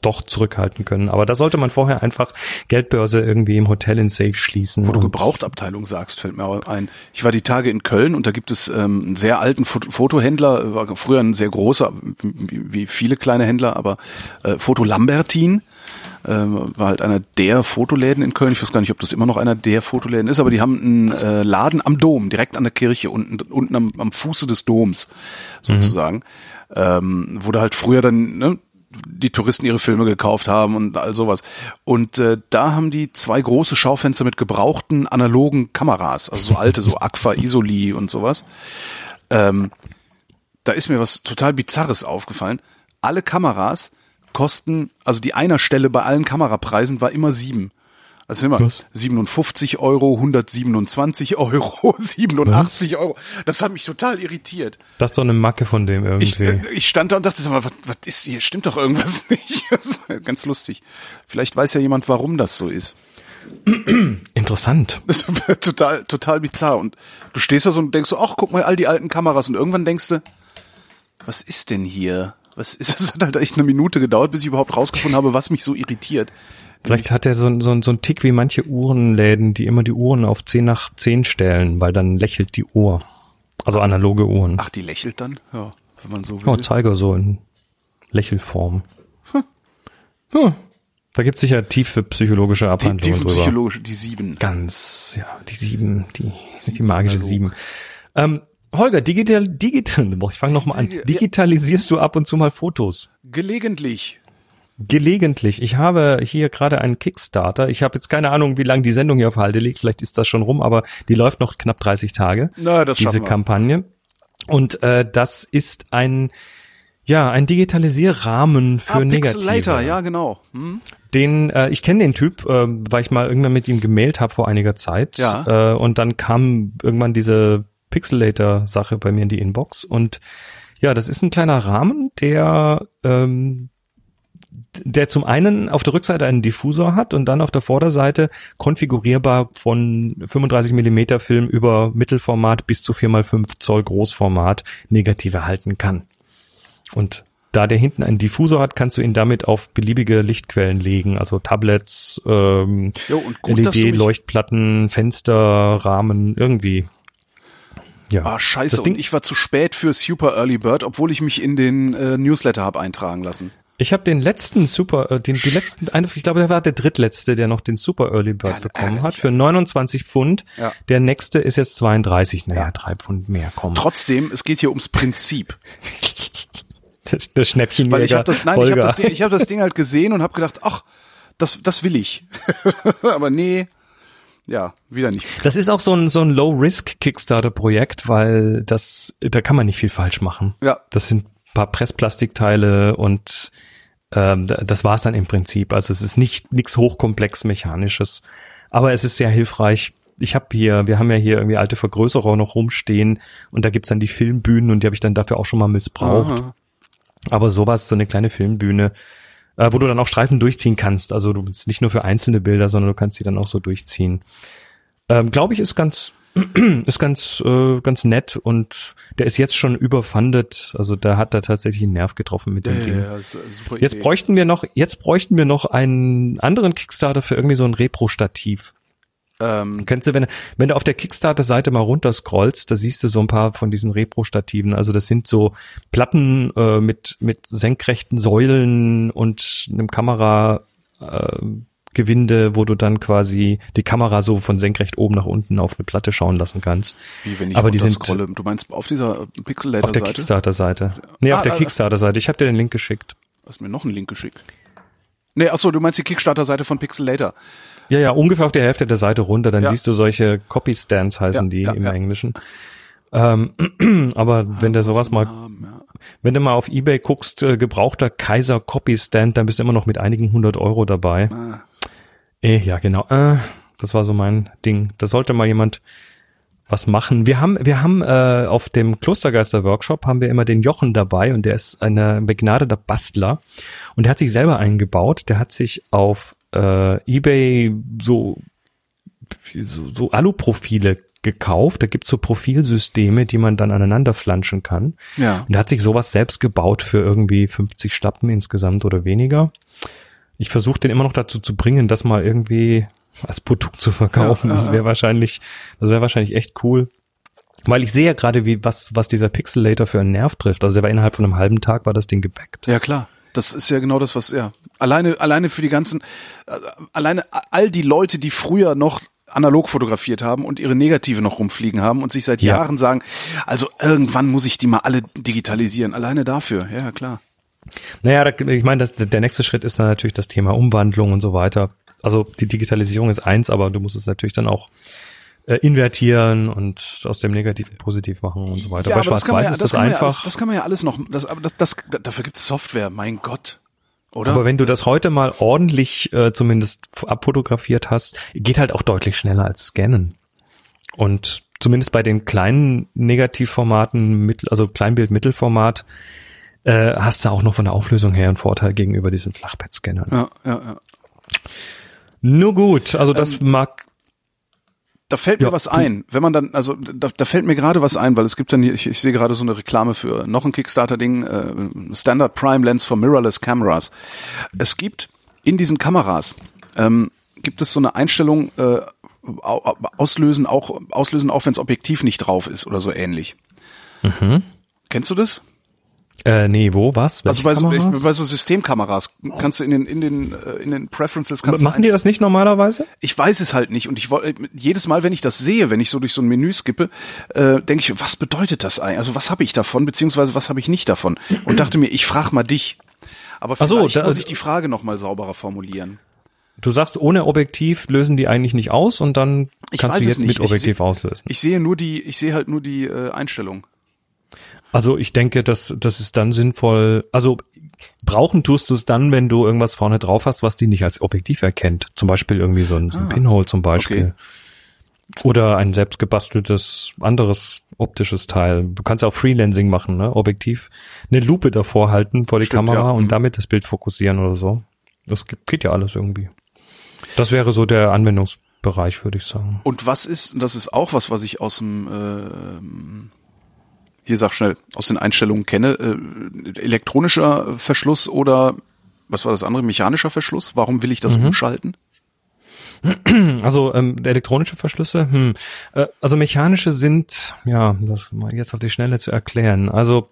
doch zurückhalten können. Aber da sollte man vorher einfach Geldbörse irgendwie im Hotel in Safe schließen. Wo du Gebrauchtabteilung sagst, fällt mir auch ein. Ich war die Tage in Köln und da gibt es ähm, einen sehr alten Fot Fotohändler, war früher ein sehr großer, wie, viele kleine Händler, aber äh, Foto Lambertin. Ähm, war halt einer der Fotoläden in Köln. Ich weiß gar nicht, ob das immer noch einer der Fotoläden ist, aber die haben einen äh, Laden am Dom, direkt an der Kirche, unten, unten am, am Fuße des Doms sozusagen, ähm, wo da halt früher dann ne, die Touristen ihre Filme gekauft haben und all sowas. Und äh, da haben die zwei große Schaufenster mit gebrauchten analogen Kameras, also so alte, so Agfa, Isoli und sowas. Ähm, da ist mir was total Bizarres aufgefallen. Alle Kameras kosten, also die Einerstelle bei allen Kamerapreisen war immer sieben. Also immer Was? 57 Euro, 127 Euro, 87 Euro. Das hat mich total irritiert. Das ist doch eine Macke von dem Ich, irgendwie. äh, ich stand da und dachte, sag mal, was, was ist hier? Stimmt doch irgendwas nicht. Ganz lustig. Vielleicht weiß ja jemand, warum das so ist. Interessant. Das ist total, total bizarr. Und du stehst da so und denkst so, ach, guck mal, all die alten Kameras. Und irgendwann denkst du, was ist denn hier? Was ist, das hat halt echt eine Minute gedauert, bis ich überhaupt rausgefunden habe, was mich so irritiert. Vielleicht hat er so, so, so ein Tick wie manche Uhrenläden, die immer die Uhren auf 10 nach 10 stellen, weil dann lächelt die Uhr. Also analoge Uhren. Ach, die lächelt dann? Ja, wenn man so will. Oh, Zeiger so in Lächelform. Hm. Da gibt es sicher tiefe psychologische die Abhandlungen drüber. tiefenpsychologische, die sieben. Ganz, ja, die sieben, die, die magische sieben. Ähm, Holger, digital, digital, ich fange nochmal an. Digi- ja. Digitalisierst du ab und zu mal Fotos? Gelegentlich. Gelegentlich. Ich habe hier gerade einen Kickstarter. Ich habe jetzt keine Ahnung, wie lange die Sendung hier auf Halde liegt. Vielleicht ist das schon rum, aber die läuft noch knapp 30 Tage. Na, das diese wir. Kampagne. Und äh, das ist ein ja ein Digitalisierrahmen für ah, Negative. Pixelator, ja, genau. Hm? Den äh, ich kenne den Typ, äh, weil ich mal irgendwann mit ihm gemailt habe vor einiger Zeit. Ja. Äh, und dann kam irgendwann diese Pixelator-Sache bei mir in die Inbox. Und ja, das ist ein kleiner Rahmen, der ähm, der zum einen auf der Rückseite einen Diffusor hat und dann auf der Vorderseite konfigurierbar von 35 Millimeter Film über Mittelformat bis zu 4x5 Zoll Großformat Negative halten kann. Und da der hinten einen Diffusor hat, kannst du ihn damit auf beliebige Lichtquellen legen, also Tablets, ähm, LED-Leuchtplatten, Fenster, Rahmen, irgendwie. Ja. Ah, scheiße. Das Ding, und ich war zu spät für Super Early Bird, obwohl ich mich in den äh, Newsletter habe eintragen lassen. Ich habe den letzten Super, äh, den, die letzten, ich glaube, der war der drittletzte, der noch den Super Early Bird Ja, bekommen hat für 29 Pfund. Ja. Der nächste ist jetzt 32. Naja, drei Pfund mehr, komm. Trotzdem, es geht hier ums Prinzip. Der, der Schnäppchenjäger. Weil ich habe das, nein, ich habe Holger. das, Ding- ich hab das Ding halt gesehen und habe gedacht, ach, das, das will ich. Aber nee, ja, wieder nicht. Das ist auch so ein, so ein Low-Risk-Kickstarter-Projekt, weil das, da kann man nicht viel falsch machen. Ja. Das sind paar Pressplastikteile und ähm, da- das war's dann im Prinzip. Also es ist nicht nichts hochkomplex mechanisches, aber es ist sehr hilfreich. Ich habe hier, wir haben ja hier irgendwie alte Vergrößerer noch rumstehen und da gibt's dann die Filmbühnen und die habe ich dann dafür auch schon mal missbraucht. Aha. Aber sowas, so eine kleine Filmbühne, äh, wo du dann auch Streifen durchziehen kannst. Also du bist nicht nur für einzelne Bilder, sondern du kannst sie dann auch so durchziehen. Ähm, Glaube ich, ist ganz, ist ganz, äh, ganz nett und der ist jetzt schon überfundet. Also da hat er tatsächlich einen Nerv getroffen mit dem Ja, Ding. ja, super Jetzt Idee. bräuchten wir noch, jetzt bräuchten wir noch einen anderen Kickstarter für irgendwie so ein Repro-Stativ. ähm, Kennst du, wenn, wenn du auf der Kickstarter-Seite mal runterscrollst, da siehst du so ein paar von diesen Repro-Stativen. Also das sind so Platten äh, mit, mit senkrechten Säulen und einem Kamera, äh, Gewinde, wo du dann quasi die Kamera so von senkrecht oben nach unten auf eine Platte schauen lassen kannst. wie wenn ich Aber die sind scrolle. Du meinst auf dieser auf der? Kickstarter-Seite. Nee, auf Ah, der ah, Kickstarter-Seite. Ich habe dir den Link geschickt. Hast mir noch einen Link geschickt. Nee, ach so, du meinst die Kickstarter-Seite von Pixel-Later. Ja, ja, ungefähr auf der Hälfte der Seite runter, dann Ja. siehst du solche Copy-Stands heißen Ja, die ja, im. Englischen. Ähm, aber wenn du sowas mal ja. Wenn du mal auf Ebay guckst, äh, gebrauchter Kaiser Copy Stand, dann bist du immer noch mit einigen hundert Euro dabei. Ah. Eh, ja, genau. Äh, das war so mein Ding. Da sollte mal jemand was machen. Wir haben, wir haben äh, auf dem Klostergeister Workshop haben wir immer den Jochen dabei und der ist ein begnadeter Bastler und der hat sich selber eingebaut. Der hat sich auf äh, Ebay so so, so Aluprofile gekauft. Da gibt's so Profilsysteme, die man dann aneinander flanschen kann. Ja. Und er hat sich sowas selbst gebaut für irgendwie 50 Schlappen insgesamt oder weniger. Ich versuche den immer noch dazu zu bringen, das mal irgendwie als Produkt zu verkaufen. Ja, ja, das wäre wahrscheinlich, das wäre wahrscheinlich echt cool. Weil ich sehe ja gerade, wie, was, was dieser Pixelator für einen Nerv trifft. Also der war innerhalb von einem halben Tag war das Ding gebackt. Ja, klar. Das ist ja genau das, was, ja. Alleine, alleine für die ganzen, äh, alleine all die Leute, die früher noch analog fotografiert haben und ihre Negative noch rumfliegen haben und sich seit Ja. Jahren sagen, also irgendwann muss ich die mal alle digitalisieren. Alleine dafür, ja, klar. Naja, ich meine, das, der nächste Schritt ist dann natürlich das Thema Umwandlung und so weiter. Also die Digitalisierung ist eins, aber du musst es natürlich dann auch äh, invertieren und aus dem Negativ positiv machen und so weiter. Bei aber das kann man Schwarz-Weiß ja, ist das, kann man ja einfach. alles, das kann man ja alles noch, das, aber das, das, dafür gibt es Software, mein Gott. Oder? Aber wenn du das heute mal ordentlich äh, zumindest abfotografiert hast, geht halt auch deutlich schneller als Scannen. Und zumindest bei den kleinen Negativformaten, also Kleinbild-Mittelformat, äh, hast du auch noch von der Auflösung her einen Vorteil gegenüber diesen Flachbettscannern. ja, ja, ja. Nur gut, also das mag Da fällt mir Ja, was du- ein. Wenn man dann, also da, da fällt mir gerade was ein, weil es gibt dann hier, ich, ich sehe gerade so eine Reklame für noch ein Kickstarter-Ding, äh, Standard Prime Lens for Mirrorless Cameras. Es gibt in diesen Kameras ähm, gibt es so eine Einstellung, äh, au- au- auslösen auch auslösen auch wenn das Objektiv nicht drauf ist oder so ähnlich. Kennst du das? Äh, nee, wo, was? Also Welche bei so, Kameras? bei so Systemkameras kannst du in den in den äh, in den Preferences kannst Machen die das nicht normalerweise? ich weiß es halt nicht und ich wollte jedes Mal, wenn ich das sehe, wenn ich so durch so ein Menü skippe, äh, denke ich, was bedeutet das eigentlich? Also was habe ich davon, beziehungsweise was habe ich nicht davon? Und dachte mir, ich frage mal dich. Aber Ach so, vielleicht da- muss ich die Frage noch mal sauberer formulieren. Du sagst, ohne Objektiv lösen die eigentlich nicht aus und dann Ich kannst du jetzt nicht. mit Ich Objektiv seh- auslösen. Ich sehe nur die, ich sehe halt nur die äh, Einstellung. Also ich denke, dass das ist dann sinnvoll. Also brauchen tust du es dann, wenn du irgendwas vorne drauf hast, was die nicht als Objektiv erkennt. Zum Beispiel irgendwie so ein, so ein Pinhole zum Beispiel. Oder ein selbst gebasteltes anderes optisches Teil. Du kannst auch Freelancing machen, ne? Objektiv eine Lupe davor halten vor die Stimmt, Kamera ja. und Mhm. damit das Bild fokussieren oder so. Das geht, ja alles irgendwie. Das wäre so der Anwendungsbereich, würde ich sagen. Und was ist, das ist auch was, was ich aus dem, ähm, hier sag schnell, aus den Einstellungen kenne, äh, elektronischer Verschluss oder, was war das andere, mechanischer Verschluss? Warum will ich das umschalten? Also ähm, elektronische Verschlüsse, hm. äh, also mechanische sind, ja, das mal jetzt auf die Schnelle zu erklären. Also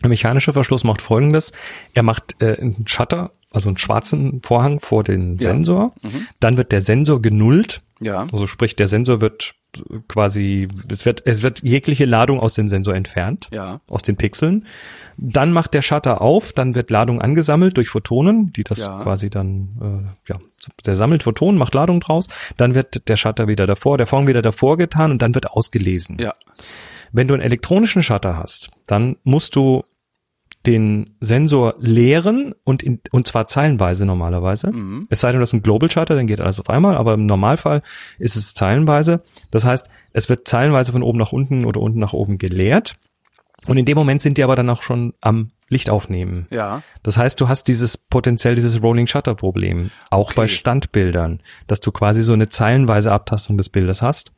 ein mechanischer Verschluss macht folgendes. Er macht äh, einen Shutter, also einen schwarzen Vorhang vor den Ja. Sensor. Dann wird der Sensor genullt. Ja. Also sprich, der Sensor wird quasi, es wird, es wird jegliche Ladung aus dem Sensor entfernt. Ja. Aus den Pixeln. Dann macht der Shutter auf, dann wird Ladung angesammelt durch Photonen, die das Ja. quasi dann, äh, ja, der sammelt Photonen, macht Ladung draus. Dann wird der Shutter wieder davor, der Vorhang wieder davor getan und dann wird ausgelesen. Ja. Wenn du einen elektronischen Shutter hast, dann musst du den Sensor leeren und in, und zwar zeilenweise normalerweise. Es sei denn, das ist ein Global Shutter, dann geht alles auf einmal, aber im Normalfall ist es zeilenweise. Das heißt, es wird zeilenweise von oben nach unten oder unten nach oben geleert. Und in dem Moment sind die aber dann auch schon am Licht aufnehmen. Ja. Das heißt, du hast dieses potenziell dieses Rolling Shutter Problem, auch Okay. bei Standbildern, dass du quasi so eine zeilenweise Abtastung des Bildes hast.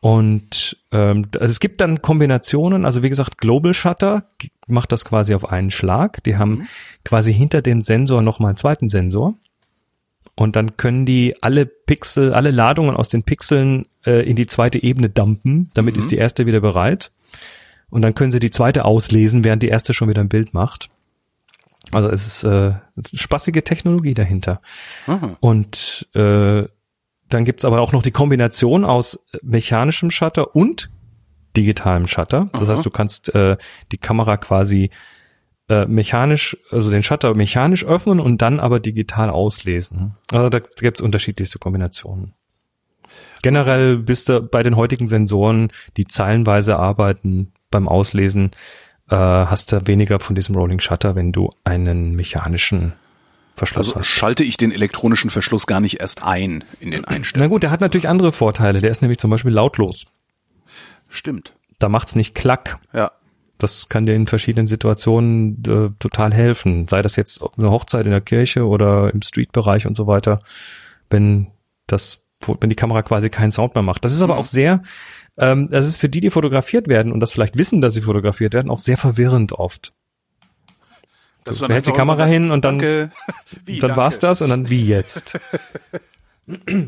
Und ähm, also es gibt dann Kombinationen, also wie gesagt, Global Shutter macht das quasi auf einen Schlag. Die haben quasi hinter den Sensor nochmal einen zweiten Sensor. Und dann können die alle Pixel, alle Ladungen aus den Pixeln äh, in die zweite Ebene dumpen. Damit ist die erste wieder bereit. Und dann können sie die zweite auslesen, während die erste schon wieder ein Bild macht. Also es ist, äh, es ist eine spaßige Technologie dahinter. Aha. Und äh, dann gibt's aber auch noch die Kombination aus mechanischem Shutter und digitalem Shutter. Das Aha. heißt, du kannst äh, die Kamera quasi äh, mechanisch, also den Shutter mechanisch öffnen und dann aber digital auslesen. Also da gibt's unterschiedlichste Kombinationen. Generell bist du bei den heutigen Sensoren, die zeilenweise arbeiten beim Auslesen, äh, hast du weniger von diesem Rolling Shutter, wenn du einen mechanischen Verschluss Also hast. schalte ich den elektronischen Verschluss gar nicht erst ein in den Na Einstellungen. gut, der hat natürlich andere Vorteile. Der ist nämlich zum Beispiel lautlos. Stimmt. Da macht's nicht klack. Ja. Das kann dir in verschiedenen Situationen äh, total helfen. Sei das jetzt auf einer Hochzeit in der Kirche oder im Streetbereich und so weiter, wenn das, wenn die Kamera quasi keinen Sound mehr macht. Das ist aber auch sehr, ähm, das ist für die, die fotografiert werden und das vielleicht wissen, dass sie fotografiert werden, auch sehr verwirrend oft. Das Du hältst die Kamera hin und dann- Danke. Wie, dann danke. war's das und dann wie jetzt.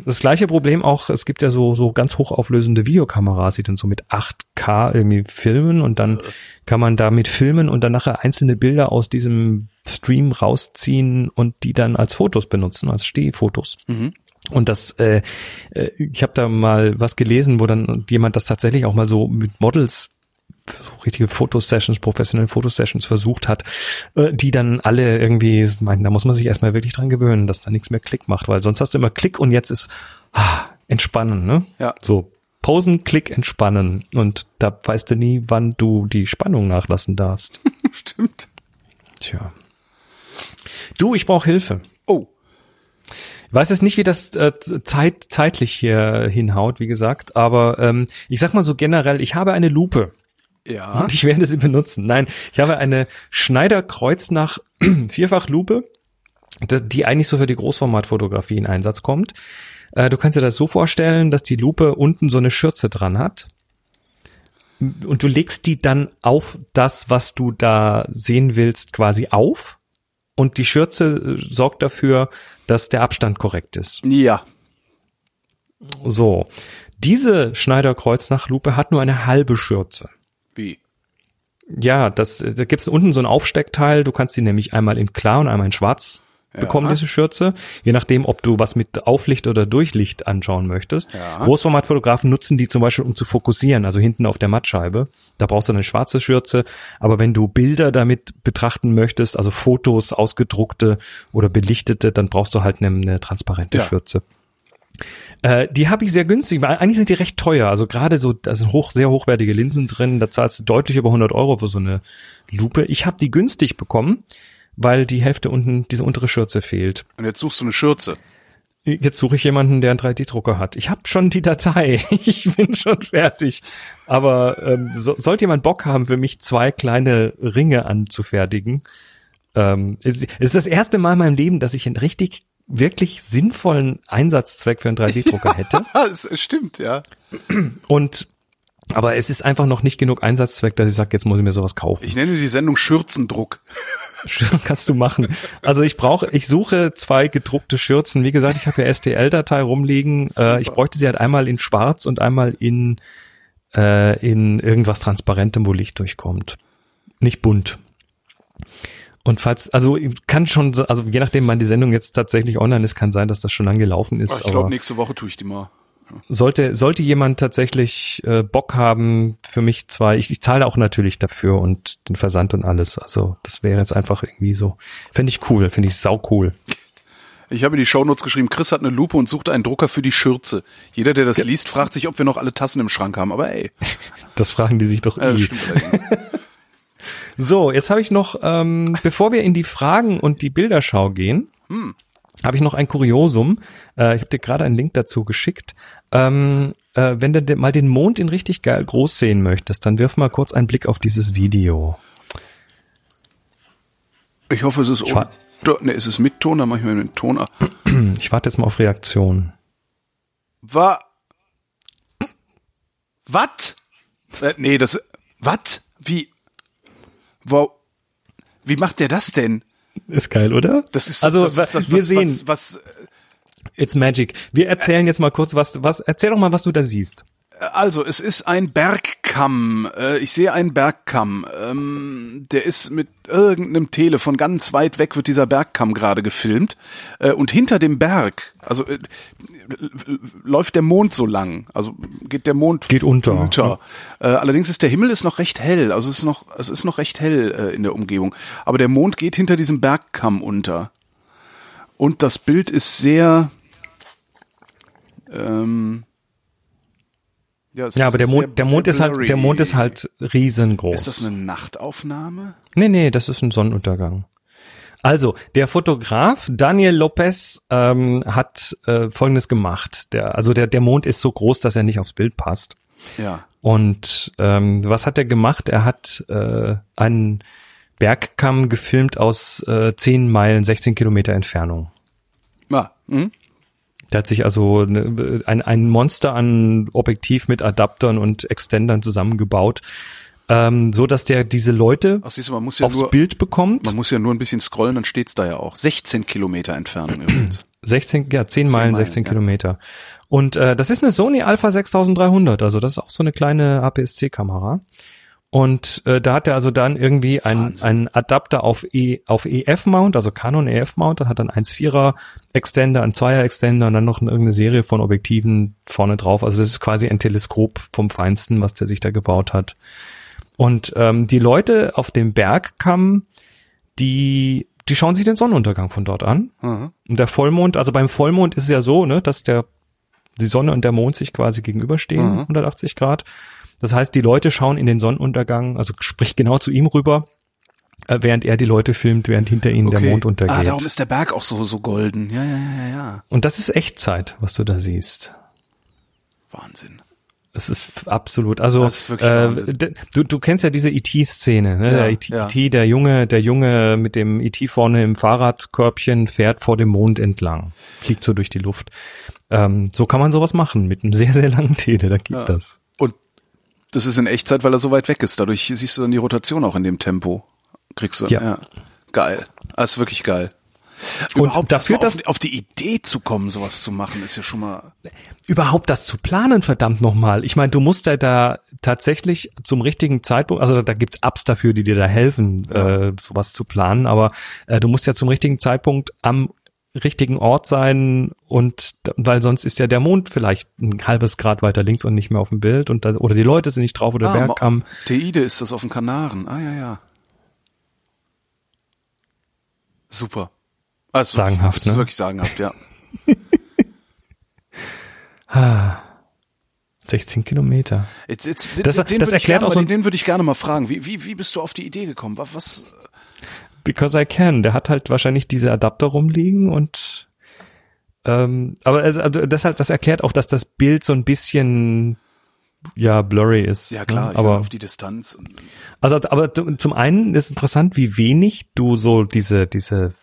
Das gleiche Problem auch, es gibt ja so, so ganz hochauflösende Videokameras, die dann so mit 8K irgendwie filmen und dann kann man damit filmen und dann nachher einzelne Bilder aus diesem Stream rausziehen und die dann als Fotos benutzen, als Stehfotos. Und das, äh, äh, ich habe da mal was gelesen, wo dann jemand das tatsächlich auch mal so mit Models so richtige Fotosessions, professionelle Fotosessions versucht hat, äh, die dann alle irgendwie meinten, da muss man sich erstmal wirklich dran gewöhnen, dass da nichts mehr Klick macht, weil sonst hast du immer Klick und jetzt ist ah, entspannen, ne? Ja. So Posen, Klick, entspannen und da weißt du nie, wann du die Spannung nachlassen darfst. Stimmt. Tja. Du, ich brauche Hilfe. Oh. Ich weiß jetzt nicht, wie das äh, zeit, zeitlich hier hinhaut, wie gesagt, aber ähm, ich sag mal so generell, ich habe eine Lupe. Ja. Und ich werde sie benutzen. Nein, ich habe eine Schneider Kreuznach Vierfachlupe, die eigentlich so für die Großformatfotografie in Einsatz kommt. Äh, Du kannst dir das so vorstellen, dass die Lupe unten so eine Schürze dran hat. Und du legst die dann auf das, was du da sehen willst, quasi auf. Und die Schürze äh, sorgt dafür, dass der Abstand korrekt ist. Ja. So. Diese Schneider Kreuznachlupe hat nur eine halbe Schürze. Wie? Ja, das, da gibt's unten so ein Aufsteckteil. Du kannst die nämlich einmal in klar und einmal in schwarz bekommen, Ja. diese Schürze. Je nachdem, ob du was mit Auflicht oder Durchlicht anschauen möchtest. Ja. Großformatfotografen nutzen die zum Beispiel, um zu fokussieren, also hinten auf der Mattscheibe. Da brauchst du eine schwarze Schürze. Aber wenn du Bilder damit betrachten möchtest, also Fotos, ausgedruckte oder belichtete, dann brauchst du halt eine, eine transparente Ja. Schürze. Äh, die habe ich sehr günstig, weil eigentlich sind die recht teuer. Also gerade so, da sind hoch, sehr hochwertige Linsen drin. Da zahlst du deutlich über 100 Euro für so eine Lupe. Ich habe die günstig bekommen, weil die Hälfte unten, diese untere Schürze fehlt. Und jetzt suchst du eine Schürze. Jetzt suche ich jemanden, der einen 3D-Drucker hat. Ich habe schon die Datei. Ich bin schon fertig. Aber ähm, so, sollte jemand Bock haben, für mich zwei kleine Ringe anzufertigen? Ähm, es, ist das erste Mal in meinem Leben, dass ich einen richtig, wirklich sinnvollen Einsatzzweck für einen 3D-Drucker hätte. es stimmt, ja. Und aber es ist einfach noch nicht genug Einsatzzweck, dass ich sage, jetzt muss ich mir sowas kaufen. Ich nenne die Sendung Schürzendruck. Kannst du machen. Also ich brauche, ich suche zwei gedruckte Schürzen. Wie gesagt, ich habe ja STL-Datei rumliegen. Äh, ich bräuchte sie halt einmal in Schwarz und einmal in äh, in irgendwas Transparentem, wo Licht durchkommt. Nicht bunt. Und falls, also kann schon, also je nachdem, wann die Sendung jetzt tatsächlich online ist, kann sein, dass das schon lang gelaufen ist. ich glaube, nächste Woche tue ich die mal. Sollte, sollte jemand tatsächlich äh, Bock haben, für mich zwei, ich, ich zahle auch natürlich dafür und den Versand und alles. Also das wäre jetzt einfach irgendwie so. Finde ich cool, finde ich sau cool. Ich habe in die Shownotes geschrieben, Chris hat eine Lupe und sucht einen Drucker für die Schürze. Jeder, der das liest, fragt sich, ob wir noch alle Tassen im Schrank haben, aber ey. Das fragen die sich doch äh, eh. so, jetzt habe ich noch, ähm, bevor wir in die Fragen und die Bilderschau gehen, hm habe ich noch ein Kuriosum. Äh, ich habe dir gerade einen Link dazu geschickt. Ähm, äh, wenn du mal den Mond in richtig geil groß sehen möchtest, dann wirf mal kurz einen Blick auf dieses Video. Ich hoffe, es ist ohne, ne, ist es mit Ton, dann mache ich mir den Ton ab. Ich warte jetzt mal auf Reaktion. Was? Was? Äh, nee, das, was? Wie? Wow. Wie macht der das denn? Ist geil, oder? Das ist, also das ist das, wir was, sehen. Was, was, It's Magic. Wir erzählen jetzt mal kurz, was, was, erzähl doch mal, was du da siehst. Also, es ist ein Bergkamm. Äh, ich sehe einen Bergkamm. Ähm, der ist mit irgendeinem Tele von ganz weit weg wird dieser Bergkamm gerade gefilmt. Äh, und hinter dem Berg, also äh, läuft der Mond so lang. Also geht der Mond geht unter. unter. allerdings ist der Himmel ist noch recht hell. Also es ist noch, es ist noch recht hell in der Umgebung. Aber der Mond geht hinter diesem Bergkamm unter. Und das Bild ist sehr ähm, ja, ja aber der Mond, sehr, der Mond ist halt, der Mond ist halt riesengroß. Ist das eine Nachtaufnahme? Nee, nee, das ist ein Sonnenuntergang. Also, der Fotograf Daniel Lopez ähm, hat äh, Folgendes gemacht. Der, also der, der Mond ist so groß, dass er nicht aufs Bild passt. Ja. Und ähm, was hat er gemacht? Er hat äh, einen Bergkamm gefilmt aus äh, 10 Meilen, 16 Kilometer Entfernung. Ah, hm? Der hat sich also ne, ein, ein Monster an Objektiv mit Adaptern und Extendern zusammengebaut, ähm, so dass der diese Leute Ach, du, man muss ja aufs nur, Bild bekommt. Man muss ja nur ein bisschen scrollen, dann steht's da ja auch. 16 Kilometer Entfernung übrigens. 16, ja, 10, 10 Meilen, 16 ja. Kilometer. Und äh, das ist eine Sony Alpha 6300, also das ist auch so eine kleine APS-C-Kamera. Und äh, da hat er also dann irgendwie ein, ein Adapter auf, e, auf EF-Mount, also Canon EF-Mount, dann hat er einen 1.4er Extender, einen 2er Extender und dann noch irgendeine Serie von Objektiven vorne drauf. Also das ist quasi ein Teleskop vom Feinsten, was der sich da gebaut hat. Und ähm, die Leute auf dem Bergkamm, die die schauen sich den Sonnenuntergang von dort an. Mhm. Und der Vollmond, also beim Vollmond ist es ja so, ne, dass der die Sonne und der Mond sich quasi gegenüberstehen, mhm. 180 Grad. Das heißt, die Leute schauen in den Sonnenuntergang, also sprich genau zu ihm rüber, äh, während er die Leute filmt, während hinter ihnen okay. der Mond untergeht. Ah, darum ist der Berg auch so, so golden. Ja, ja, ja, ja. Und das ist Echtzeit, was du da siehst. Wahnsinn. Es ist absolut, also ist äh, du, du kennst ja diese ET-Szene, ne? Ja, der ET, ja. E der Junge, der Junge mit dem ET vorne im Fahrradkörbchen fährt vor dem Mond entlang, fliegt so durch die Luft. Ähm, so kann man sowas machen mit einem sehr sehr langen Tele, da geht ja. das. Das ist in Echtzeit, weil er so weit weg ist. Dadurch siehst du dann die Rotation auch in dem Tempo. Kriegst du. Ja. ja. Geil. Das ist wirklich geil. Überhaupt und dafür, auf, dass auf die Idee zu kommen, sowas zu machen, ist ja schon mal überhaupt das zu planen, verdammt nochmal. Ich meine, du musst ja da tatsächlich zum richtigen Zeitpunkt, also da gibt's Apps dafür, die dir da helfen, ja. äh, sowas zu planen, aber äh, du musst ja zum richtigen Zeitpunkt am richtigen Ort sein und weil sonst ist ja der Mond vielleicht ein halbes Grad weiter links und nicht mehr auf dem Bild und da, oder die Leute sind nicht drauf oder ah, Bergkamm. Teide ist das auf den Kanaren. Ah ja ja. Super. Also, sagenhaft, das ne? ist wirklich sagenhaft, ja. 16 Kilometer. Jetzt, jetzt, das, den, das erklärt auch so. Den würde ich gerne mal fragen. Wie, wie, wie bist du auf die Idee gekommen? Was, was because I can. Der hat halt wahrscheinlich diese Adapter rumliegen und Ähm, aber es, also deshalb, das erklärt auch, dass das Bild so ein bisschen ja blurry ist. Ja klar, ne? ich aber auf die Distanz. Also aber zum einen ist interessant, wie wenig du so diese diese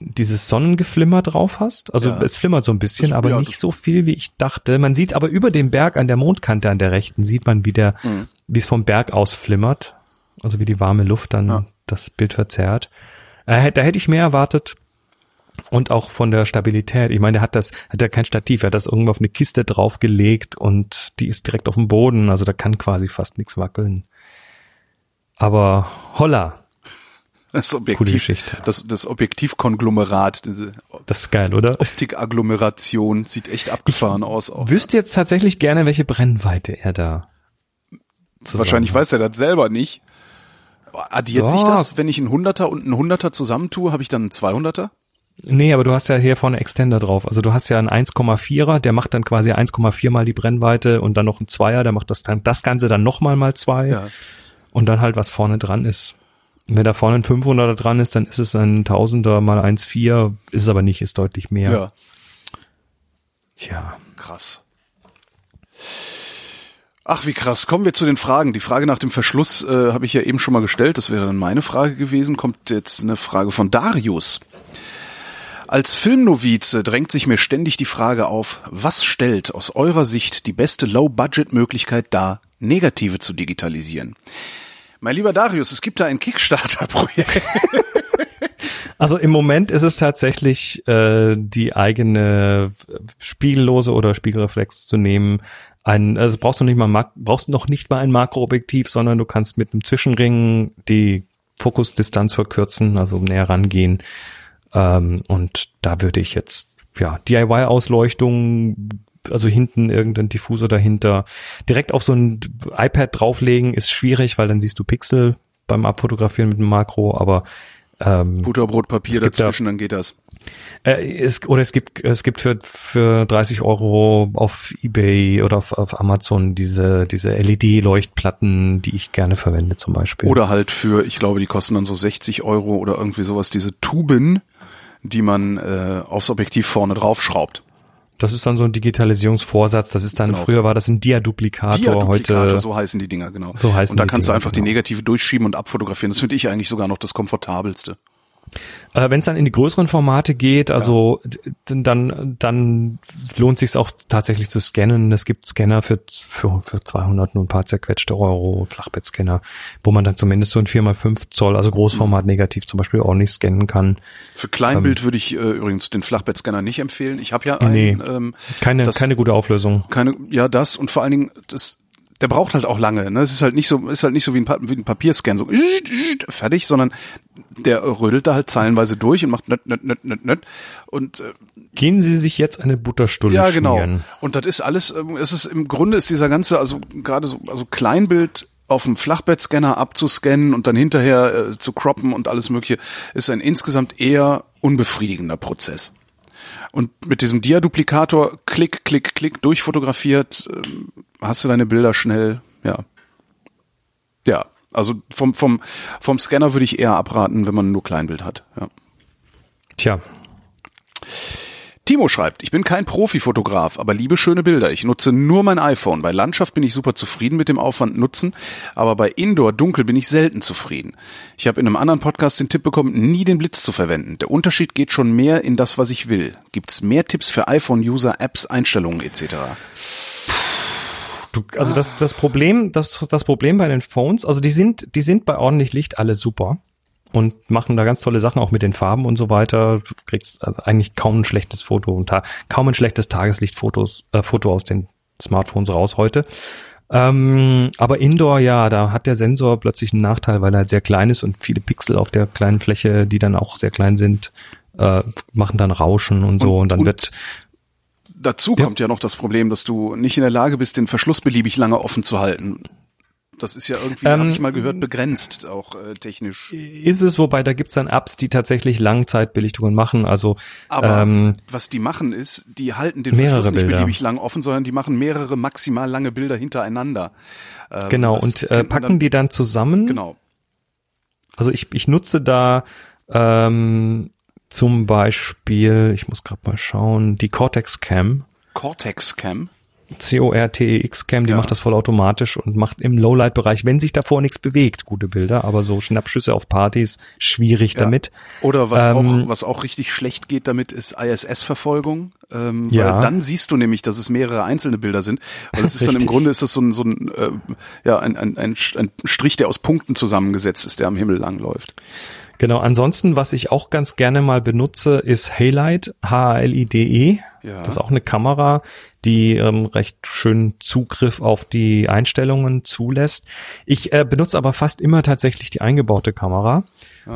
dieses Sonnengeflimmer drauf hast. Also Ja. es flimmert so ein bisschen, Das- aber ja, nicht das- so viel, wie ich dachte. Man sieht aber über dem Berg an der Mondkante an der rechten sieht man, wie der, Mhm. wie es vom Berg aus flimmert. Also wie die warme Luft dann Ja. Das Bild verzerrt. Äh, da hätte ich mehr erwartet. Und auch von der Stabilität. Ich meine, der hat das, hat ja kein Stativ, er hat das irgendwo auf eine Kiste draufgelegt und die ist direkt auf dem Boden. Also da kann quasi fast nichts wackeln. Aber holla, das Objektiv, das, das Objektivkonglomerat, diese das ist geil, oder? Optikagglomeration sieht echt abgefahren aus. Auch. Wüsste jetzt tatsächlich gerne, welche Brennweite er da. Wahrscheinlich hat. weiß er das selber nicht. Addiert sich Ja. das, wenn ich einen Hunderter und einen Hunderter zusammentue, habe ich dann einen 200er? Nee, aber du hast ja hier vorne Extender drauf. Also du hast ja einen 1,4er, der macht dann quasi 1,4 mal die Brennweite und dann noch ein Zweier, der macht das dann, das Ganze dann nochmal mal zwei. Ja. Und dann halt, was vorne dran ist. Und wenn da vorne ein 500er dran ist, dann ist es ein Tausender mal 1,4, ist es aber nicht, ist deutlich mehr. Ja, Tja. krass. Ach, wie krass. Kommen wir zu den Fragen. Die Frage nach dem Verschluss äh, habe ich ja eben schon mal gestellt. Das wäre dann meine Frage gewesen. Kommt jetzt eine Frage von Darius. Als Filmnovize drängt sich mir ständig die Frage auf, was stellt aus eurer Sicht die beste Low-Budget-Möglichkeit dar, Negative zu digitalisieren? Mein lieber Darius, es gibt da ein Kickstarter-Projekt. Also im Moment ist es tatsächlich äh, die eigene spiegellose oder Spiegelreflex zu nehmen. Ein, also brauchst du nicht mal brauchst noch nicht mal ein Makroobjektiv, sondern du kannst mit einem Zwischenring die Fokusdistanz verkürzen, also näher rangehen. Ähm, und da würde ich jetzt ja DIY-Ausleuchtung, also hinten irgendein Diffusor dahinter, direkt auf so ein iPad drauflegen ist schwierig, weil dann siehst du Pixel beim Abfotografieren mit dem Makro, aber ähm, Butterbrotpapier gibt da- dazwischen, dann geht das. Äh, es, oder es gibt es gibt für für 30 Euro auf eBay oder auf, auf Amazon diese diese LED-Leuchtplatten, die ich gerne verwende zum Beispiel. Oder halt für, ich glaube, die kosten dann so 60 Euro oder irgendwie sowas, diese Tuben, die man äh, aufs Objektiv vorne draufschraubt. das ist dann so ein Digitalisierungsvorsatz. Das ist dann Genau. früher war das ein Diaduplikator, Diaduplikator, heute so heißen die Dinger, genau. So heißen Und da die kannst du Dinger, einfach die genau. Negative durchschieben und abfotografieren. Das finde ich eigentlich sogar noch das komfortabelste. Äh, Wenn es dann in die größeren Formate geht, also d- dann dann lohnt sich auch tatsächlich zu scannen. Es gibt Scanner für für, für 200 nur ein paar zerquetschte Euro, Flachbettscanner, wo man dann zumindest so ein 4x5 Zoll, also Großformat negativ zum Beispiel ordentlich scannen kann. Für Kleinbild würde ich äh, übrigens den Flachbettscanner nicht empfehlen. Ich habe ja einen, Nee. ähm, Keine das- keine gute Auflösung. keine, ja das und vor allen Dingen das, der braucht halt auch lange. Ne? Es ist halt nicht so, ist halt nicht so wie ein, Pa- wie ein Papierscan, so fertig, sondern der rödelt da halt zeilenweise durch und macht nöt, nöt, nöt, nöt, nöt. Und äh, Gehen Sie sich jetzt eine Butterstulle ja, genau. schmieren. Und das ist alles, ähm, es ist im Grunde ist dieser ganze, also gerade so, also Kleinbild auf dem Flachbettscanner abzuscannen und dann hinterher äh, zu croppen und alles mögliche, ist ein insgesamt eher unbefriedigender Prozess. Und mit diesem Dia-Duplikator, klick, klick, klick, durchfotografiert, ähm, hast du deine Bilder schnell, ja. Ja, also vom, vom, vom Scanner würde ich eher abraten, wenn man nur Kleinbild hat, ja. Tja, Timo schreibt, ich bin kein Profifotograf, aber liebe schöne Bilder. Ich nutze nur mein iPhone. Bei Landschaft bin ich super zufrieden mit dem Aufwand nutzen, aber bei Indoor dunkel bin ich selten zufrieden. Ich habe in einem anderen Podcast den Tipp bekommen, nie den Blitz zu verwenden. Der Unterschied geht schon mehr in das, was ich will. Gibt's mehr Tipps für iPhone-User, Apps, Einstellungen etc.? Du, also das, das Problem, das, das Problem bei den Phones, also die sind, die sind bei ordentlich Licht alle super und machen da ganz tolle Sachen auch mit den Farben und so weiter. Du kriegst also eigentlich kaum ein schlechtes Foto und kaum ein schlechtes Tageslichtfotos, äh, Foto aus den Smartphones raus heute. Ähm, aber Indoor, ja, da hat der Sensor plötzlich einen Nachteil, weil er halt sehr klein ist und viele Pixel auf der kleinen Fläche, die dann auch sehr klein sind, äh, machen dann Rauschen und so Und- und, dann und- wird Dazu Ja. kommt ja noch das Problem, dass du nicht in der Lage bist, den Verschluss beliebig lange offen zu halten. Das ist ja irgendwie, Ähm, habe ich mal gehört, begrenzt, auch äh, technisch. ist es, wobei da gibt's dann Apps, die tatsächlich Langzeitbelichtungen machen. Also Aber ähm, was die machen ist, die halten den Verschluss nicht Bilder. beliebig lang offen, sondern die machen mehrere maximal lange Bilder hintereinander. Ähm, genau und äh, packen dann, die dann zusammen. Genau. Also ich, ich nutze da ähm, zum Beispiel, ich muss gerade mal schauen, die Cortex Cam. Cortex Cam. C-O-R-T-E-X-Cam, die Ja. macht das vollautomatisch und macht im Lowlight-Bereich, wenn sich davor nichts bewegt, gute Bilder, aber so Schnappschüsse auf Partys, schwierig Ja. damit. Oder was Ähm, auch was auch richtig schlecht geht damit ist ISS-Verfolgung. Ähm, Ja. Weil dann siehst du nämlich, dass es mehrere einzelne Bilder sind. Weil es ist dann im. Grunde ist das so ein, so ein äh, ja ein, ein, ein, ein Strich, der aus Punkten zusammengesetzt ist, der am Himmel langläuft. Genau, ansonsten, was ich auch ganz gerne mal benutze, ist Halide, H-A-L-I-D-E. Ja. Das ist auch eine Kamera, die ähm, recht schön Zugriff auf die Einstellungen zulässt. Ich äh, benutze aber fast immer tatsächlich die eingebaute Kamera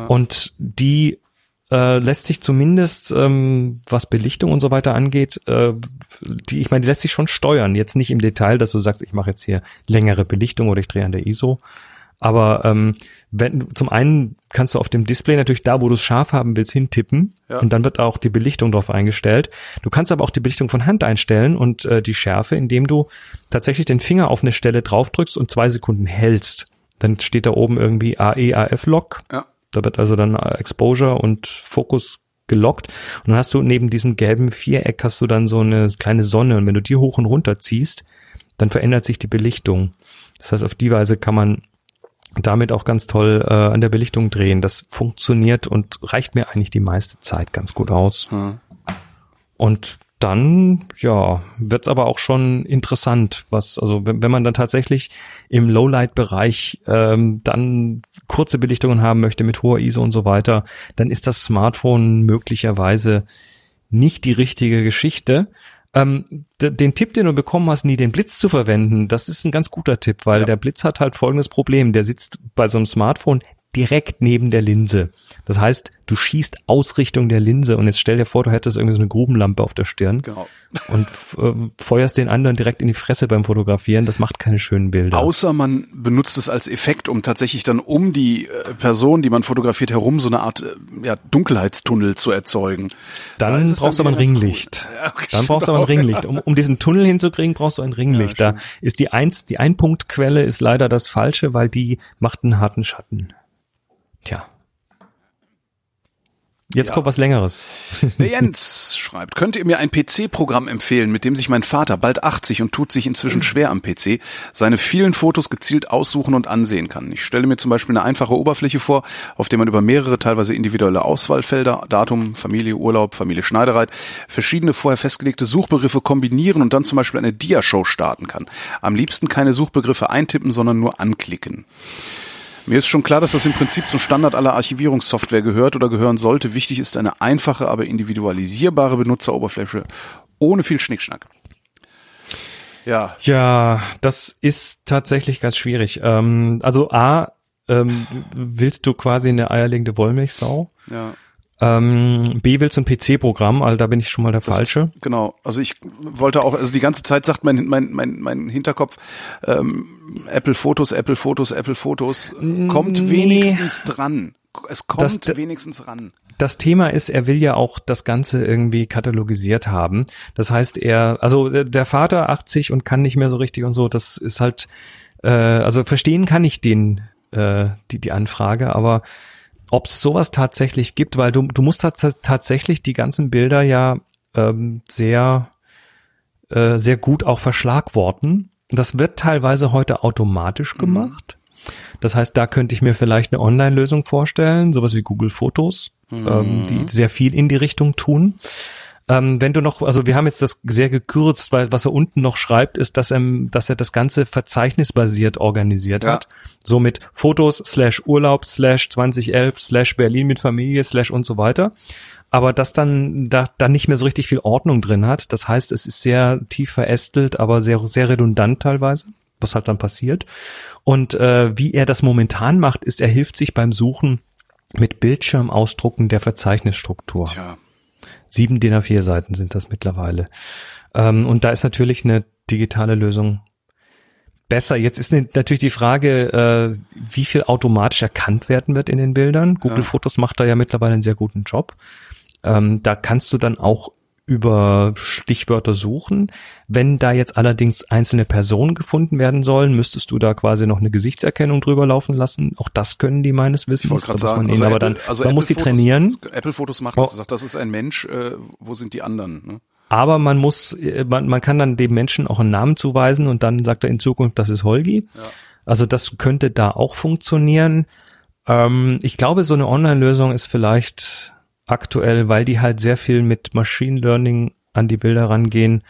und die äh, lässt sich zumindest, ähm, was Belichtung und so weiter angeht, äh, die, ich meine, die lässt sich schon steuern. Jetzt nicht im Detail, dass du sagst, ich mache jetzt hier längere Belichtung oder ich drehe an der ISO. Aber ähm, wenn zum einen kannst du auf dem Display natürlich da, wo du es scharf haben willst, hintippen Ja. und dann wird auch die Belichtung drauf eingestellt. Du kannst aber auch die Belichtung von Hand einstellen und äh, die Schärfe, indem du tatsächlich den Finger auf eine Stelle draufdrückst und zwei Sekunden hältst. Dann steht da oben irgendwie AE, AF-Lock. Ja. Da wird also dann äh, Exposure und Fokus gelockt. Und dann hast du neben diesem gelben Viereck hast du dann so eine kleine Sonne. Und wenn du die hoch und runter ziehst, dann verändert sich die Belichtung. Das heißt, auf die Weise kann man damit auch ganz toll äh, an der Belichtung drehen. Das funktioniert und reicht mir eigentlich die meiste Zeit ganz gut aus. Hm. Und dann, ja, wird's aber auch schon interessant, was, also wenn, wenn man dann tatsächlich im Lowlight-Bereich ähm, dann kurze Belichtungen haben möchte mit hoher ISO und so weiter, dann ist das Smartphone möglicherweise nicht die richtige Geschichte. Ähm, den Tipp, den du bekommen hast, nie den Blitz zu verwenden, das ist ein ganz guter Tipp, weil Ja. der Blitz hat halt folgendes Problem. Der sitzt bei so einem Smartphone direkt neben der Linse. Das heißt, du schießt aus Richtung der Linse und jetzt stell dir vor, du hättest irgendwie so eine Grubenlampe auf der Stirn Genau. und äh, feuerst den anderen direkt in die Fresse beim Fotografieren. Das macht keine schönen Bilder. Außer man benutzt es als Effekt, um tatsächlich dann um die äh, Person, die man fotografiert, herum so eine Art äh, ja, Dunkelheitstunnel zu erzeugen. Da Dann es brauchst du aber ein Ringlicht. Ja, okay, Dann brauchst du aber ein auch, Ringlicht. Um, um diesen Tunnel hinzukriegen, brauchst du ein Ringlicht. Ja, da ist die eins, die Einpunktquelle ist leider das Falsche, weil die macht einen harten Schatten. Tja. Jetzt Ja. kommt was Längeres. Der Jens schreibt, könnt ihr mir ein PC-Programm empfehlen, mit dem sich mein Vater, bald 80 und tut sich inzwischen schwer am PC, seine vielen Fotos gezielt aussuchen und ansehen kann? Ich stelle mir zum Beispiel eine einfache Oberfläche vor, auf der man über mehrere teilweise individuelle Auswahlfelder, Datum, Familie, Urlaub, Familie Schneidereit, verschiedene vorher festgelegte Suchbegriffe kombinieren und dann zum Beispiel eine Diashow starten kann. Am liebsten keine Suchbegriffe eintippen, sondern nur anklicken. Mir ist schon klar, dass das im Prinzip zum Standard aller Archivierungssoftware gehört oder gehören sollte. Wichtig ist eine einfache, aber individualisierbare Benutzeroberfläche ohne viel Schnickschnack. Ja, Ja, das ist tatsächlich ganz schwierig. Ähm, also A, ähm, willst du quasi eine eierlegende Wollmilchsau? ja. Ähm, B, willst du ein PC-Programm? Also da bin ich schon mal der Das Falsche. Ist, genau. Also ich wollte auch, also die ganze Zeit sagt mein, mein, mein, mein Hinterkopf, ähm, Apple Fotos, Apple Fotos, Apple Fotos, kommt Nee. wenigstens dran. Es kommt Das- wenigstens ran. Das Thema ist, er will ja auch das Ganze irgendwie katalogisiert haben. Das heißt, er, also der- der Vater 80 und kann nicht mehr so richtig und so, das ist halt, äh, also verstehen kann ich den, äh, die, die Anfrage, aber ob es sowas tatsächlich gibt, weil du, du musst tats tatsächlich die ganzen Bilder ja ähm, sehr, äh, sehr gut auch verschlagworten. Das wird teilweise heute automatisch gemacht. Das heißt, da könnte ich mir vielleicht eine Online-Lösung vorstellen, sowas wie Google Fotos, ähm, die sehr viel in die Richtung tun. Ähm, wenn du noch, also wir haben jetzt das sehr gekürzt, weil was er unten noch schreibt, ist, dass er, dass er das Ganze verzeichnisbasiert organisiert Ja. hat. So mit Fotos slash Urlaub slash 2011 slash Berlin mit Familie slash und so weiter. Aber das dann da, da nicht mehr so richtig viel Ordnung drin hat. Das heißt, es ist sehr tief verästelt, aber sehr, sehr redundant teilweise, was halt dann passiert. Und äh, wie er das momentan macht, ist, er hilft sich beim Suchen mit Bildschirmausdrucken der Verzeichnisstruktur. Tja. Sieben DIN A4 Seiten sind das mittlerweile. Ähm, und da ist natürlich eine digitale Lösung besser. Jetzt ist ne- natürlich die Frage, äh, wie viel automatisch erkannt werden wird in den Bildern. Google Ja. Fotos macht da ja mittlerweile einen sehr guten Job. Ähm, da kannst du dann auch über Stichwörter suchen. Wenn da jetzt allerdings einzelne Personen gefunden werden sollen, müsstest du da quasi noch eine Gesichtserkennung drüber laufen lassen. Auch das können die meines Wissens. Da muss man also eben, aber Apple, dann, also man Apple muss sie trainieren. Apple Fotos macht Oh. das, sagt, das ist ein Mensch, äh, wo sind die anderen? Ne? Aber man muss, äh, man, man kann dann dem Menschen auch einen Namen zuweisen und dann sagt er in Zukunft, das ist Holgi. Also das könnte da auch funktionieren. Ähm, ich glaube, so eine Online-Lösung ist vielleicht aktuell, weil die halt sehr viel mit Machine Learning an die Bilder rangehen,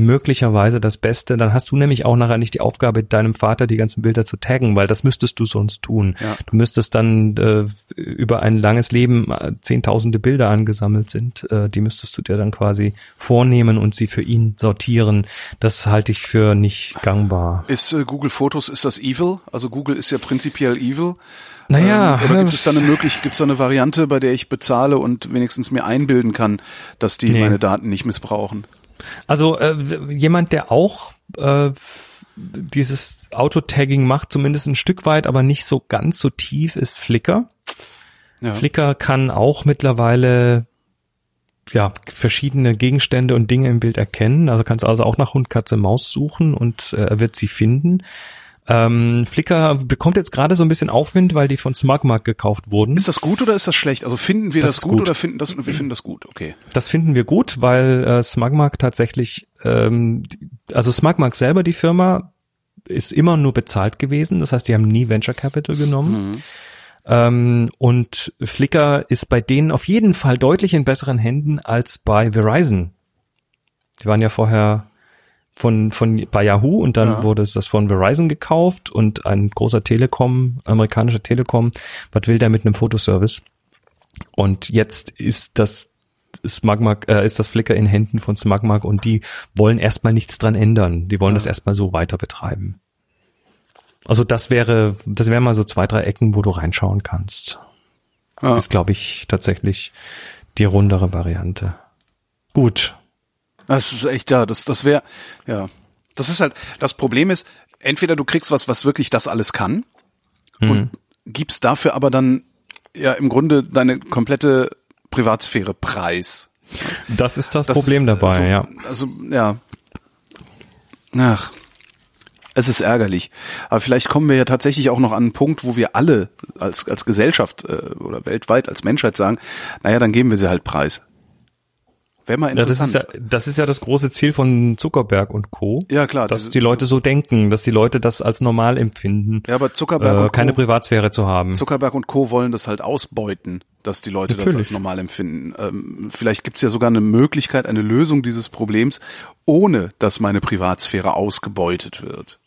möglicherweise das Beste. Dann hast du nämlich auch nachher nicht die Aufgabe, deinem Vater die ganzen Bilder zu taggen, weil das müsstest du sonst tun. Ja. Du müsstest dann äh, über ein langes Leben äh, zehntausende Bilder angesammelt sind, äh, die müsstest du dir dann quasi vornehmen und sie für ihn sortieren. Das halte ich für nicht gangbar. Ist äh, Google Fotos, ist das evil? Also Google ist ja prinzipiell evil. Naja, ähm, oder gibt es da eine möglich, gibt es da eine Variante, bei der ich bezahle und wenigstens mir einbilden kann, dass die Nee. meine Daten nicht missbrauchen? Also äh, jemand, der auch äh, dieses Autotagging macht, zumindest ein Stück weit, aber nicht so ganz so tief, ist Flickr. Ja. Flickr kann auch mittlerweile ja verschiedene Gegenstände und Dinge im Bild erkennen. Also kannst also auch nach Hund, Katze, Maus suchen und äh, er wird sie finden. Ähm, Flickr bekommt jetzt gerade so ein bisschen Aufwind, weil die von Smartmark gekauft wurden. Ist das gut oder ist das schlecht? Also finden wir Das das, gut, gut. oder finden das, wir finden das gut? Okay. Das finden wir gut, weil äh, Smugmark tatsächlich, ähm, also Smugmark selber, die Firma, ist immer nur bezahlt gewesen. Das heißt, die haben nie Venture Capital genommen. Ähm, und Flickr ist bei denen auf jeden Fall deutlich in besseren Händen als bei Verizon. Die waren ja vorher von, von bei Yahoo und dann Ja. wurde es das von Verizon gekauft und ein großer Telekom, amerikanischer Telekom, was will der mit einem Fotoservice? Und jetzt ist das Smugmark, äh, ist das Flickr in Händen von Smugmark und die wollen erstmal nichts dran ändern. Die wollen das erstmal so weiter betreiben. Also das wäre, das wären mal so zwei, drei Ecken, wo du reinschauen kannst. Ja. Ist, glaube ich, tatsächlich die rundere Variante. Gut. Das ist echt, ja, das, das wäre, ja. Das ist halt, das Problem ist, entweder du kriegst was, was wirklich das alles kann und gibst dafür aber dann ja im Grunde deine komplette Privatsphäre preis. Das ist das, Das Problem ist, dabei, so, ja. Also, ja. Ach. Es ist ärgerlich. Aber vielleicht kommen wir ja tatsächlich auch noch an einen Punkt, wo wir alle als, als Gesellschaft äh, oder weltweit als Menschheit sagen, naja, dann geben wir sie halt preis. Wäre mal Ja, das ist interessant. ja, das ist ja das große Ziel von Zuckerberg und Co. Ja, klar, Dass diese- die Leute so denken, dass die Leute das als normal empfinden, Ja, aber Zuckerberg äh, und keine Co. Privatsphäre zu haben. Zuckerberg und Co. wollen das halt ausbeuten, dass die Leute das Natürlich. als normal empfinden. Ähm, vielleicht gibt's ja sogar eine Möglichkeit, eine Lösung dieses Problems, ohne dass meine Privatsphäre ausgebeutet wird.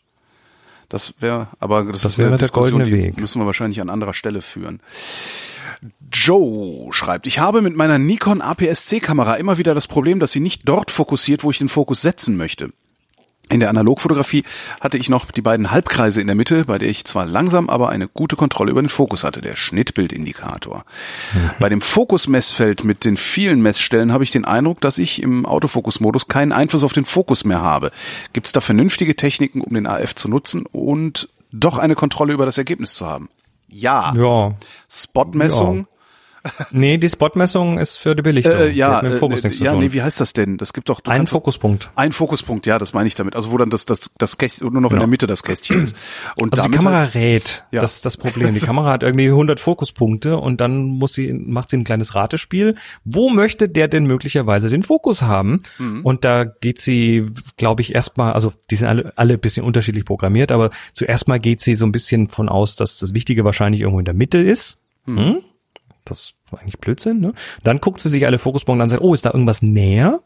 Das wäre, aber das, Das wäre der goldene die Weg. müssen wir wahrscheinlich an anderer Stelle führen. Joe schreibt, ich habe mit meiner Nikon APS-C-Kamera immer wieder das Problem, dass sie nicht dort fokussiert, wo ich den Fokus setzen möchte. In der Analogfotografie hatte ich noch die beiden Halbkreise in der Mitte, bei der ich zwar langsam, aber eine gute Kontrolle über den Fokus hatte, der Schnittbildindikator. Bei dem Fokusmessfeld mit den vielen Messstellen habe ich den Eindruck, dass ich im Autofokusmodus keinen Einfluss auf den Fokus mehr habe. Gibt es da vernünftige Techniken, um den AF zu nutzen und doch eine Kontrolle über das Ergebnis zu haben? Ja. Ja. Spotmessung. Nee, die Spotmessung ist für die Belichtung. Äh, Die ja, hat mit dem äh, Fokus nichts zu ja, tun. nee, wie heißt das denn? Das gibt doch Ein Fokuspunkt. Ein Fokuspunkt, ja, das meine ich damit. Also wo dann das das das Kästchen nur noch in Genau. der Mitte das Kästchen ist. Und Also die damit Kamera halt, rät. Ja. Das ist das Problem. Die Kamera hat irgendwie 100 Fokuspunkte und dann muss sie, macht sie ein kleines Ratespiel. Wo möchte der denn möglicherweise den Fokus haben? Mhm. Und da geht sie, glaube ich, erstmal, also die sind alle, alle ein bisschen unterschiedlich programmiert, aber zuerst mal geht sie so ein bisschen von aus, dass das Wichtige wahrscheinlich irgendwo in der Mitte ist. Hm? Das war eigentlich Blödsinn, ne? Dann guckt sie sich alle Fokuspunkte an und sagt, oh, ist da irgendwas näher?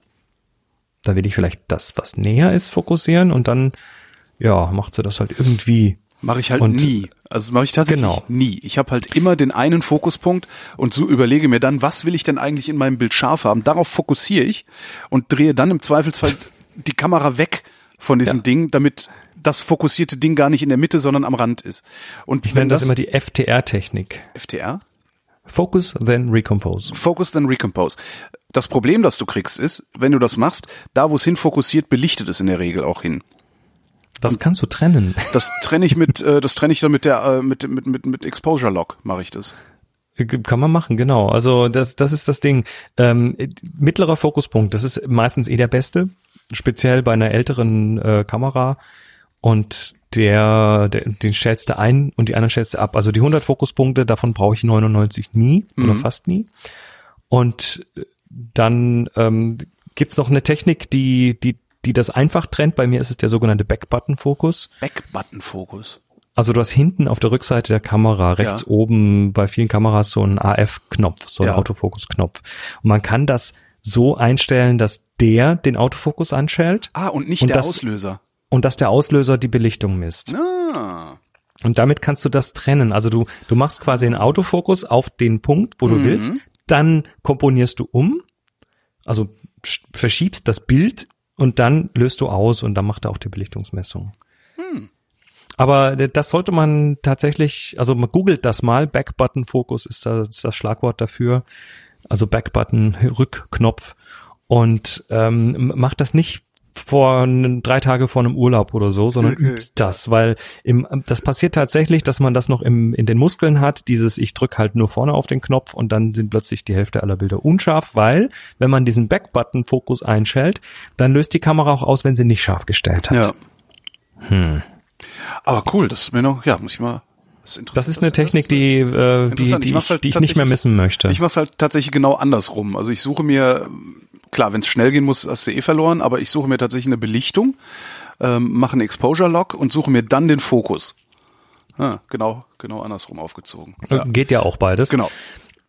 Dann will ich vielleicht das, was näher ist, fokussieren und dann, ja, macht sie das halt irgendwie. mache ich halt Und- nie. Also mache ich tatsächlich Genau. nie. Ich habe halt immer den einen Fokuspunkt und so überlege mir dann, was will ich denn eigentlich in meinem Bild scharf haben? Darauf fokussiere ich und drehe dann im Zweifelsfall die Kamera weg von diesem Ja. Ding, damit das fokussierte Ding gar nicht in der Mitte, sondern am Rand ist. Und Ich wenn nenne das, das immer die FTR-Technik. FTR Focus, then recompose. Focus then Recompose. Das Problem, das du kriegst, ist, wenn du das machst, da wo es hin fokussiert, belichtet es in der Regel auch hin. Das kannst du trennen. Das trenne ich mit, äh, das trenne ich dann mit der, äh, mit, mit, mit, mit Exposure Lock mache ich das. Kann man machen, genau. Also das, das ist das Ding. Ähm, mittlerer Fokuspunkt, das ist meistens eh der beste, speziell bei einer älteren äh, Kamera. Und der, der, den stellst du ein und die anderen stellst du ab. Also die 100 Fokuspunkte, davon brauche ich 99 nie mhm. oder fast nie. Und dann ähm, gibt's noch eine Technik, die, die, die das einfach trennt. Bei mir ist es der sogenannte Back-Button-Fokus. Back-Button-Fokus. Also du hast hinten auf der Rückseite der Kamera, rechts ja. oben bei vielen Kameras so einen AF-Knopf, so einen ja. Autofokus-Knopf. Und man kann das so einstellen, dass der den Autofokus anschält. Ah, und nicht und der das, Auslöser. Und dass der Auslöser die Belichtung misst. Ah. Und damit kannst du das trennen. Also du, du machst quasi einen Autofokus auf den Punkt, wo du mhm. willst. Dann komponierst du um. Also verschiebst das Bild und dann löst du aus und dann macht er auch die Belichtungsmessung. Hm. Aber das sollte man tatsächlich, also man googelt das mal, Backbutton-Fokus ist das, ist das Schlagwort dafür. Also Backbutton, Rückknopf. Und ähm, macht das nicht vor drei Tage vor einem Urlaub oder so, sondern übt das, weil im, das passiert tatsächlich, dass man das noch im, in den Muskeln hat, dieses ich drück halt nur vorne auf den Knopf und dann sind plötzlich die Hälfte aller Bilder unscharf, weil wenn man diesen Backbutton-Fokus einschält, dann löst die Kamera auch aus, wenn sie nicht scharf gestellt hat. Ja. Hm. Aber cool, das ist mir noch, ja, muss ich mal. Das, das ist eine Technik, die, äh, die, die, ich, halt die ich nicht mehr missen möchte. Ich mache es halt tatsächlich genau andersrum. Also ich suche mir, klar, wenn es schnell gehen muss, hast du eh verloren, aber ich suche mir tatsächlich eine Belichtung, ähm, mache einen Exposure-Lock und suche mir dann den Fokus. Ja, genau, genau andersrum aufgezogen. Ja. Geht ja auch beides. Genau.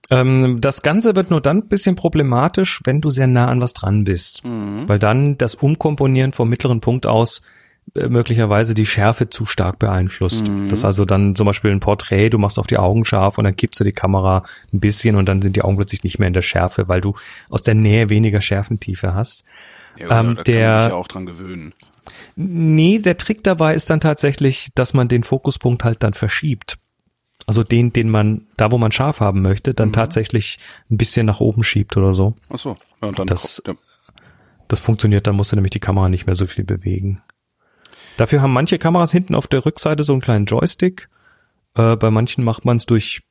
Ähm, das Ganze wird nur dann ein bisschen problematisch, wenn du sehr nah an was dran bist. Mhm. Weil dann das Umkomponieren vom mittleren Punkt aus äh, möglicherweise die Schärfe zu stark beeinflusst. Mhm. Das ist also dann zum Beispiel ein Porträt, du machst auf die Augen scharf und dann kippst du die Kamera ein bisschen und dann sind die Augen plötzlich nicht mehr in der Schärfe, weil du aus der Nähe weniger Schärfentiefe hast. Ja, ähm, da der, kann man sich ja auch dran gewöhnen. Nee, der Trick dabei ist dann tatsächlich, dass man den Fokuspunkt halt dann verschiebt. Also den, den man, da wo man scharf haben möchte, dann mhm. tatsächlich ein bisschen nach oben schiebt oder so. Ach so. Ja, und dann das, das funktioniert, dann musst du nämlich die Kamera nicht mehr so viel bewegen. Dafür haben manche Kameras hinten auf der Rückseite so einen kleinen Joystick. Äh, bei manchen macht man es durch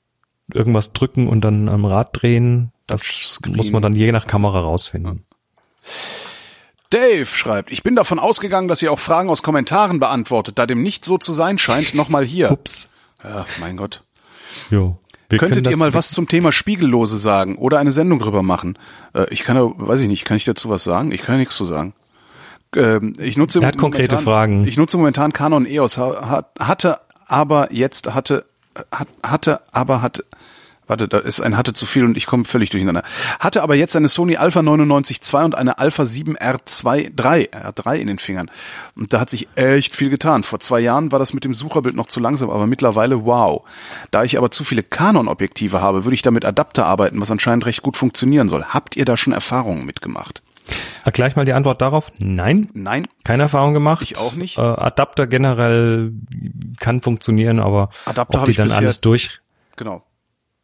irgendwas drücken und dann am Rad drehen. Das Screen. muss man dann je nach Kamera rausfinden. Dave schreibt, ich bin davon ausgegangen, dass ihr auch Fragen aus Kommentaren beantwortet. Da dem nicht so zu sein scheint, nochmal hier. Ups. Ja, mein Gott. Jo. Könntet ihr mal was zum Thema Spiegellose sagen oder eine Sendung drüber machen? Äh, ich kann, weiß ich nicht, kann ich dazu was sagen? Ich kann ja nichts zu sagen ähm, ich nutze er hat konkrete momentan, Fragen. Ich nutze momentan Canon EOS, hatte aber jetzt hatte hatte aber hatte Warte, da ist ein hatte zu viel und ich komme völlig durcheinander. Hatte aber jetzt eine Sony Alpha 99 II und eine Alpha 7 R2 3, R3 in den Fingern. Und da hat sich echt viel getan. Vor zwei Jahren war das mit dem Sucherbild noch zu langsam, aber mittlerweile wow. Da ich aber zu viele Canon-Objektive habe, würde ich damit Adapter arbeiten, was anscheinend recht gut funktionieren soll. Habt ihr da schon Erfahrungen mitgemacht? Gleich mal die Antwort darauf. Nein. Nein. Keine Erfahrung gemacht. Ich auch nicht. Äh, Adapter generell kann funktionieren, aber Adapter ob die dann alles durch, genau.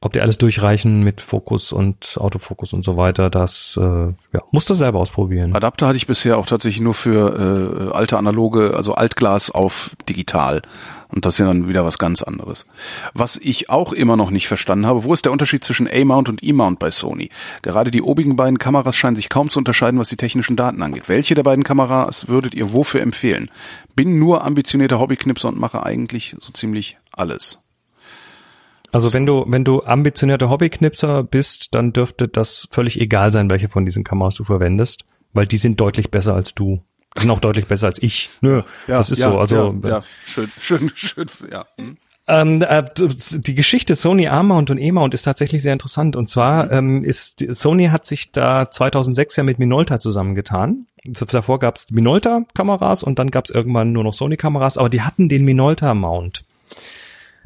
Ob die alles durchreichen mit Fokus und Autofokus und so weiter, das äh, ja, musst du selber ausprobieren. Adapter hatte ich bisher auch tatsächlich nur für äh, alte analoge, also Altglas auf digital. Und das ist ja dann wieder was ganz anderes. Was ich auch immer noch nicht verstanden habe, wo ist der Unterschied zwischen A-Mount und E-Mount bei Sony? Gerade die obigen beiden Kameras scheinen sich kaum zu unterscheiden, was die technischen Daten angeht. Welche der beiden Kameras würdet ihr wofür empfehlen? Bin nur ambitionierter Hobbyknipser und mache eigentlich so ziemlich alles. Also wenn du, wenn du ambitionierter Hobbyknipser bist, dann dürfte das völlig egal sein, welche von diesen Kameras du verwendest, weil die sind deutlich besser als du sind auch deutlich besser als ich. Nö, ja, das ist ja, so. Also ja, ja, schön, schön, schön, ja. Hm. Ähm, äh, die Geschichte Sony A-Mount und E-Mount ist tatsächlich sehr interessant. Und zwar ähm, ist Sony hat sich da 2006 ja mit Minolta zusammengetan. Davor gab es Minolta-Kameras und dann gab es irgendwann nur noch Sony-Kameras, aber die hatten den Minolta-Mount.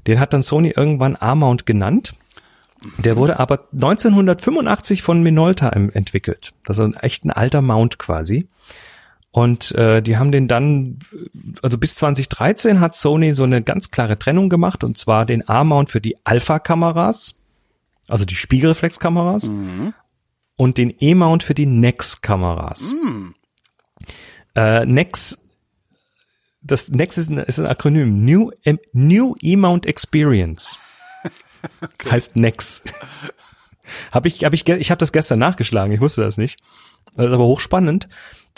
Den hat dann Sony irgendwann A-Mount genannt. Der wurde aber 1985 von Minolta entwickelt. Das ist ein echt ein alter Mount quasi. Und äh, die haben den dann, also bis 2013 hat Sony so eine ganz klare Trennung gemacht, und zwar den A-Mount für die Alpha-Kameras, also die Spiegelreflexkameras, mhm. und den E-Mount für die NEX-Kameras. Mhm. Äh, NEX, das NEX ist ein, ist ein Akronym, New, New E-Mount Experience. Heißt Nex. habe ich, habe ich, ich habe das gestern nachgeschlagen. Ich wusste das nicht. Das ist aber hochspannend.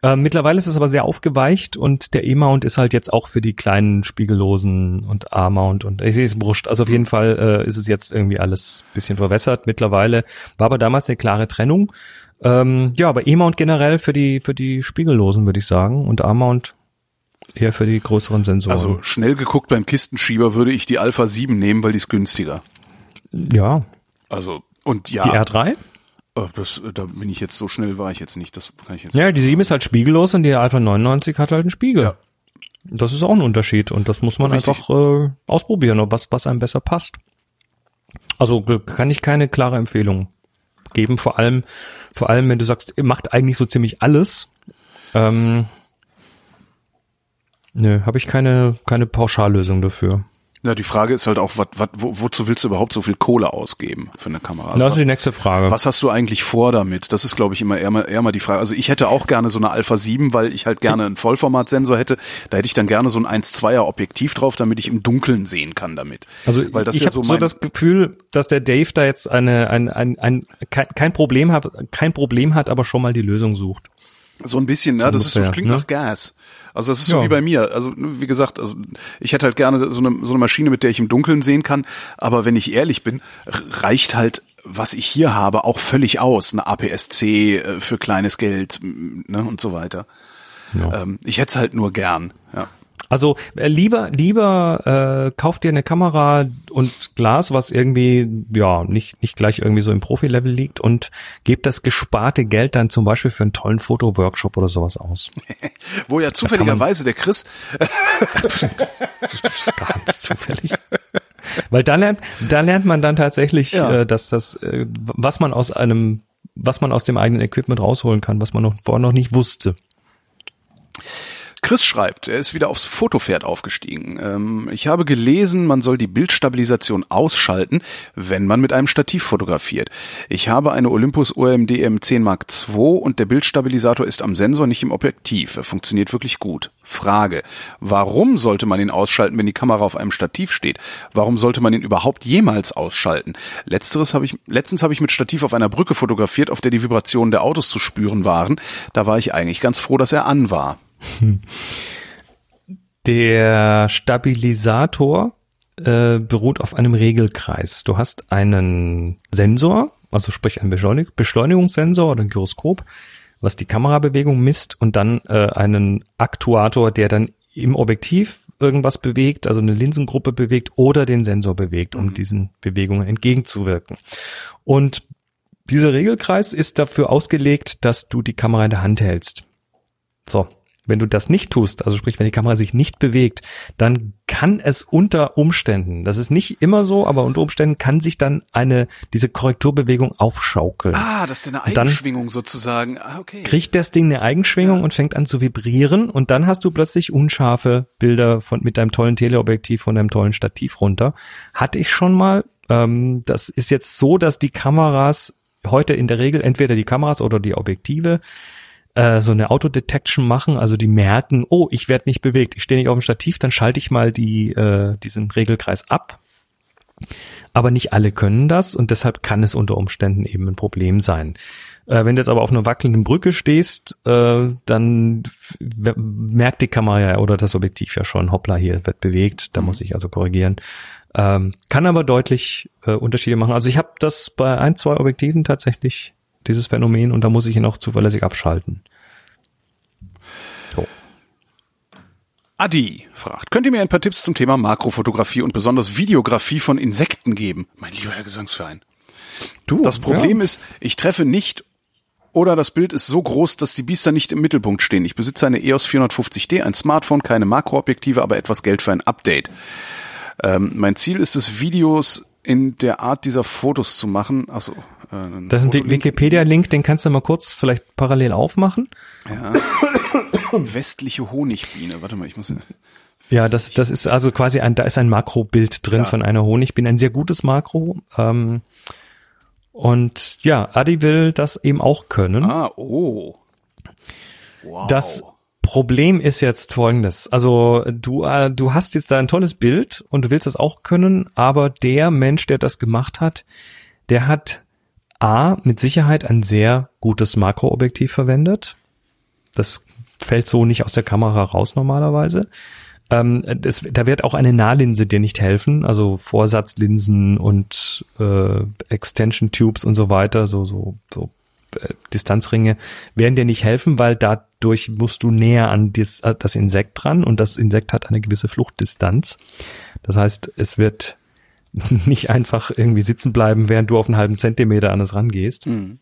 Äh, mittlerweile ist es aber sehr aufgeweicht und der E-Mount ist halt jetzt auch für die kleinen Spiegellosen und A-Mount und ich sehe es wurscht. Also auf jeden Fall äh, ist es jetzt irgendwie alles bisschen verwässert mittlerweile. War aber damals eine klare Trennung. Ähm, ja, aber E-Mount generell für die für die Spiegellosen würde ich sagen und A-Mount eher für die größeren Sensoren. Also schnell geguckt beim Kistenschieber würde ich die Alpha 7 nehmen, weil die ist günstiger. Ja. Also und ja. Die R3? Äh, Das, da bin ich jetzt so schnell war ich jetzt nicht. Das kann ich jetzt. Ja, die 7 ist halt spiegellos und die Alpha 99 hat halt einen Spiegel. Ja. Das ist auch ein Unterschied und das muss man Richtig. einfach äh, ausprobieren, ob was, was einem besser passt. Also g- kann ich keine klare Empfehlung geben, vor allem, vor allem, wenn du sagst, macht eigentlich so ziemlich alles. Ähm, nö, habe ich keine, keine Pauschallösung dafür. Ja, die Frage ist halt auch, wat, wat, wo, wozu willst du überhaupt so viel Kohle ausgeben für eine Kamera? Also das ist die was, nächste Frage. was hast du eigentlich vor damit? Das ist, glaube ich, immer eher mal, eher mal die Frage. Also ich hätte auch gerne so eine Alpha 7, weil ich halt gerne einen Vollformatsensor hätte. Da hätte ich dann gerne so ein 1,2er Objektiv drauf, damit ich im Dunkeln sehen kann damit. Also weil das ich ja habe so so, das Gefühl, dass der Dave da jetzt eine, ein, ein, ein, kein, kein Problem hat, kein Problem hat, aber schon mal die Lösung sucht. So ein bisschen, ja, das ist so, ungefähr, klingt ne? nach Gas. Also das ist so Ja. wie bei mir. Also wie gesagt, also ich hätte halt gerne so eine, so eine Maschine, mit der ich im Dunkeln sehen kann. Aber wenn ich ehrlich bin, reicht halt, was ich hier habe, auch völlig aus. Eine APS-C äh, für kleines Geld ne, und so weiter. Ja. Ähm, ich hätte es halt nur gern. Ja. Also äh, lieber lieber äh, kauf dir eine Kamera und Glas, was irgendwie ja nicht nicht gleich irgendwie so im Profi-Level liegt und geb das gesparte Geld dann zum Beispiel für einen tollen Fotoworkshop oder sowas aus. Wo ja zufälligerweise der Chris, Ganz zufällig. Weil da lernt da lernt man dann tatsächlich, Ja. äh, dass das äh, was man aus einem was man aus dem eigenen Equipment rausholen kann, was man noch vorher noch nicht wusste. Chris schreibt, er ist wieder aufs Fotopferd aufgestiegen. Ähm, ich habe gelesen, man soll die Bildstabilisation ausschalten, wenn man mit einem Stativ fotografiert. Ich habe eine Olympus OMD M10 Mark II und der Bildstabilisator ist am Sensor, nicht im Objektiv. Er funktioniert wirklich gut. Frage, warum sollte man ihn ausschalten, wenn die Kamera auf einem Stativ steht? Warum sollte man ihn überhaupt jemals ausschalten? Letzteres habe ich, letztens habe ich mit Stativ auf einer Brücke fotografiert, auf der die Vibrationen der Autos zu spüren waren. Da war ich eigentlich ganz froh, dass er an war. Der Stabilisator äh, beruht auf einem Regelkreis. Du hast einen Sensor, also sprich einen Beschleunig Beschleunigungssensor oder ein Gyroskop, was die Kamerabewegung misst und dann äh, einen Aktuator, der dann im Objektiv irgendwas bewegt, also eine Linsengruppe bewegt oder den Sensor bewegt, um diesen Bewegungen entgegenzuwirken. Und dieser Regelkreis ist dafür ausgelegt, dass du die Kamera in der Hand hältst. So, wenn du das nicht tust, also sprich, wenn die Kamera sich nicht bewegt, dann kann es unter Umständen, das ist nicht immer so, aber unter Umständen kann sich dann eine, diese Korrekturbewegung aufschaukeln. Ah, das ist eine Eigenschwingung sozusagen. Ah, okay. Kriegt das Ding eine Eigenschwingung und fängt an zu vibrieren und dann hast du plötzlich unscharfe Bilder von, mit deinem tollen Teleobjektiv von deinem tollen Stativ runter. Hatte ich schon mal. Ähm, das ist jetzt so, dass die Kameras heute in der Regel entweder die Kameras oder die Objektive äh, so eine Autodetection machen, also die merken, oh, ich werde nicht bewegt, ich stehe nicht auf dem Stativ, dann schalte ich mal die, äh, diesen Regelkreis ab. Aber nicht alle können das und deshalb kann es unter Umständen eben ein Problem sein. Äh, wenn du jetzt aber auf einer wackelnden Brücke stehst, äh, dann merkt die Kamera ja oder das Objektiv ja schon, hoppla, hier wird bewegt, da muss ich also korrigieren. Ähm, kann aber deutlich äh, Unterschiede machen. Also ich habe das bei ein, zwei Objektiven tatsächlich, dieses Phänomen, und da muss ich ihn auch zuverlässig abschalten. So. Adi fragt, könnt ihr mir ein paar Tipps zum Thema Makrofotografie und besonders Videografie von Insekten geben? Mein lieber Herr Gesangsverein. Du, Das Problem ja. ist, ich treffe nicht oder das Bild ist so groß, dass die Biester nicht im Mittelpunkt stehen. Ich besitze eine EOS 450D, ein Smartphone, keine Makroobjektive, aber etwas Geld für ein Update. Ähm, mein Ziel ist es, Videos in der Art dieser Fotos zu machen. Also äh, Das ist ein Wikipedia-Link, den kannst du mal kurz vielleicht parallel aufmachen. westliche Honigbiene. Warte mal, ich muss. Ja, das, das ist also quasi ein, da ist ein Makrobild drin Ja. von einer Honigbiene, ein sehr gutes Makro. Ähm, und ja, Adi will das eben auch können. Ah, oh. Wow. Das Problem ist jetzt folgendes. Also du, äh, du hast jetzt da ein tolles Bild und du willst das auch können, aber der Mensch, der das gemacht hat, der hat A, mit Sicherheit ein sehr gutes Makroobjektiv verwendet. Das fällt so nicht aus der Kamera raus normalerweise. Ähm, das, da wird auch eine Nahlinse dir nicht helfen, also Vorsatzlinsen und äh, Extension Tubes und so weiter, so so so äh, Distanzringe werden dir nicht helfen, weil dadurch musst du näher an äh, das Insekt dran und das Insekt hat eine gewisse Fluchtdistanz. Das heißt, es wird nicht einfach irgendwie sitzen bleiben, während du auf einen halben Zentimeter an es rangehst. Mhm.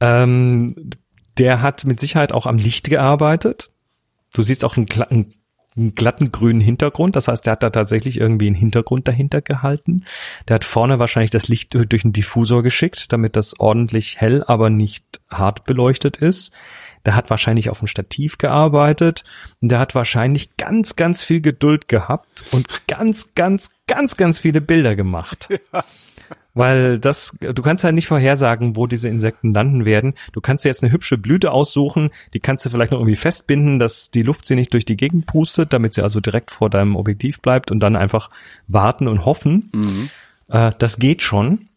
Ähm, der hat mit Sicherheit auch am Licht gearbeitet. Du siehst auch einen, einen, einen, glatten grünen Hintergrund. Das heißt, der hat da tatsächlich irgendwie einen Hintergrund dahinter gehalten. Der hat vorne wahrscheinlich das Licht durch einen Diffusor geschickt, damit das ordentlich hell, aber nicht hart beleuchtet ist. Der hat wahrscheinlich auf dem Stativ gearbeitet und der hat wahrscheinlich ganz, ganz viel Geduld gehabt und ganz, ganz, ganz, ganz viele Bilder gemacht. Ja. Weil das, du kannst halt nicht vorhersagen, wo diese Insekten landen werden. Du kannst dir jetzt eine hübsche Blüte aussuchen, die kannst du vielleicht noch irgendwie festbinden, dass die Luft sie nicht durch die Gegend pustet, damit sie also direkt vor deinem Objektiv bleibt und dann einfach warten und hoffen. Mhm. Äh, das geht schon.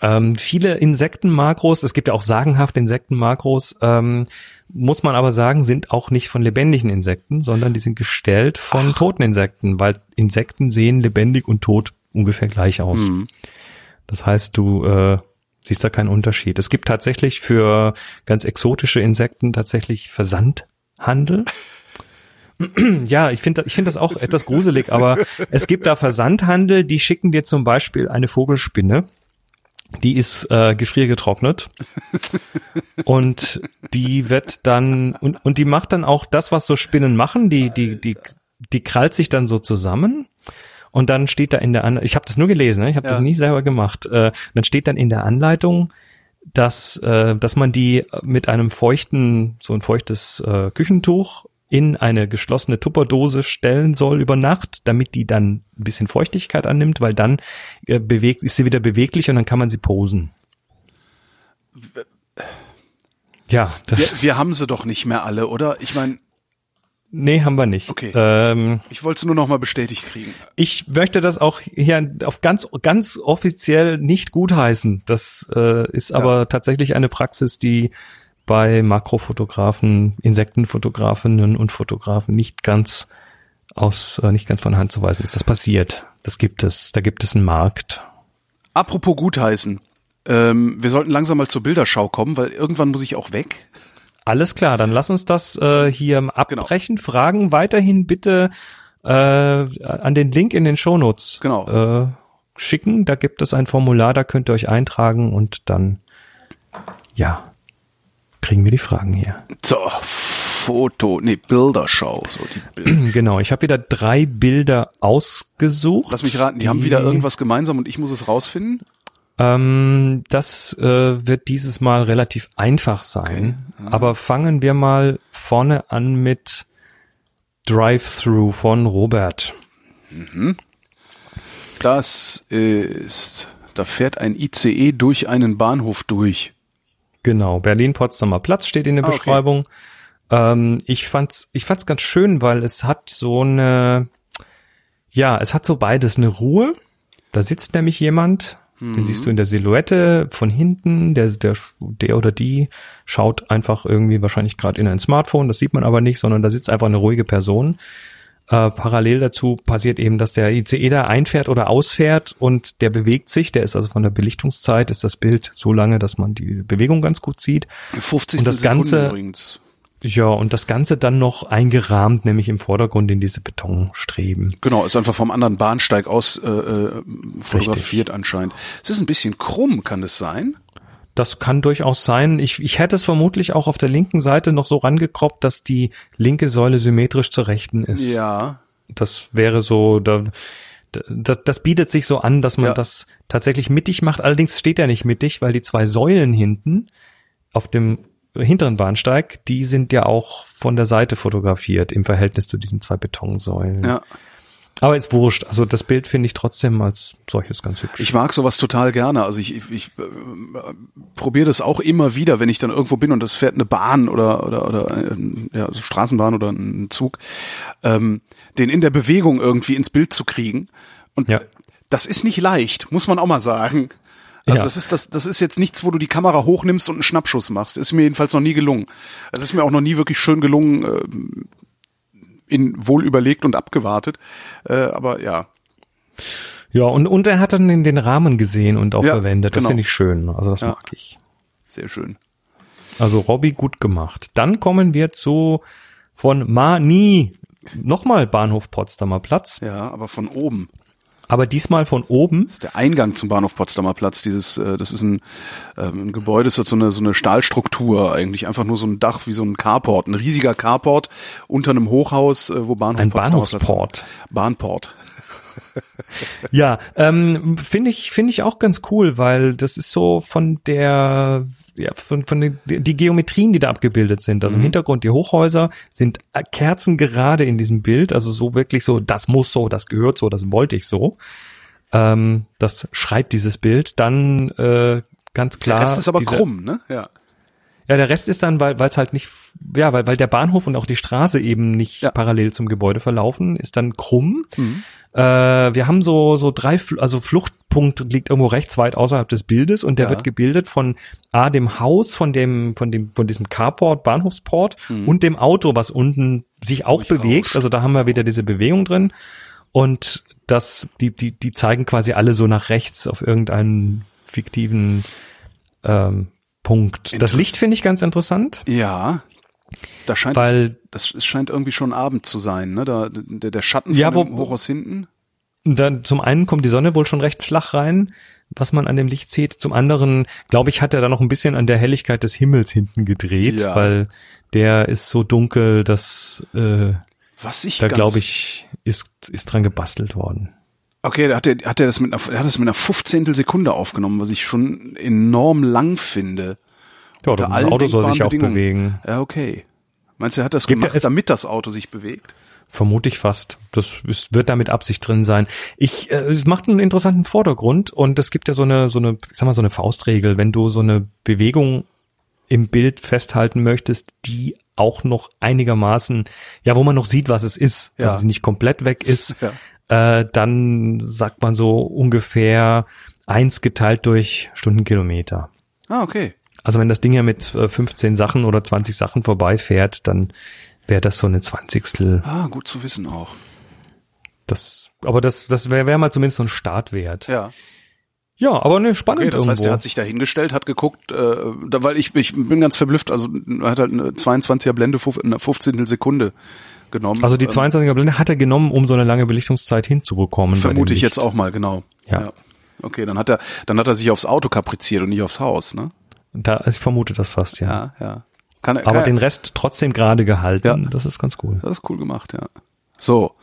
Ähm, viele Insektenmakros, es gibt ja auch sagenhafte Insektenmakros, ähm, muss man aber sagen, sind auch nicht von lebendigen Insekten, sondern die sind gestellt von Ach. toten Insekten, weil Insekten sehen lebendig und tot ungefähr gleich aus. Mhm. Das heißt, du äh, siehst da keinen Unterschied. Es gibt tatsächlich für ganz exotische Insekten tatsächlich Versandhandel. ja, ich finde ich finde das auch etwas gruselig, aber es gibt da Versandhandel, die schicken dir zum Beispiel eine Vogelspinne die ist äh, gefriergetrocknet und die wird dann und und die macht dann auch das, was so Spinnen machen. Die die die die krallt sich dann so zusammen und dann steht da in der An ich habe das nur gelesen, ne? ich habe ja. das nie selber gemacht. Äh, dann steht dann in der Anleitung, dass äh, dass man die mit einem feuchten so ein feuchtes äh, Küchentuch in eine geschlossene Tupperdose stellen soll über Nacht, damit die dann ein bisschen Feuchtigkeit annimmt, weil dann äh, bewegt, ist sie wieder beweglich und dann kann man sie posen. Ja. Wir, wir haben sie doch nicht mehr alle, oder? Ich meine. Nee, haben wir nicht. Okay. Ähm, ich wollte es nur noch mal bestätigt kriegen. Ich möchte das auch hier auf ganz ganz offiziell nicht gutheißen. Das äh, ist ja. aber tatsächlich eine Praxis, die bei Makrofotografen, Insektenfotografinnen und Fotografen nicht ganz aus, äh, nicht ganz von Hand zu weisen ist. Das passiert. Das gibt es. Da gibt es einen Markt. Apropos gutheißen. Ähm, wir sollten langsam mal zur Bilderschau kommen, weil irgendwann muss ich auch weg. Alles klar, dann lass uns das äh, hier abbrechen. Genau. Fragen weiterhin bitte äh, an den Link in den Shownotes genau. äh, schicken. Da gibt es ein Formular, da könnt ihr euch eintragen und dann ja, kriegen wir die Fragen hier. So, Foto, nee, Bilderschau. So die Bilder. Genau, ich habe wieder drei Bilder ausgesucht. Lass mich raten, die, die haben wieder irgendwas gemeinsam und ich muss es rausfinden? Ähm, das äh, wird dieses Mal relativ einfach sein. Okay. Ja. Aber fangen wir mal vorne an mit Drive-Thru von Robert. Mhm. Das ist, da fährt ein ICE durch einen Bahnhof durch. Genau, Berlin-Potsdamer Platz steht in der ah, Beschreibung. Okay. Ähm, ich fand's, ich fand's ganz schön, weil es hat so eine, ja, es hat so beides eine Ruhe. Da sitzt nämlich jemand, mhm. den siehst du in der Silhouette von hinten, der, der, der oder die schaut einfach irgendwie wahrscheinlich gerade in ein Smartphone, das sieht man aber nicht, sondern da sitzt einfach eine ruhige Person. Äh, parallel dazu passiert eben, dass der ICE da einfährt oder ausfährt und der bewegt sich. Der ist also von der Belichtungszeit ist das Bild so lange, dass man die Bewegung ganz gut sieht. 50 und das Sekunden Ganze, übrigens. Ja, und das Ganze dann noch eingerahmt, nämlich im Vordergrund in diese Betonstreben. Genau, ist einfach vom anderen Bahnsteig aus äh, äh fotografiert Richtig. anscheinend. Es ist ein bisschen krumm, kann es sein? Das kann durchaus sein. Ich, ich hätte es vermutlich auch auf der linken Seite noch so rangekroppt, dass die linke Säule symmetrisch zur rechten ist. Ja. Das wäre so, da, das, das bietet sich so an, dass man ja. das tatsächlich mittig macht. Allerdings steht er nicht mittig, weil die zwei Säulen hinten auf dem hinteren Bahnsteig, die sind ja auch von der Seite fotografiert im Verhältnis zu diesen zwei Betonsäulen. Ja. Aber ist wurscht. Also das Bild finde ich trotzdem als solches ganz hübsch. Ich mag sowas total gerne. Also ich, ich, ich äh, probiere das auch immer wieder, wenn ich dann irgendwo bin und es fährt eine Bahn oder oder oder äh, ja, also Straßenbahn oder ein Zug, ähm, den in der Bewegung irgendwie ins Bild zu kriegen. Und Ja. das ist nicht leicht, muss man auch mal sagen. Also Ja. das ist das, das ist jetzt nichts, wo du die Kamera hochnimmst und einen Schnappschuss machst. Ist mir jedenfalls noch nie gelungen. Es ist mir auch noch nie wirklich schön gelungen, äh, in wohl überlegt und abgewartet. Äh, aber ja, Ja, und, und er hat dann den, den Rahmen gesehen und auch Ja, verwendet. Das genau. finde ich schön. Also das Ja. mag ich. sehr schön. Also Robby gut gemacht. Dann kommen wir zu von Mani. Nochmal Bahnhof Potsdamer Platz, Ja, aber von oben. Aber diesmal von oben. Das ist der Eingang zum Bahnhof Potsdamer Platz. Dieses, äh, das ist ein, ähm, ein Gebäude, das hat so eine so eine Stahlstruktur eigentlich, einfach nur so ein Dach wie so ein Carport, ein riesiger Carport unter einem Hochhaus, äh, wo Bahnhof Ein Potsdamer Platz- Bahnhofsport. Bahnport. Ja, ähm, finde ich finde ich auch ganz cool, weil das ist so von der ja, von, von den, die Geometrien, die da abgebildet sind. Also im Hintergrund die Hochhäuser sind äh, kerzengerade in diesem Bild, also so wirklich so, das muss so, das gehört so, das wollte ich so. Ähm, das schreit dieses Bild. Dann äh, ganz klar. Der Rest ist aber diese- krumm, ne? Ja. Ja, der Rest ist dann, weil es halt nicht, ja, weil, weil der Bahnhof und auch die Straße eben nicht Ja. parallel zum Gebäude verlaufen, ist dann krumm. Mhm. Äh, wir haben so so drei, also Fluchtpunkt liegt irgendwo rechts weit außerhalb des Bildes und der Ja. wird gebildet von A dem Haus, von dem von dem von diesem Carport, Bahnhofsport und dem Auto, was unten sich auch Durchrauscht. bewegt. Also da haben wir wieder diese Bewegung drin und das die die die zeigen quasi alle so nach rechts auf irgendeinen fiktiven ähm, Punkt. Das Licht finde ich ganz interessant. Ja. Da scheint Weil- es, das es scheint irgendwie schon Abend zu sein, ne? Da der, der Schatten Ja, von wo- dem Hochhaus hinten. Dann zum einen kommt die Sonne wohl schon recht flach rein, was man an dem Licht sieht. Zum anderen, glaube ich, hat er da noch ein bisschen an der Helligkeit des Himmels hinten gedreht, Ja. weil der ist so dunkel, dass äh, Was ich da glaube ich ist ist dran gebastelt worden. Okay, da hat er, hat er das mit einer, er hat das mit einer 15. Sekunde aufgenommen, was ich schon enorm lang finde. Ja, Unter das Auto soll sich auch bewegen. Ja, okay. Meinst du, er hat das Gibt gemacht, es- damit das Auto sich bewegt? Vermute ich fast. Das ist, wird da mit Absicht drin sein. Ich, äh, es macht einen interessanten Vordergrund und es gibt ja so eine, so eine, ich sag mal, so eine Faustregel, wenn du so eine Bewegung im Bild festhalten möchtest, die auch noch einigermaßen, ja, wo man noch sieht, was es ist, Ja. also die nicht komplett weg ist, Ja. äh, dann sagt man so ungefähr eins geteilt durch Stundenkilometer. Ah, okay. Also wenn das Ding ja mit äh, 15 Sachen oder 20 Sachen vorbeifährt, dann wäre das so eine Zwanzigstel Ah, gut zu wissen auch. das, aber das, das wäre wär mal zumindest so ein Startwert. Ja, Ja. aber ne, spannend Okay, das heißt, irgendwo. er hat sich da hingestellt, hat geguckt, äh, da, weil ich, ich bin ganz verblüfft, also er hat halt eine 22er Blende einer 15. Sekunde genommen. also die Ähm, 22er Blende hat er genommen, um so eine lange Belichtungszeit hinzubekommen. Vermute ich jetzt auch mal, genau. Ja. Okay, dann hat er, dann hat er sich aufs Auto kapriziert und nicht aufs Haus, ne? Da, ich vermute das fast, ja. Ja, ja. Kann, er- Aber kann, den Rest trotzdem gerade gehalten. Ja. Das ist ganz cool. Das ist cool gemacht, ja. So,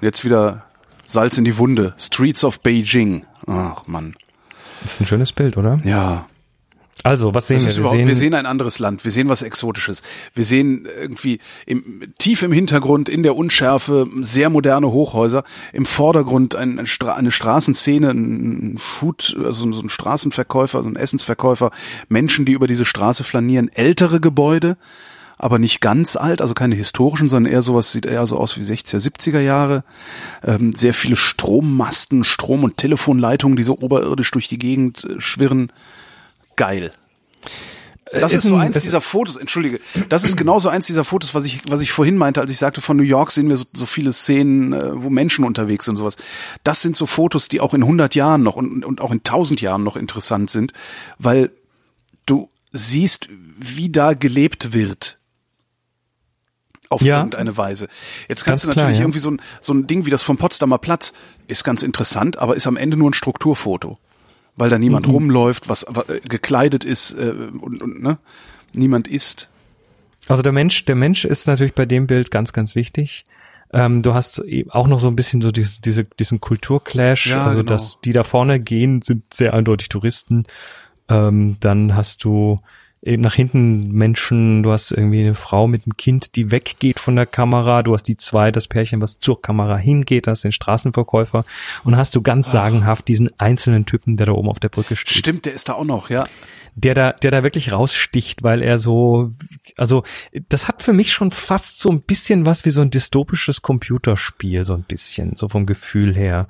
jetzt wieder Salz in die Wunde. Streets of Beijing. Ach Mann. Das ist ein schönes Bild, oder? Ja. Also, was sehen wir? Wir sehen, wir sehen ein anderes Land, wir sehen was Exotisches. Wir sehen irgendwie im, tief im Hintergrund, in der Unschärfe, sehr moderne Hochhäuser. Im Vordergrund ein, ein Stra eine Straßenszene, ein Food, also so ein Straßenverkäufer, so ein Essensverkäufer, Menschen, die über diese Straße flanieren, ältere Gebäude, aber nicht ganz alt, also keine historischen, sondern eher sowas, sieht eher so aus wie 60er, 70er Jahre. Ähm, sehr viele Strommasten, Strom- und Telefonleitungen, die so oberirdisch durch die Gegend äh, schwirren. Geil. Das Äh, ist, ist so ein- eins das- dieser Fotos, entschuldige, das ist genauso eins dieser Fotos, was ich, was ich vorhin meinte, als ich sagte, von New York sehen wir so, so viele Szenen, äh, wo Menschen unterwegs sind und sowas. Das sind so Fotos, die auch in 100 Jahren noch und, und auch in 1000 Jahren noch interessant sind, weil du siehst, wie da gelebt wird. Auf Ja. irgendeine Weise. Jetzt kannst Ganz du natürlich klar, ja. irgendwie so ein, so ein Ding wie das vom Potsdamer Platz ist ganz interessant, aber ist am Ende nur ein Strukturfoto. Weil da Mhm. niemand rumläuft, was, was äh, gekleidet ist äh, und, und ne? niemand isst. Also der Mensch, der Mensch ist natürlich bei dem Bild ganz, ganz wichtig. Ähm, du hast eben auch noch so ein bisschen so diese, diese, diesen Kulturclash. Ja, also genau. dass die da vorne gehen, sind sehr eindeutig Touristen. Ähm, dann hast du eben nach hinten Menschen, du hast irgendwie eine Frau mit einem Kind, die weggeht von der Kamera, du hast die zwei, das Pärchen, was zur Kamera hingeht, hast den Straßenverkäufer und hast du ganz sagenhaft diesen einzelnen Typen, der da oben auf der Brücke steht. Stimmt, der ist da auch noch, ja. Der da, der da wirklich raussticht, weil er so, also das hat für mich schon fast so ein bisschen was wie so ein dystopisches Computerspiel, so ein bisschen, so vom Gefühl her.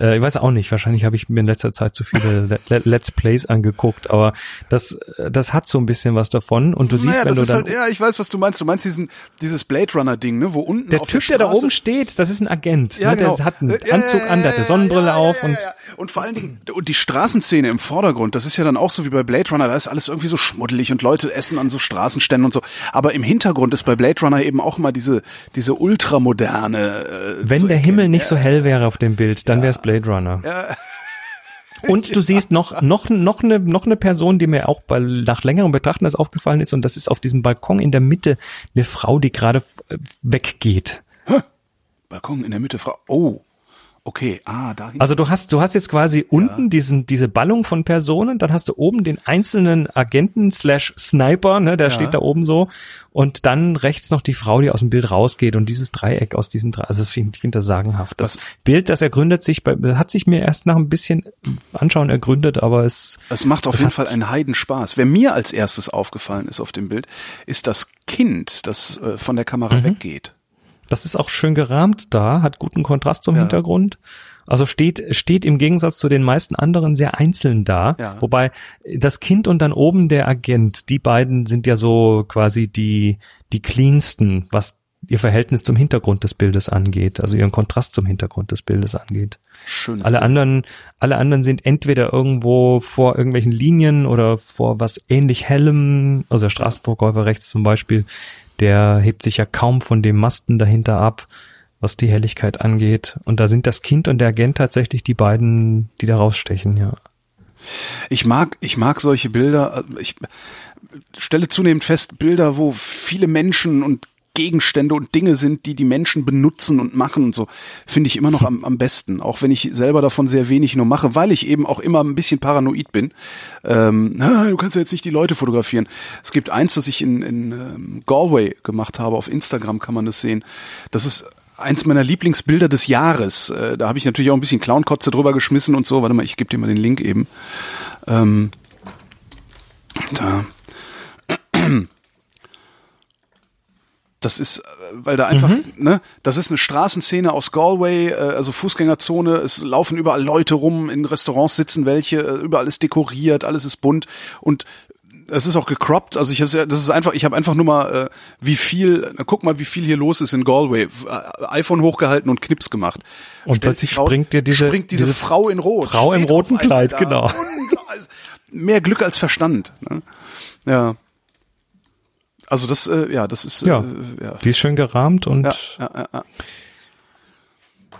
Äh, ich weiß auch nicht, wahrscheinlich habe ich mir in letzter Zeit zu viele Let's Plays angeguckt, aber das, äh, das hat so ein bisschen was davon und du siehst, naja, wenn du dann... Halt, ja, ich weiß, was du meinst. Du meinst diesen, dieses Blade Runner Ding, ne, wo unten Der Typ, der, der, da oben steht, das ist ein Agent. Ja, ne? genau. Der hat einen ja, Anzug an, der hat eine Sonnenbrille ja, auf und... Und vor allen Dingen, und die Straßenszene im Vordergrund, das ist ja dann auch so wie bei Blade Runner, da ist alles irgendwie so schmuddelig und Leute essen an so Straßenständen und so. Aber im Hintergrund ist bei Blade Runner eben auch immer diese, diese ultramoderne... Äh, Wenn der Himmel nicht so hell wäre auf dem Bild, dann wäre es Blade Runner. Ja. Und du siehst noch, noch, noch eine, noch eine Person, die mir auch bei, nach längerem Betrachten das aufgefallen ist, und das ist auf diesem Balkon in der Mitte eine Frau, die gerade äh, weggeht. Balkon in der Mitte, Frau. Oh. Okay, ah, da. Also du hast, du hast jetzt quasi ja. unten diesen, diese Ballung von Personen, dann hast du oben den einzelnen Agenten slash Sniper, ne, der ja. steht da oben so, und dann rechts noch die Frau, die aus dem Bild rausgeht und dieses Dreieck aus diesen drei, also das finde ich das sagenhaft. Das Was? Bild, das ergründet sich, bei, hat sich mir erst nach ein bisschen Anschauen ergründet, aber es. Es macht auf jeden Fall einen Heidenspaß. Wer mir als erstes aufgefallen ist auf dem Bild, ist das Kind, das äh, von der Kamera mhm. weggeht. Das ist auch schön gerahmt da, hat guten Kontrast zum ja. Hintergrund. Also steht, steht im Gegensatz zu den meisten anderen sehr einzeln da. Ja. Wobei das Kind und dann oben der Agent, die beiden sind ja so quasi die, die cleansten, was ihr Verhältnis zum Hintergrund des Bildes angeht, also ihren Kontrast zum Hintergrund des Bildes angeht. Schönes alle Bild. anderen, alle anderen sind entweder irgendwo vor irgendwelchen Linien oder vor was ähnlich hellem, also der Straßenverkäufer rechts zum Beispiel, der hebt sich ja kaum von dem Masten dahinter ab, was die Helligkeit angeht. Und da sind das Kind und der Agent tatsächlich die beiden, die da rausstechen, ja. Ich mag, ich mag solche Bilder. Ich stelle zunehmend fest, Bilder, wo viele Menschen und Gegenstände und Dinge sind, die die Menschen benutzen und machen und so, finde ich immer noch am, am besten. Auch wenn ich selber davon sehr wenig nur mache, weil ich eben auch immer ein bisschen paranoid bin. Ähm, du kannst ja jetzt nicht die Leute fotografieren. Es gibt eins, das ich in, in ähm, Galway gemacht habe. Auf Instagram kann man das sehen. Das ist eins meiner Lieblingsbilder des Jahres. Äh, da habe ich natürlich auch ein bisschen Clownkotze drüber geschmissen und so. Warte mal, ich gebe dir mal den Link eben. Ähm, da. Das ist, weil da einfach, mhm. ne, das ist eine Straßenszene aus Galway, äh, also Fußgängerzone, es laufen überall Leute rum, in Restaurants sitzen welche, äh, überall ist dekoriert, alles ist bunt und es ist auch gecroppt, also ich das ist einfach, ich habe einfach nur mal äh, wie viel, na, guck mal, wie viel hier los ist in Galway. iPhone hochgehalten und Knips gemacht. Und Stellt plötzlich raus, springt dir diese, springt diese, diese Frau in Rot. Frau im roten Kleid, genau. Mehr Glück als Verstand. Ne? Ja. Also das, äh, ja, das ist ja, äh, ja. Die ist schön gerahmt und ja, ja, ja, ja.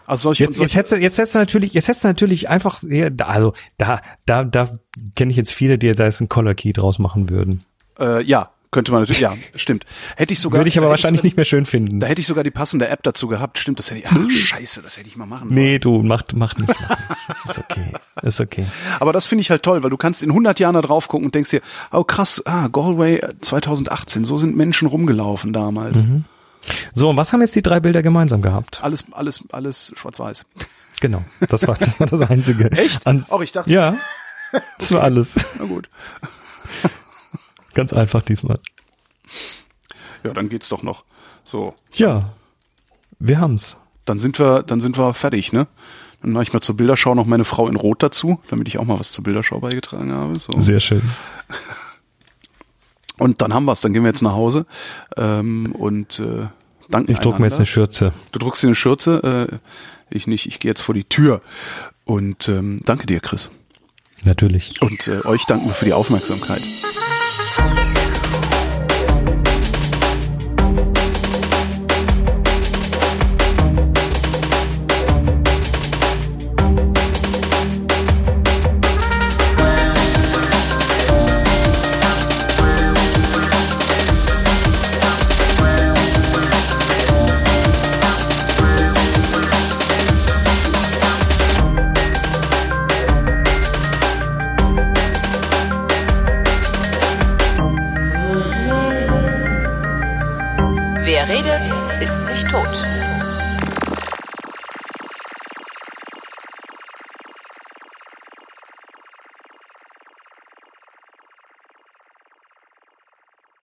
Also solche, jetzt, solche, jetzt hättest du, jetzt hättest du natürlich, jetzt hättest du natürlich einfach, also da, da, da kenne ich jetzt viele, die da jetzt einen Color Key draus machen würden. Äh, ja, könnte man natürlich, ja, stimmt. Hätte ich sogar. Würde ich aber wahrscheinlich sogar, nicht mehr schön finden. Da hätte ich sogar die passende App dazu gehabt. Stimmt, das hätte ich, ach, scheiße, das hätte ich mal machen sollen. Nee, du, mach, mach nicht. das ist okay. Das ist okay. Aber das finde ich halt toll, weil du kannst in 100 Jahren da drauf gucken und denkst dir, oh krass, ah, Galway 2018, so sind Menschen rumgelaufen damals. Mhm. So, und was haben jetzt die drei Bilder gemeinsam gehabt? Alles, alles, alles schwarz-weiß. Genau, das war, das war das Einzige. Echt? Ans Auch ich dachte. Ja, das war alles. Na gut. Ganz einfach diesmal. Ja, dann geht's doch noch. So. Ja, wir haben's. Dann sind wir, dann sind wir fertig, ne? Dann mache ich mal zur Bilderschau noch meine Frau in Rot dazu, damit ich auch mal was zur Bilderschau beigetragen habe. So. Sehr schön. Und dann haben wir's. Dann gehen wir jetzt nach Hause ähm, und äh, danken Ich druck mir jetzt eine Schürze. Du druckst dir eine Schürze, äh, ich nicht. Ich gehe jetzt vor die Tür. Und ähm, danke dir, Chris. Natürlich. Und äh, euch danken wir für die Aufmerksamkeit. Only